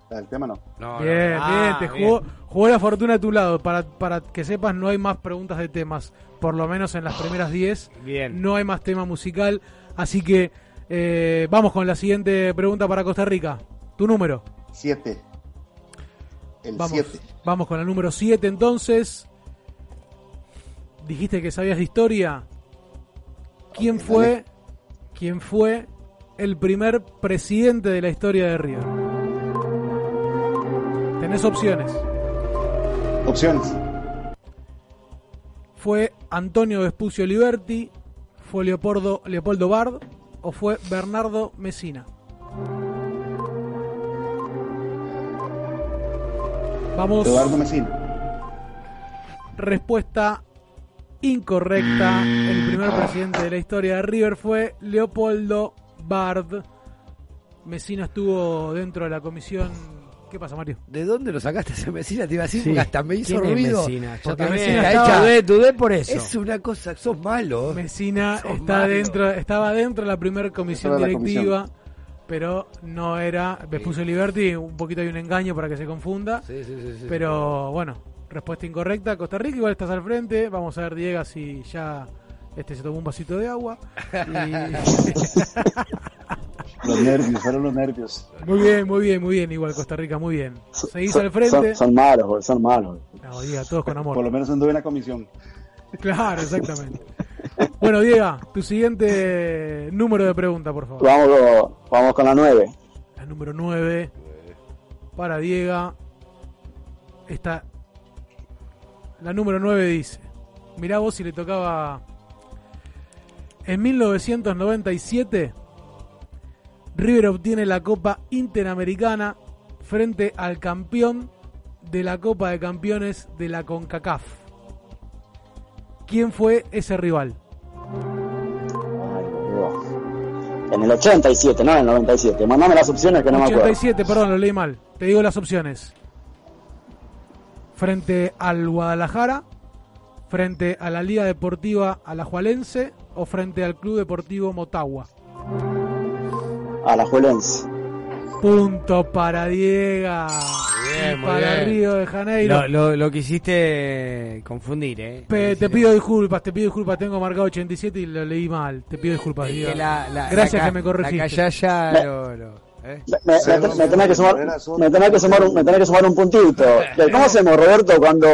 La del tema no.
No,
Bien,
no.
bien,
Ah,
te
bien.
jugó, jugó la fortuna a tu lado. Para, para que sepas, no hay más preguntas de temas. Por lo menos en las primeras 10.
Bien.
No hay más tema musical. Así que eh, vamos con la siguiente pregunta para Costa Rica. Tu número.
Siete. El
Vamos, con la número 7 entonces. Dijiste que sabías de historia. ¿Quién fue?
dale.
¿Quién fue el primer presidente de la historia de River? Tenés opciones.
Opciones.
¿Fue Antonio Vespucio Liberti? ¿Fue Leopoldo, Leopoldo Bard? ¿O fue Bernardo Mesina? Vamos.
Eduardo Mesina.
Respuesta incorrecta. El primer presidente de la historia de River fue Leopoldo Bard. Mesina estuvo dentro de la comisión. ¿Qué pasa, Mario?
¿De dónde lo sacaste ese Mesina? Te iba a decir
Sí.
porque hasta me hizo
¿Quién es
ruido.
Mesina?
Porque. Mesina
Estaba-
hecha-
Dudé, dudé por eso.
Es una cosa, sos malo.
Mesina
Sos
está
malo.
dentro, estaba dentro de la primera comisión
la
directiva, pero no era Vespucio Liberti. Un poquito hay un engaño para que se confunda.
Sí, sí, sí, sí.
Pero bueno, respuesta incorrecta. Costa Rica igual estás al frente. Vamos a ver, Diego, si ya este se tomó un vasito de agua.
Los nervios, fueron los nervios.
Y- muy bien, muy bien, muy bien. Igual Costa Rica, muy bien. Seguís
Son-
al frente.
Son, son malos, son malos.
No, todos con amor.
Por lo menos anduve en la comisión.
Claro, exactamente. Bueno, Diego, tu siguiente número de pregunta, por favor.
Vamos, vamos con la 9.
La número 9 para Diego. Está. La número 9 dice: Mirá vos si le tocaba. En 1997, River obtiene la Copa Interamericana frente al campeón de la Copa de Campeones de la CONCACAF. ¿Quién fue ese rival?
En el 87, no en el 97. Mandame las opciones que no me acuerdo.
87, perdón, lo leí mal. Te digo las opciones. Frente al Guadalajara, frente a la Liga Deportiva Alajuelense o frente al Club Deportivo Motagua.
A la Juelense.
Punto para Diego.
Bien,
y para
bien.
Río de Janeiro.
Lo, lo, lo quisiste confundir, ¿eh?
Pe- te pido disculpas, te pido disculpas. Tengo marcado 87 y lo leí mal. Te pido disculpas,
Es
Diego.
que la- la-
Gracias
la
que me corregiste.
La callaya lo, lo-
¿eh?
Me, me- me- me tenés que sumar, me tenés que sumar, un, me tenés que sumar un puntito. ¿Cómo hacemos, Roberto, cuando...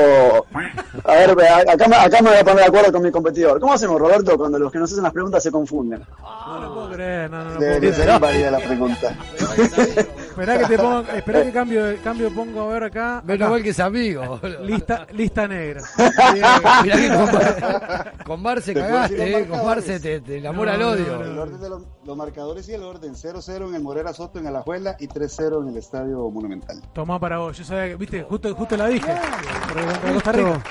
A ver, ve, acá, me- acá me voy a poner de acuerdo con mi competidor. ¿Cómo hacemos, Roberto, cuando los que nos hacen las preguntas se confunden?
No lo puedo creer, no, no, no puedo
Debería
creer.
ser inválida la pregunta.
Esperá que te pongo, esperá que cambio, cambio pongo a ver acá.
Menos mal que es amigo.
Lista, lista negra.
Mirá que con Mar, con se cagaste, eh, con Mar se te, te enamora el
No,
odio.
El orden de los, los marcadores y el orden. 0-0 en el Morera Soto en Alajuela y 3-0 en el Estadio Monumental.
Tomá para vos. Yo sabía que, viste, justo, justo la dije. Contra Costa Rica.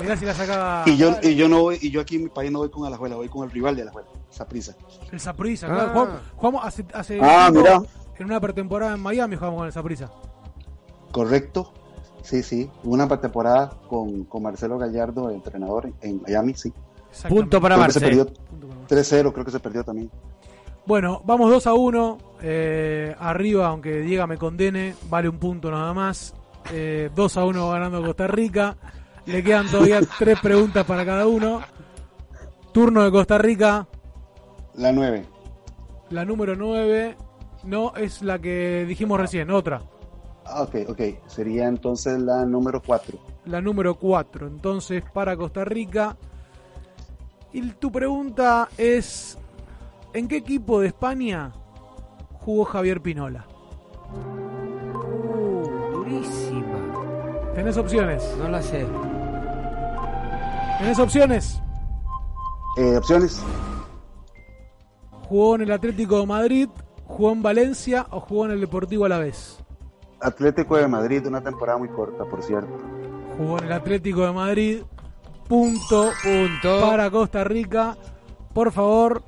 Mirá si la sacaba
Y yo, y yo no voy, y yo aquí en mi país no voy con Alajuela, voy con el rival de Alajuela, Saprisa.
el Saprissa.
Ah.
Claro, jugamos, jugamos hace, hace
Ah,
tiempo,
mirá.
En una pretemporada en Miami jugamos con el Saprissa.
Correcto. Sí, sí. Una temporada con, con Marcelo Gallardo, entrenador en Miami, sí.
Punto para
Creo que se
Marce.
perdió 3-0, creo que se perdió también.
Bueno, vamos 2 a 1. eh, arriba, aunque Diego me condene, vale un punto nada más. Eh, 2 a 1 ganando Costa Rica. Le quedan todavía tres preguntas para cada uno. Turno de Costa Rica.
La 9.
La número 9 no es la que dijimos recién, otra.
Ah, ok, ok. Sería entonces la número 4.
La número 4. Entonces, para Costa Rica. Y tu pregunta es: ¿en qué equipo de España jugó Javier Pinola?
Uh, durísima.
¿Tenés opciones?
No la sé.
¿Tenés opciones?
Eh, opciones.
¿Jugó en el Atlético de Madrid? ¿Jugó en Valencia o jugó en el Deportivo Alavés?
Atlético de Madrid, una temporada muy corta, por cierto.
Jugó en el Atlético de Madrid. Punto,
Punto.
para Costa Rica. Por favor,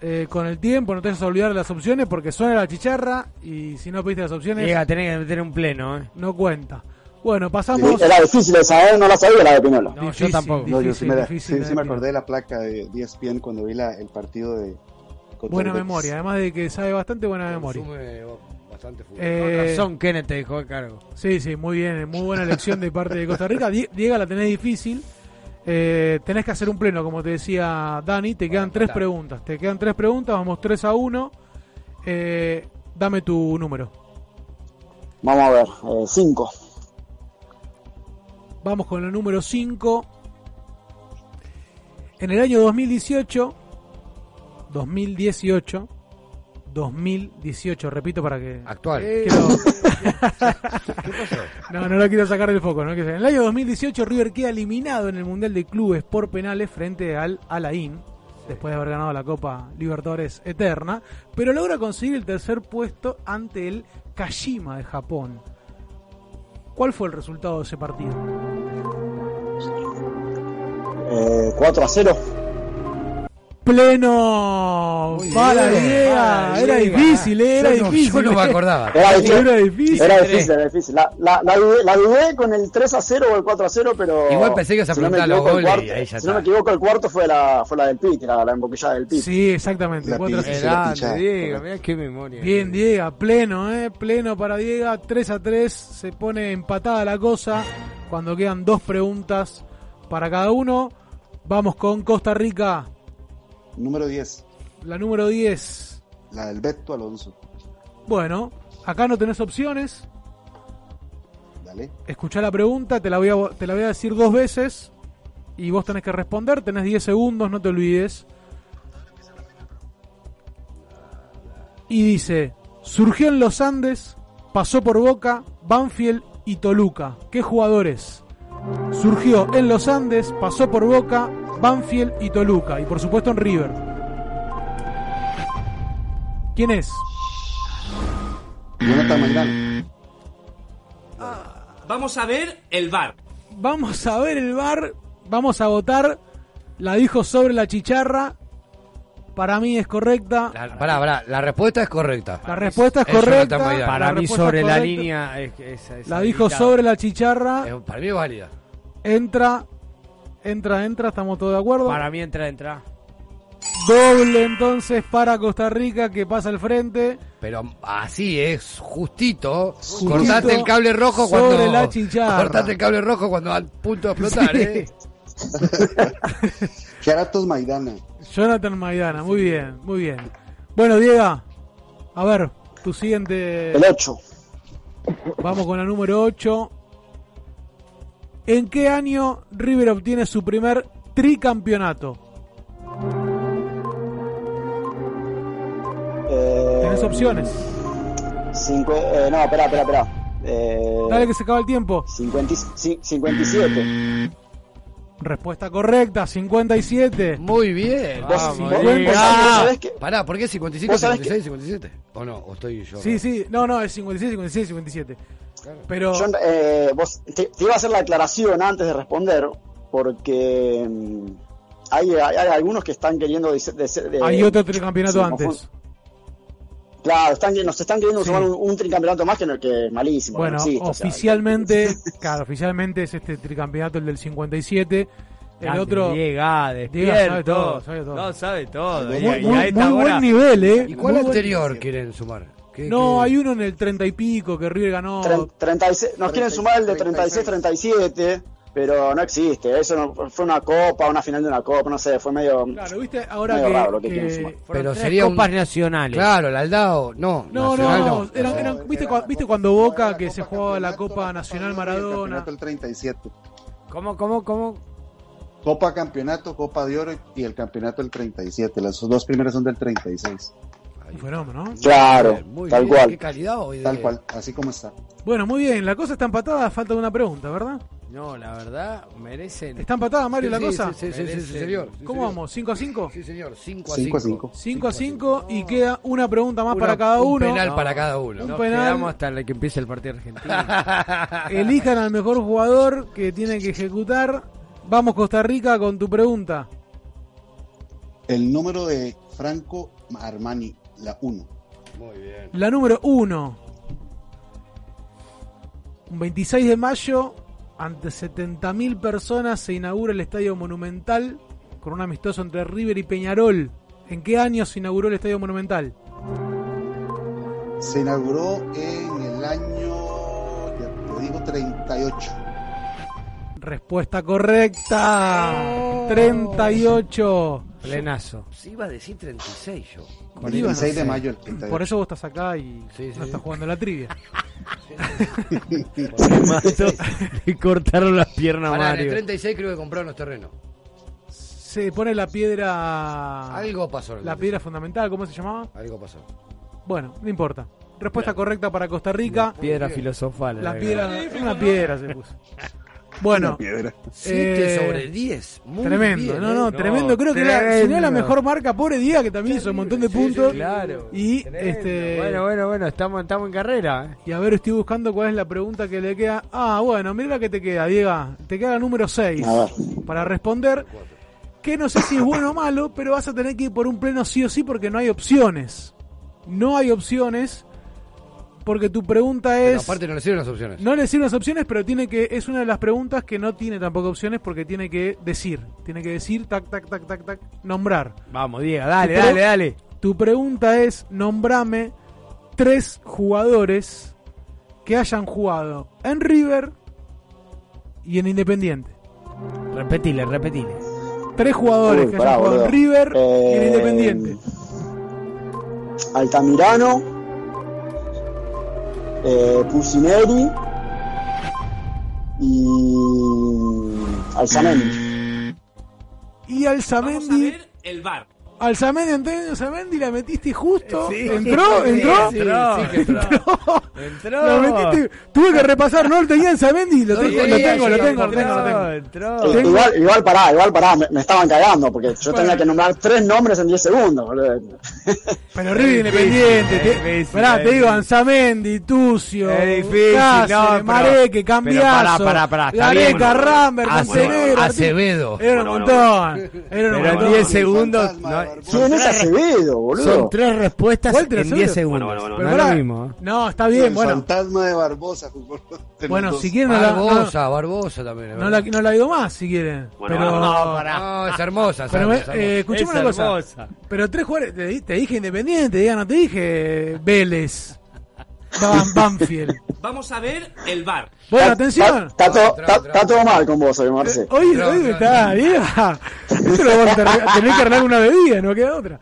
eh, con el tiempo no te vayas a olvidar de las opciones porque suena la chicharra y si no pediste las opciones
Llega, tenés que meter un pleno, ¿eh?
no cuenta. Bueno, pasamos.
Era difícil de saber, no la sabía la de Pinola.
No, yo
Difícil,
tampoco.
No, yo sí me, la-
difícil,
sí, sí me acordé de la placa de E ESPN cuando vi la, el partido de.
Buena
el
memoria, además de que sabe bastante buena memoria.
Bastante fútbol.
Eh,
Con razón, Kenneth te dejó a cargo.
Sí, sí, muy bien, muy buena elección de parte de Costa Rica. Die- Diego la tenés difícil. Eh, tenés que hacer un pleno, como te decía Dani. Te quedan tres preguntas. Te quedan tres preguntas, vamos 3 a 1. Eh, dame tu número.
Vamos a ver, 5.
Vamos con el número 5. En el año 2018, 2018, 2018, repito para que...
Actual.
Quiero-
¿Qué pasó?
No, no lo quiero sacar del foco. En el año 2018 River queda eliminado en el Mundial de Clubes por penales frente al Alain, después de haber ganado la Copa Libertadores Eterna, pero logra conseguir el tercer puesto ante el Kashima de Japón. ¿Cuál fue el resultado de ese partido?
4 a 0.
Pleno para
bien,
Diego.
para
Era difícil, eh, era
Yo no-
difícil.
yo no me acordaba.
Era difícil.
Era difícil.
Era difícil, era difícil. La, la, la, dudé, la dudé con el 3 a 0 o el 4 a 0, pero.
Igual pensé que a
si no
los goles
cuarto-
y ahí ya
Si no me equivoco, el cuarto fue la, fue la del Pit, la, la embotellada del Pit.
Sí, exactamente.
La
cuatro a
pizza.
cero.
la
Grande,
pinchada,
Diego,
correcto.
mirá qué memoria.
Bien, Diego, pleno, ¿eh? Pleno para Diego. 3 a 3. Se pone empatada la cosa cuando quedan dos preguntas para cada uno. Vamos con Costa Rica,
Número 10.
la número 10.
La del Beto Alonso.
Bueno, acá no tenés opciones.
Dale.
Escuchá la pregunta, te la, voy a, te la voy a decir dos veces y vos tenés que responder. Tenés 10 segundos, no te olvides. Y dice, surgió en los Andes, pasó por Boca, Banfield y Toluca. ¿Qué jugadores? Surgió en los Andes, pasó por Boca, Banfield y Toluca. Y por supuesto en River. ¿Quién es?
Jonathan Maidana.
Vamos a ver el bar.
Vamos a ver el bar, vamos a votar. La dijo sobre la chicharra. Para mí es correcta.
La, pará, pará, la respuesta es correcta.
La respuesta es correcta.
Para
La
mí sobre
es
la línea es, es- es
La dijo sobre la chicharra.
Es- para mí es válida.
Entra, entra, entra. Estamos todos de acuerdo.
Para mí entra, entra.
Doble entonces para Costa Rica que pasa al frente.
Pero así es, justito.
Justito
cortate el cable rojo cuando.
sobre la chicharra.
Cortate el cable rojo cuando al punto de explotar,
Sí.
¿eh?
Geratos Maidana.
Jonathan Maidana, muy bien, muy bien. Bueno, Diego, a ver, tu siguiente.
El 8.
Vamos con la número 8. ¿En qué año River obtiene su primer tricampeonato?
Eh,
Tenés opciones.
cincu- eh, no, espera, espera, espera. Eh,
Dale que se acaba el tiempo.
50 y- ci- 57.
Respuesta correcta, 57.
Muy bien.
Vos-
Vamos,
vos- vos sabés- que-
Pará, ¿por qué 55,
vos sabés
56, 57? ¿O no? ¿O estoy yo?
Sí, sí, no, no, es 56, 56, 57. Pero
Yo, eh, vos, te, te iba a hacer la aclaración antes de responder, porque mm, hay, hay, hay algunos que están queriendo... dice- de- de-
hay otro tricampeonato
sí,
antes.
Claro, están, nos están queriendo sumar un, un tricampeonato más que, no- que es malísimo.
Bueno,
no existe, o sea,
oficialmente, claro, oficialmente es este tricampeonato el del 57. El otro.
Diego, ah, despierto.
sabe todo, sabe todo.
No, sabe todo.
Muy-
Y a- y a
muy-
esta
muy buen nivel, ¿eh?
¿Y cuál
Muy buen-
anterior quieren sumar? ¿Qué-
No,
qué-
hay uno en el 30 y pico que River ganó.
Tren- 36 nos quieren sumar el de 36-37, pero no existe. Eso no- fue una copa, una final de una copa, no sé, fue medio.
Claro, viste, ahora
medio
que-
raro lo que,
que-
quieren sumar.
Pero sería un...
copas nacionales.
Claro, el Aldao, no.
No, no, eran, eran- ¿viste, cua- ¿viste cuando Boca que se jugaba la Copa Nacional Maradona?
Campeonato el 37.
¿Cómo, cómo, cómo?
Copa Campeonato, Copa de Oro y el Campeonato del 37. Las dos primeras son del 36.
Un fenómeno, ¿no?
Claro,
Muy
tal
bien,
cual.
Qué calidad hoy. de-
Tal cual, así como está.
Bueno, muy bien, la cosa está empatada, falta una pregunta, ¿verdad?
No, la verdad, merecen.
¿Está empatada, Mario,
Sí,
la
sí,
cosa?
Sí, sí, sí, sí, sí, señor. Sí,
¿Cómo
señor.
vamos? ¿5 a 5?
Sí, señor. 5 a
5
5.
a 5.
5 a 5 y queda una pregunta más
Una-
para cada
un
uno.
penal para cada uno.
Un
Nos
penal.
quedamos hasta que empiece el partido argentino.
Elijan al mejor jugador que tiene que ejecutar. Vamos, Costa Rica, con tu pregunta.
El número de Franco Armani, la 1.
Muy bien.
La número 1. Un 26 de mayo, ante 70.000 personas, se inaugura el Estadio Monumental con un amistoso entre River y Peñarol. ¿En qué año se inauguró el Estadio Monumental?
Se inauguró en el año, ya te digo, 38.
Respuesta correcta. 38.
Plenazo.
Sí, iba a decir 36 yo.
El
Iba, no
26 de mayo del 38.
Por eso vos estás acá y
Sí,
no
sí.
estás jugando la trivia.
Se mató. Le cortaron las piernas a
Pará, en el
Mario.
36 creo que compraron los terrenos.
Se pone la piedra.
Algo pasó. en el
La
36.
piedra fundamental, ¿cómo se llamaba?
Algo pasó.
Bueno, no importa. Respuesta correcta para Costa Rica.
Piedra filosofal.
La
la
piedra, una piedra se puso. Bueno,
piedra.
7
Eh,
sobre 10. Muy
tremendo,
bien,
no,
¿eh?
no, tremendo. Creo que la,
tremendo.
si no es la mejor marca, pobre día que también hizo un montón de puntos.
Claro.
Y
Tremendo.
este
Bueno, bueno, bueno, estamos, estamos en carrera.
y a ver, estoy buscando cuál es la pregunta que le queda. Ah, bueno, mira la que te queda, Diego. Te queda la número 6
A ver.
para responder. Que no sé si es bueno o malo, pero vas a tener que ir por un pleno sí o sí porque no hay opciones. No hay opciones porque tu pregunta
Pero
es...
aparte no le sirven las opciones.
No le sirven las opciones, pero tiene que es una de las preguntas que no tiene tampoco opciones porque tiene que decir, tiene que decir tac tac tac tac tac, nombrar.
Vamos, Diego, dale, dale, dale.
Tu pregunta es nombrame tres jugadores que hayan jugado en River y en Independiente.
Repetile, repetile.
Tres jugadores
Uy,
que
pará,
hayan jugado
boludo.
en River y en
Eh,
Independiente.
Altamirano, eh, Pusineri y Alzamendi.
Y Alzamendi,
el bar.
Alzamendi, Antonio Alzamendi la metiste justo.
Sí.
entró,
Sí,
entró.
sí, sí que entró.
La metiste- tuve que repasar, no lo tenía en Samendi, lo tengo, lo tengo, lo tengo, lo tengo,
entró.
Eh, Igual, igual pará, igual pará, me, me estaban cagando porque yo tenía que nombrar tres nombres en 10 segundos. boludo.
Pero River Independiente,
es
te, pará,
es
te digo,
difícil.
Anzamendi, Tucio,
Es difícil,
Cáceres,
no, pero-
Mareque, Cambiazo,
pará, pará,
Gareca, Montenegro,
Acevedo.
Era un montón, era un montón.
10 segundos.
Barbosa.
son
¿Quién es
tres-
Acevedo, boludo?
Son tres respuestas
¿Cuál tres
en 10
segundos?
Bueno, bueno,
no es lo mismo. ¿eh?
No, está bien,
el
bueno.
fantasma de Barbosa
Bueno, si quieren no la, no,
Barbosa, Barbosa también.
no la, no la digo más, si quieren.
Bueno,
pero,
no,
No, es hermosa.
pero eh, escuchame
Es
una cosa.
hermosa.
Pero tres jugadores, te, di- te dije Independiente, diga, no te dije Vélez, Ban- Banfield.
Vamos a ver el bar.
Bueno,
Está-
atención.
Está, todo, mal con vos hoy, Marce.
Hoy,
Entró,
hoy está, vieja. Esto lo vamos a tener, tener que arreglar una bebida, no queda otra.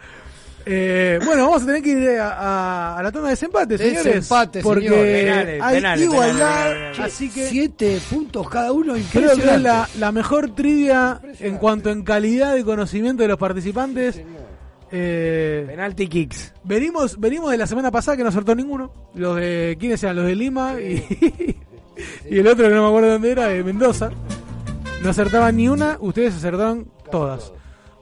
Eh, bueno, vamos a tener que ir a, a- a la tanda de desempate, señores.
Desempate,
porque
señor.
Penales,
hay
penales,
igualdad,
penales, penales.
así que
Siete puntos cada uno,
creo que es la, la mejor trivia en cuanto en calidad de conocimiento de los participantes. Eh,
Penalty kicks.
venimos, venimos de la semana pasada que no acertó ninguno. Los de, ¿quiénes eran? Los de Lima y, y el otro que no me acuerdo dónde era, de Mendoza. No acertaban ni una, ustedes acertaron todas.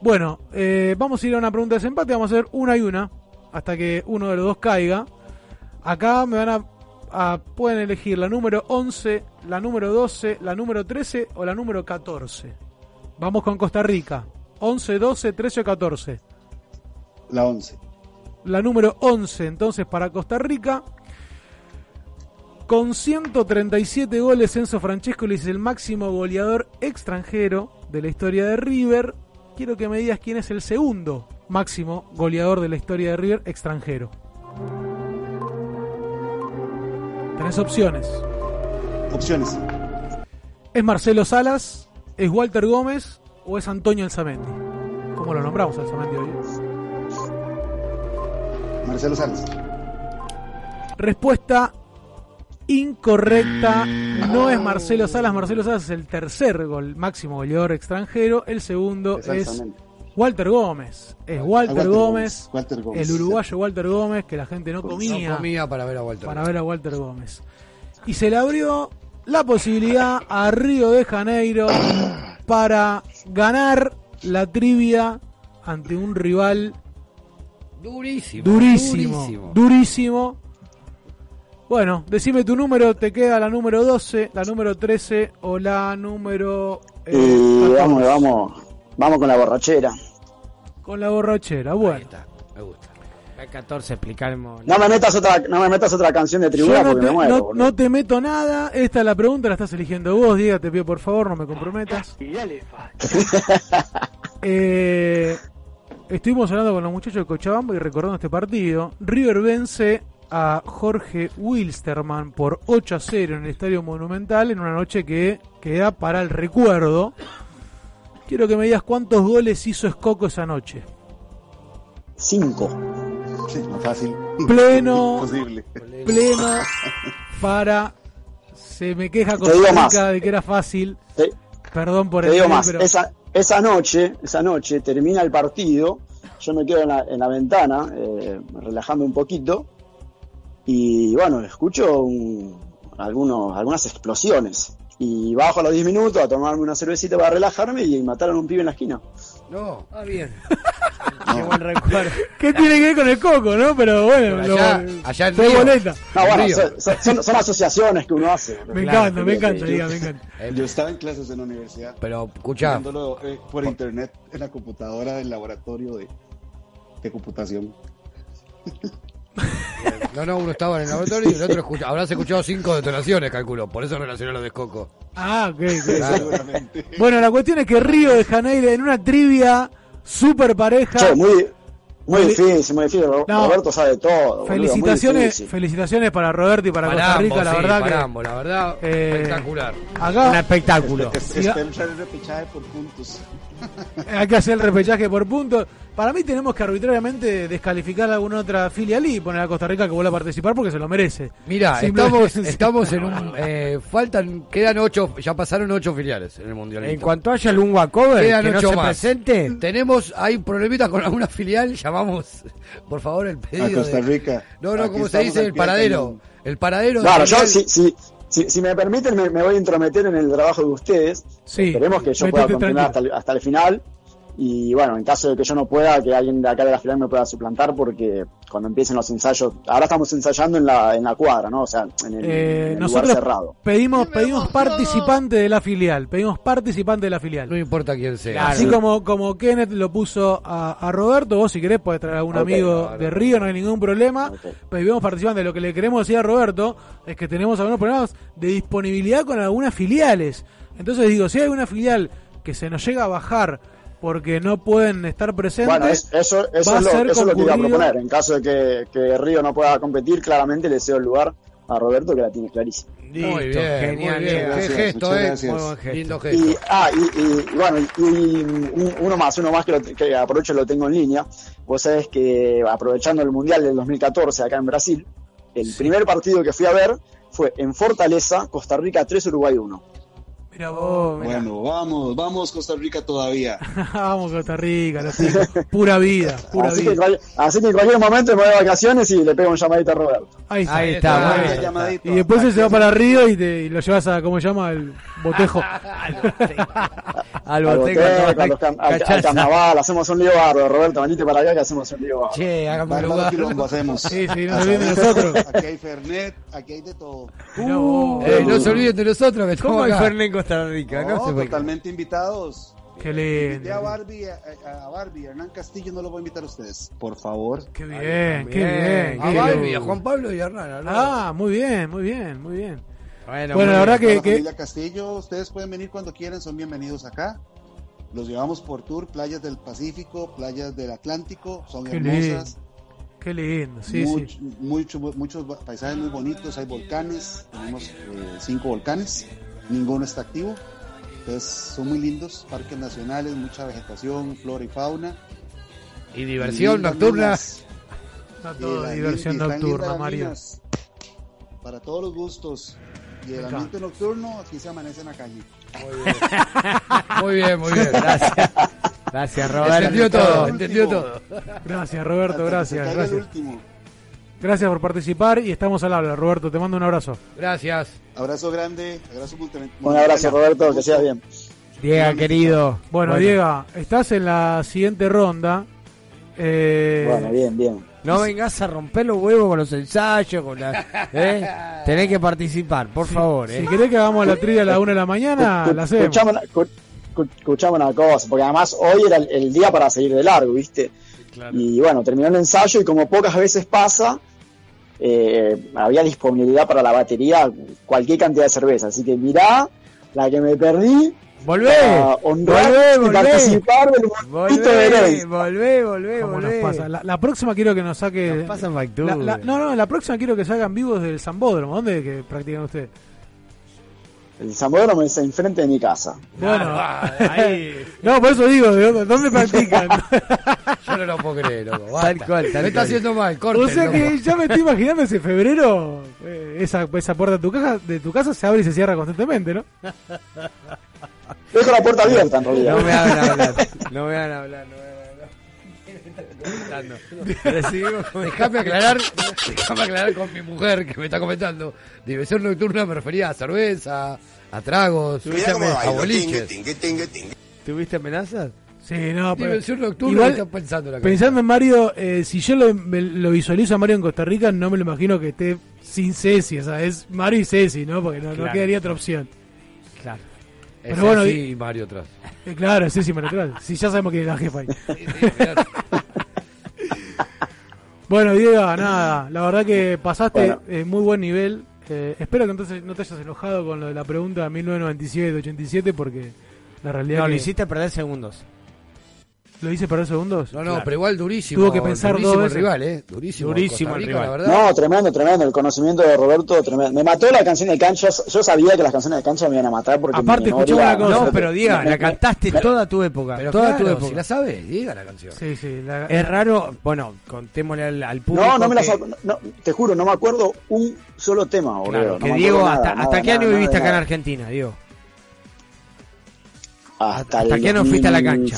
Bueno, eh, vamos a ir a una pregunta de desempate, vamos a hacer una y una, hasta que uno de los dos caiga. Acá me van a, a- pueden elegir la número 11, la número 12, la número 13 o la número 14. Vamos con Costa Rica. 11, 12, 13 o 14.
La 11.
La número 11 entonces para Costa Rica. Con 137 goles, Enzo Francescoli es el máximo goleador extranjero de la historia de River. Quiero que me digas quién es el segundo máximo goleador de la historia de River extranjero. Tenés opciones.
Opciones.
¿Es Marcelo Salas? ¿Es Walter Gómez? ¿O es Antonio Alzamendi? ¿Cómo lo nombramos Alzamendi hoy?
Marcelo Salas.
Respuesta incorrecta. No es Marcelo Salas. Marcelo Salas es el tercer gol, máximo goleador extranjero. El segundo es. Walter Gómez. Es Walter,
Walter
Gómez,
Gómez, Walter Gómez,
el uruguayo Walter Gómez, que la gente no comía,
No comía para ver a Walter.
para ver a Walter Gómez. Y se le abrió la posibilidad a Río de Janeiro para ganar la trivia ante un rival
Durísimo.
durísimo,
durísimo.
durísimo. Bueno, decime tu número, te queda la número 12, la número 13 o la número... eh,
Y
14.
vamos, vamos, vamos con la borrachera.
Con la borrachera, bueno.
Me gusta.
Hay 14, explicaremos.
No me metas otra, no me metas otra canción de tribuna
no
porque
te,
me muero.
no-
boludo.
no te meto nada, esta es la pregunta, la estás eligiendo vos, Diego, te pido por favor, no me comprometas. Eh, estuvimos hablando con los muchachos de Cochabamba y recordando este partido. River vence a Jorge Wilstermann por 8 a 0 en el Estadio Monumental en una noche que queda para el recuerdo. Quiero que me digas cuántos goles hizo Escoco esa noche.
Cinco.
Sí, más fácil.
Pleno.
Imposible.
Pleno para... Se me queja. Rica de que era fácil.
Te-
Perdón por
Te
el
digo
mail,
más,
pero...
esa, esa noche, esa noche termina el partido, yo me quedo en la, en la ventana, eh, relajando un poquito, y bueno, escucho un- algunos, algunas explosiones. Y bajo a los 10 minutos a tomarme una cervecita para relajarme y mataron a un pibe en la esquina.
No, ah, bien.
Qué buen recuerdo.
¿Qué tiene que ver con el coco, no? Pero bueno,
Pero allá-
lo-
allá en
fue
Río.
boleta.
No, bueno,
Río.
son, son- son- son asociaciones que uno hace.
Me
Claro,
encanta, me encanta, diga, me encanta.
Yo estaba en clases en la universidad.
Pero escucha,
viéndolo, eh, por internet en la computadora del laboratorio de, de computación.
no, no, uno estaba en el laboratorio y el otro escucha, habrás escuchado cinco detonaciones, calculo. Por eso relacionó lo de Coco.
Ah, ok, ok.
Claro.
Seguramente.
Bueno, la cuestión es que Río de Janeiro en una trivia super pareja.
Che, muy, muy difícil, muy difícil.
No.
Roberto sabe todo.
felicitaciones, felicitaciones para Roberto y para,
Para
Costa
ambos,
la
sí,
verdad
para
que
ambos, la verdad,
Eh,
espectacular.
Un
acá
espectáculo.
Es-
Sí,
Espero usar el repechaje por puntos.
hay que hacer el repechaje por puntos. Para mí tenemos que arbitrariamente descalificar a alguna otra filial y poner a Costa Rica que vuelva a participar porque se lo merece.
Mira, estamos, estamos en un. eh, faltan, quedan ocho, ya pasaron ocho filiales en el mundial.
En cuanto haya algún cover
Quedan
que no
ocho
se
más.
presente,
Tenemos, hay problemitas con alguna filial, llamamos, por favor, el pedido.
A Costa
de-
Rica.
No, no,
Aquí
¿cómo se dice? El paradero. El paradero.
Claro, yo,
filial.
si, si, me permiten, me, me voy a intrometer en el trabajo de ustedes.
Sí,
Esperemos que yo pueda continuar hasta
tranquilo.
el, hasta el final. Y bueno, en caso de que yo no pueda, que alguien de acá de la final me pueda suplantar, porque cuando empiecen los ensayos, ahora estamos ensayando en la, en la cuadra, ¿no? O sea, en el,
Eh,
en el
nosotros
lugar cerrado.
pedimos, pedimos participante de la filial. Pedimos participante de la filial.
No importa quién sea.
Así
sí.
como, como Kenneth lo puso a, a Roberto, vos si querés podés traer a algún amigo
claro.
de Río, no hay ningún problema. Pedimos participantes. Lo que le queremos decir a Roberto es que tenemos algunos problemas de disponibilidad con algunas filiales. Entonces digo, si hay alguna filial que se nos llega a bajar porque no pueden estar presentes,
Bueno, es- eso, eso, es lo,
ser
eso es lo que iba a proponer. En caso de que, que Río no pueda competir, claramente le cedo el lugar a Roberto que la tiene clarísima.
Muy bien,
genial,
muy bien. Qué gesto, eh.
gracias.
Muy buen gesto.
Lindo gesto.
Y, ah, y, y- y bueno, y, y un- uno más, uno más que, lo- que aprovecho y lo tengo en línea. Vos sabés que aprovechando el Mundial del 2014 acá en Brasil, el primer partido que fui a ver fue en Fortaleza, Costa Rica 3, Uruguay 1.
Mira vos, mira.
Bueno, vamos, vamos Costa Rica todavía.
Vamos Costa Rica, lo sigo. Pura vida, pura
Así que,
vida.
cual- así que en cualquier momento me voy de vacaciones y le pego un llamadito a Roberto.
Ahí está.
Ahí está,
Ah, llamadito.
Y después él se va para Río y, te, y lo llevas a, ¿cómo se llama? El botejo.
Al
Al
boteco,
boteco, a los cam- al, al carnaval, hacemos un lío barro, Roberto, venite para acá que hacemos un lío barro.
Che, hágame un lugar.
quilombo hacemos.
Sí, sí, no
A
se nosotros.
Aquí hay Fernet, aquí hay de todo.
Mirá
Eh, no se olviden de nosotros que
¿Cómo
estamos
hay
acá.
Fernet en Costa Rica? No,
No,
se puede
totalmente invitados.
Qué
Invité a
lindo.
Barbie, a, a- a Barbie, a Hernán Castillo no lo voy a invitar a ustedes. Por favor.
Qué bien, qué
bien.
bien.
A
qué
Barbie, a Juan Pablo y a Hernán.
Ah, muy bien, muy bien, muy bien.
Bueno,
Bueno,
muy
la verdad que, que
familia Castillo, ustedes pueden venir cuando quieran, son bienvenidos acá. Los llevamos por tour, playas del Pacífico, playas del Atlántico, son
Qué
hermosas.
Qué lindo, sí, sí.
mucho- muchos paisajes muy bonitos, hay volcanes, tenemos eh, cinco volcanes, ninguno está activo. Entonces son muy lindos, parques nacionales, mucha vegetación, flora y fauna.
Y diversión nocturna.
Y
todo
la-
diversión
y
nocturna, Mario.
Para todos los gustos. Y el ambiente nocturno, aquí se amanece en la calle.
Muy bien, muy bien.
Gracias. Gracias, Roberto.
Entendió todo, entendió todo.
Gracias, Roberto, gracias, gracias. Gracias por participar y estamos al habla, Roberto. Te mando un abrazo.
Gracias.
Abrazo grande, abrazo muy
Un abrazo, Roberto, que sea bien.
Diego, querido.
Bueno, Diego, estás en la siguiente ronda. Eh,
Bueno, bien, bien.
No vengas a romper los huevos con los ensayos, con la, ¿eh? Tenés que participar, por favor. ¿eh?
Si querés que hagamos la trivia a la una de la mañana, la hacemos.
Escuchame una cosa, porque además hoy era el, el día para seguir de largo, ¿viste? Y bueno, terminó el ensayo y como pocas veces pasa, eh, había disponibilidad para la batería cualquier cantidad de cerveza. Así que mirá la que me perdí.
Volvé,
honrar
volvé, volvé.
participar del momento de
Volvé, volvé, volvé,
¿Cómo nos
volvé.
pasa? La, la próxima quiero que nos saque.
Nos pasan
la- la- no, no, la próxima quiero que salgan vivos del Zambódromo. ¿Dónde que practican ustedes?
El Zambódromo es enfrente de mi casa.
Bueno,
Ah, ahí.
no, por eso digo, ¿de dónde, practican?
Yo no lo puedo creer, loco.
Tal
basta.
cual, tal
Me está
cual.
haciendo mal, corte.
o sea que ya me estoy imaginando ese febrero, eh, esa, esa puerta de tu, casa, de tu casa se abre y se cierra constantemente, ¿no?
Dejo la puerta abierta en realidad.
No me hagan hablar. No me hagan hablar. No me hagan hablar. Recibimos
Déjame aclarar, déjame aclarar con mi mujer que me está comentando. Diversión nocturna me refería a cerveza, a tragos, a boliches.
¿Tuviste amenazas?
Sí, no, pero.
Diversión nocturna
Igual,
está pensando en la
Pensando en Mario, eh, si yo lo, me- lo visualizo a Mario en Costa Rica, no me lo imagino que esté sin Ceci, o sea, es Mario y Ceci, ¿no? Porque no, no
Claro.
quedaría otra opción.
Claro.
Es
bueno,
así,
y-
Mario atrás.
Eh, claro, Ceci natural. Si ya sabemos quién es la jefa ahí. Bueno, Diego, nada, la verdad que pasaste
Bueno.
eh, muy buen nivel. Eh, espero que entonces no te hayas enojado con lo de la pregunta de 1997-87 porque la realidad
No,
que
lo hiciste perder segundos.
Lo hice perder segundos.
No, no, pero igual durísimo.
Tuvo que pensar
durísimo
dos
el
veces.
rival, ¿eh? Durísimo.
Durísimo el rival.
La verdad.
No, tremendo, tremendo. El conocimiento de Roberto, tremendo. Me mató la canción de cancha. Yo sabía que las canciones de cancha me iban a matar porque
Aparte, escuchame una cosa.
No, pero Diego, la cantaste toda tu época.
Pero
toda
claro,
tu época.
si la sabes, diga la canción.
Sí, sí. la-
Es raro, bueno, contémosle al, al público.
No, no me las
que,
ac- no, te juro, no me acuerdo un solo tema, boludo.
claro,
No
que Diego, ¿hasta,
nada,
hasta qué año
nada,
viviste
nada,
acá en. Argentina, Diego?
Hasta,
¿Hasta
el
qué no fuiste a la cancha?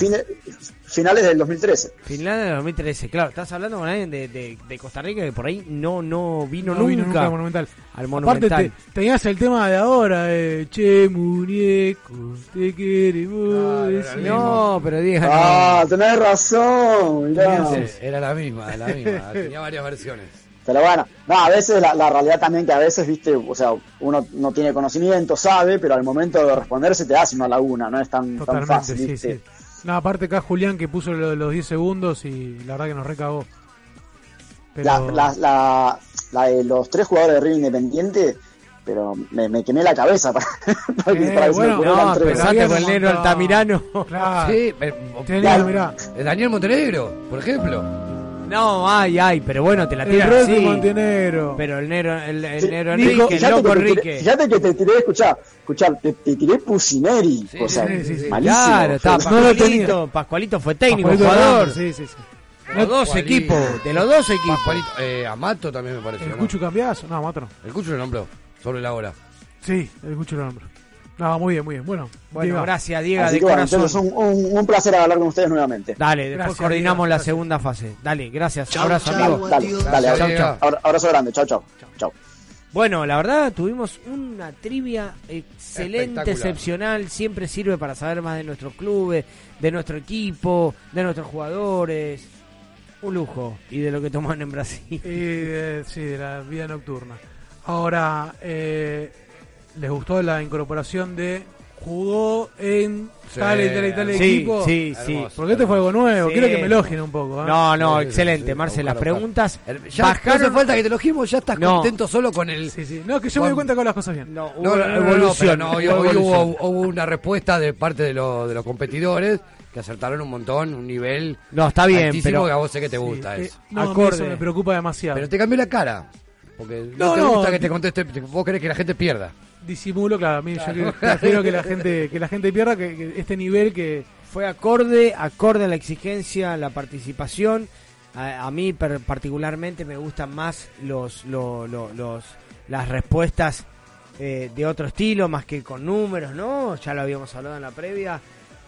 Finales del 2013.
Finlandia de 2013, claro, estás hablando con alguien de, de, de Costa Rica que por ahí no no vino,
no
nunca,
vino nunca al Monumental.
al
Aparte,
Monumental.
te- tenías el tema de ahora, eh, Che, muñeco, te queremos.
no, pero no.
Ah, tenés razón, mirá.
Era la misma, la misma. Tenía varias versiones.
Pero bueno, no, a veces la, la realidad también que a veces, viste, o sea, uno no tiene conocimiento, sabe, pero al momento de responder se te hace una laguna, no es tan, tan fácil,
sí,
viste.
sí. No, aparte acá Julián que puso lo de los 10 segundos y la verdad que nos recagó. Pero...
La, la, la, la de los tres jugadores de River Independiente, pero me, me quemé la cabeza para, para que,
Eh,
para que
bueno,
ocurrieran
No,
había
por el negro. Altamirano.
Claro.
Sí, eh, Daniel Montenegro, por ejemplo.
No, ay, ay, pero bueno, te la
El
así.
Montenegro.
Pero el negro, el, el
Sí,
negro
Nico,
Enrique, el loco
tiré-
Enrique.
Fíjate que te tiré, escuchá, escuchá, te, te tiré Pusineri, o sea,
sí, sí, sí.
malísimo.
Claro, está
Fue-
Pascualito, Pascualito fue técnico,
Pascualito
jugador.
Sí, sí, sí.
De los dos
Pascualito.
equipos, de los dos equipos.
Pascualito, eh, Amato también me parece.
¿El
¿no?
Cucho cambiazo? No, Mato no.
El Cucho lo nombró sobre la hora.
Sí, el Cucho lo nombro. No, muy bien, muy bien. Bueno,
Bueno,
Diego.
gracias, Diego,
Así
de
que bueno,
corazón.
entonces un, un, un placer hablar con ustedes nuevamente.
Dale, después
Gracias,
coordinamos
Diego,
la
gracias.
segunda fase. Dale, gracias.
Chau,
Abrazo,
chau,
amigo.
Dale, dale,
Chau,
chau, Abrazo grande, chau, chau. Chau.
Bueno, la verdad tuvimos una trivia excelente, excepcional. Siempre sirve para saber más de nuestros clubes, de nuestro equipo, de nuestros jugadores. Un lujo. Y de lo que toman en Brasil.
Y de- sí, de la vida nocturna. Ahora, eh, ¿les gustó la incorporación de jugó en
Sí,
tal y tal y tal
sí,
equipo?
sí, sí.
Hermoso.
Porque este fue algo nuevo.
Sí.
Quiero que me elogien un poco. ¿eh?
No, no, excelente,
sí,
Marce.
buscar,
Las preguntas
Ya no hace
bajaron.
falta que te elogiemos, ya estás
No.
contento solo con el.
Sí, sí. No, que yo me doy cuenta con las cosas bien.
No, hubo
No,
evolución.
pero no, hoy,
hubo
hoy hubo, una respuesta de parte de, lo- de los competidores que acertaron un montón, un nivel
No, está bien,
altísimo
pero-
que a vos sé que te
Sí,
gusta
eh,
eso.
no,
Acorde.
eso me preocupa demasiado.
Pero te cambió la cara. Porque no,
No,
te
no,
gusta que te conteste, vos querés que la gente pierda.
Disimulo, claro. A mí yo quiero- prefiero que la gente que la gente pierda que, que este nivel que
Fue acorde, acorde a la exigencia, a la participación. A, a mí per- particularmente me gustan más los, lo- lo- los las respuestas eh, de otro estilo, más que con números, ¿no? Ya lo habíamos hablado en la previa.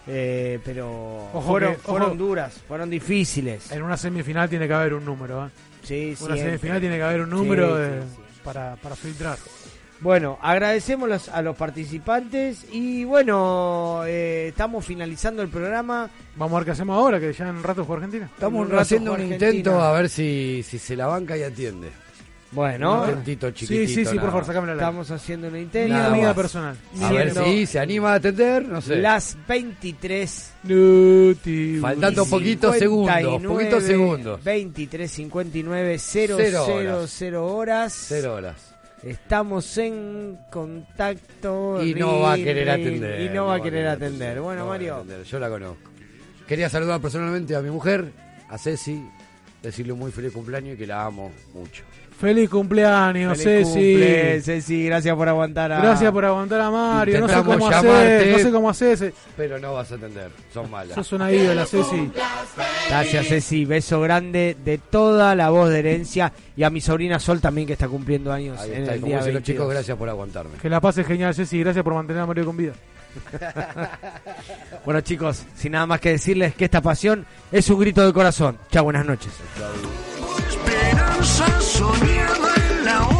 eh, pero
Ojo
fueron,
que-
fueron duras, fueron difíciles.
en una semifinal tiene que haber un número. ¿eh?
Sí,
Una
siempre.
semifinal tiene que haber un número
Sí,
de-
sí, sí.
Para, para filtrar.
Bueno, agradecemos los- a los participantes y bueno, eh, estamos finalizando el programa.
Vamos a ver qué hacemos ahora, que ya en un rato juega Argentina.
Estamos
Un
haciendo un intento a ver si, si se la banca y atiende.
Bueno,
Un intentito
Sí,
chiquitito.
sí, sí, por favor,
más.
sacame la
estamos haciendo un intento.
Nada más.
personal.
A ver si se anima a atender, no sé.
Las 23
Nuti.
Faltando poquitos segundos,
59,
poquitos segundos.
23 59 000
Cero horas.
horas.
Cero horas.
Estamos en contacto.
Y no va a querer atender.
Y no va a querer atender. Bueno, Mario.
Yo la conozco. Quería saludar personalmente a mi mujer, a Ceci, decirle un muy feliz cumpleaños y que la amo mucho.
Feliz cumpleaños,
Feliz
Ceci.
cumple, Ceci, gracias por aguantar a...
Gracias por aguantar a Mario. No sé cómo hacer. No sé cómo hacer.
Pero no vas a atender, son malas.
Sos una ídola, Ceci.
Gracias, Ceci. Beso grande de toda la voz de herencia. Y a mi sobrina Sol también, que está cumpliendo años
Ahí
en
está,
el día
los
22.
chicos, gracias por aguantarme.
Que la pase genial, Ceci. Gracias por mantener a Mario con vida.
Bueno, chicos, sin nada más que decirles que esta pasión es un grito de corazón. Chao, buenas noches
cosa soñada en la hora.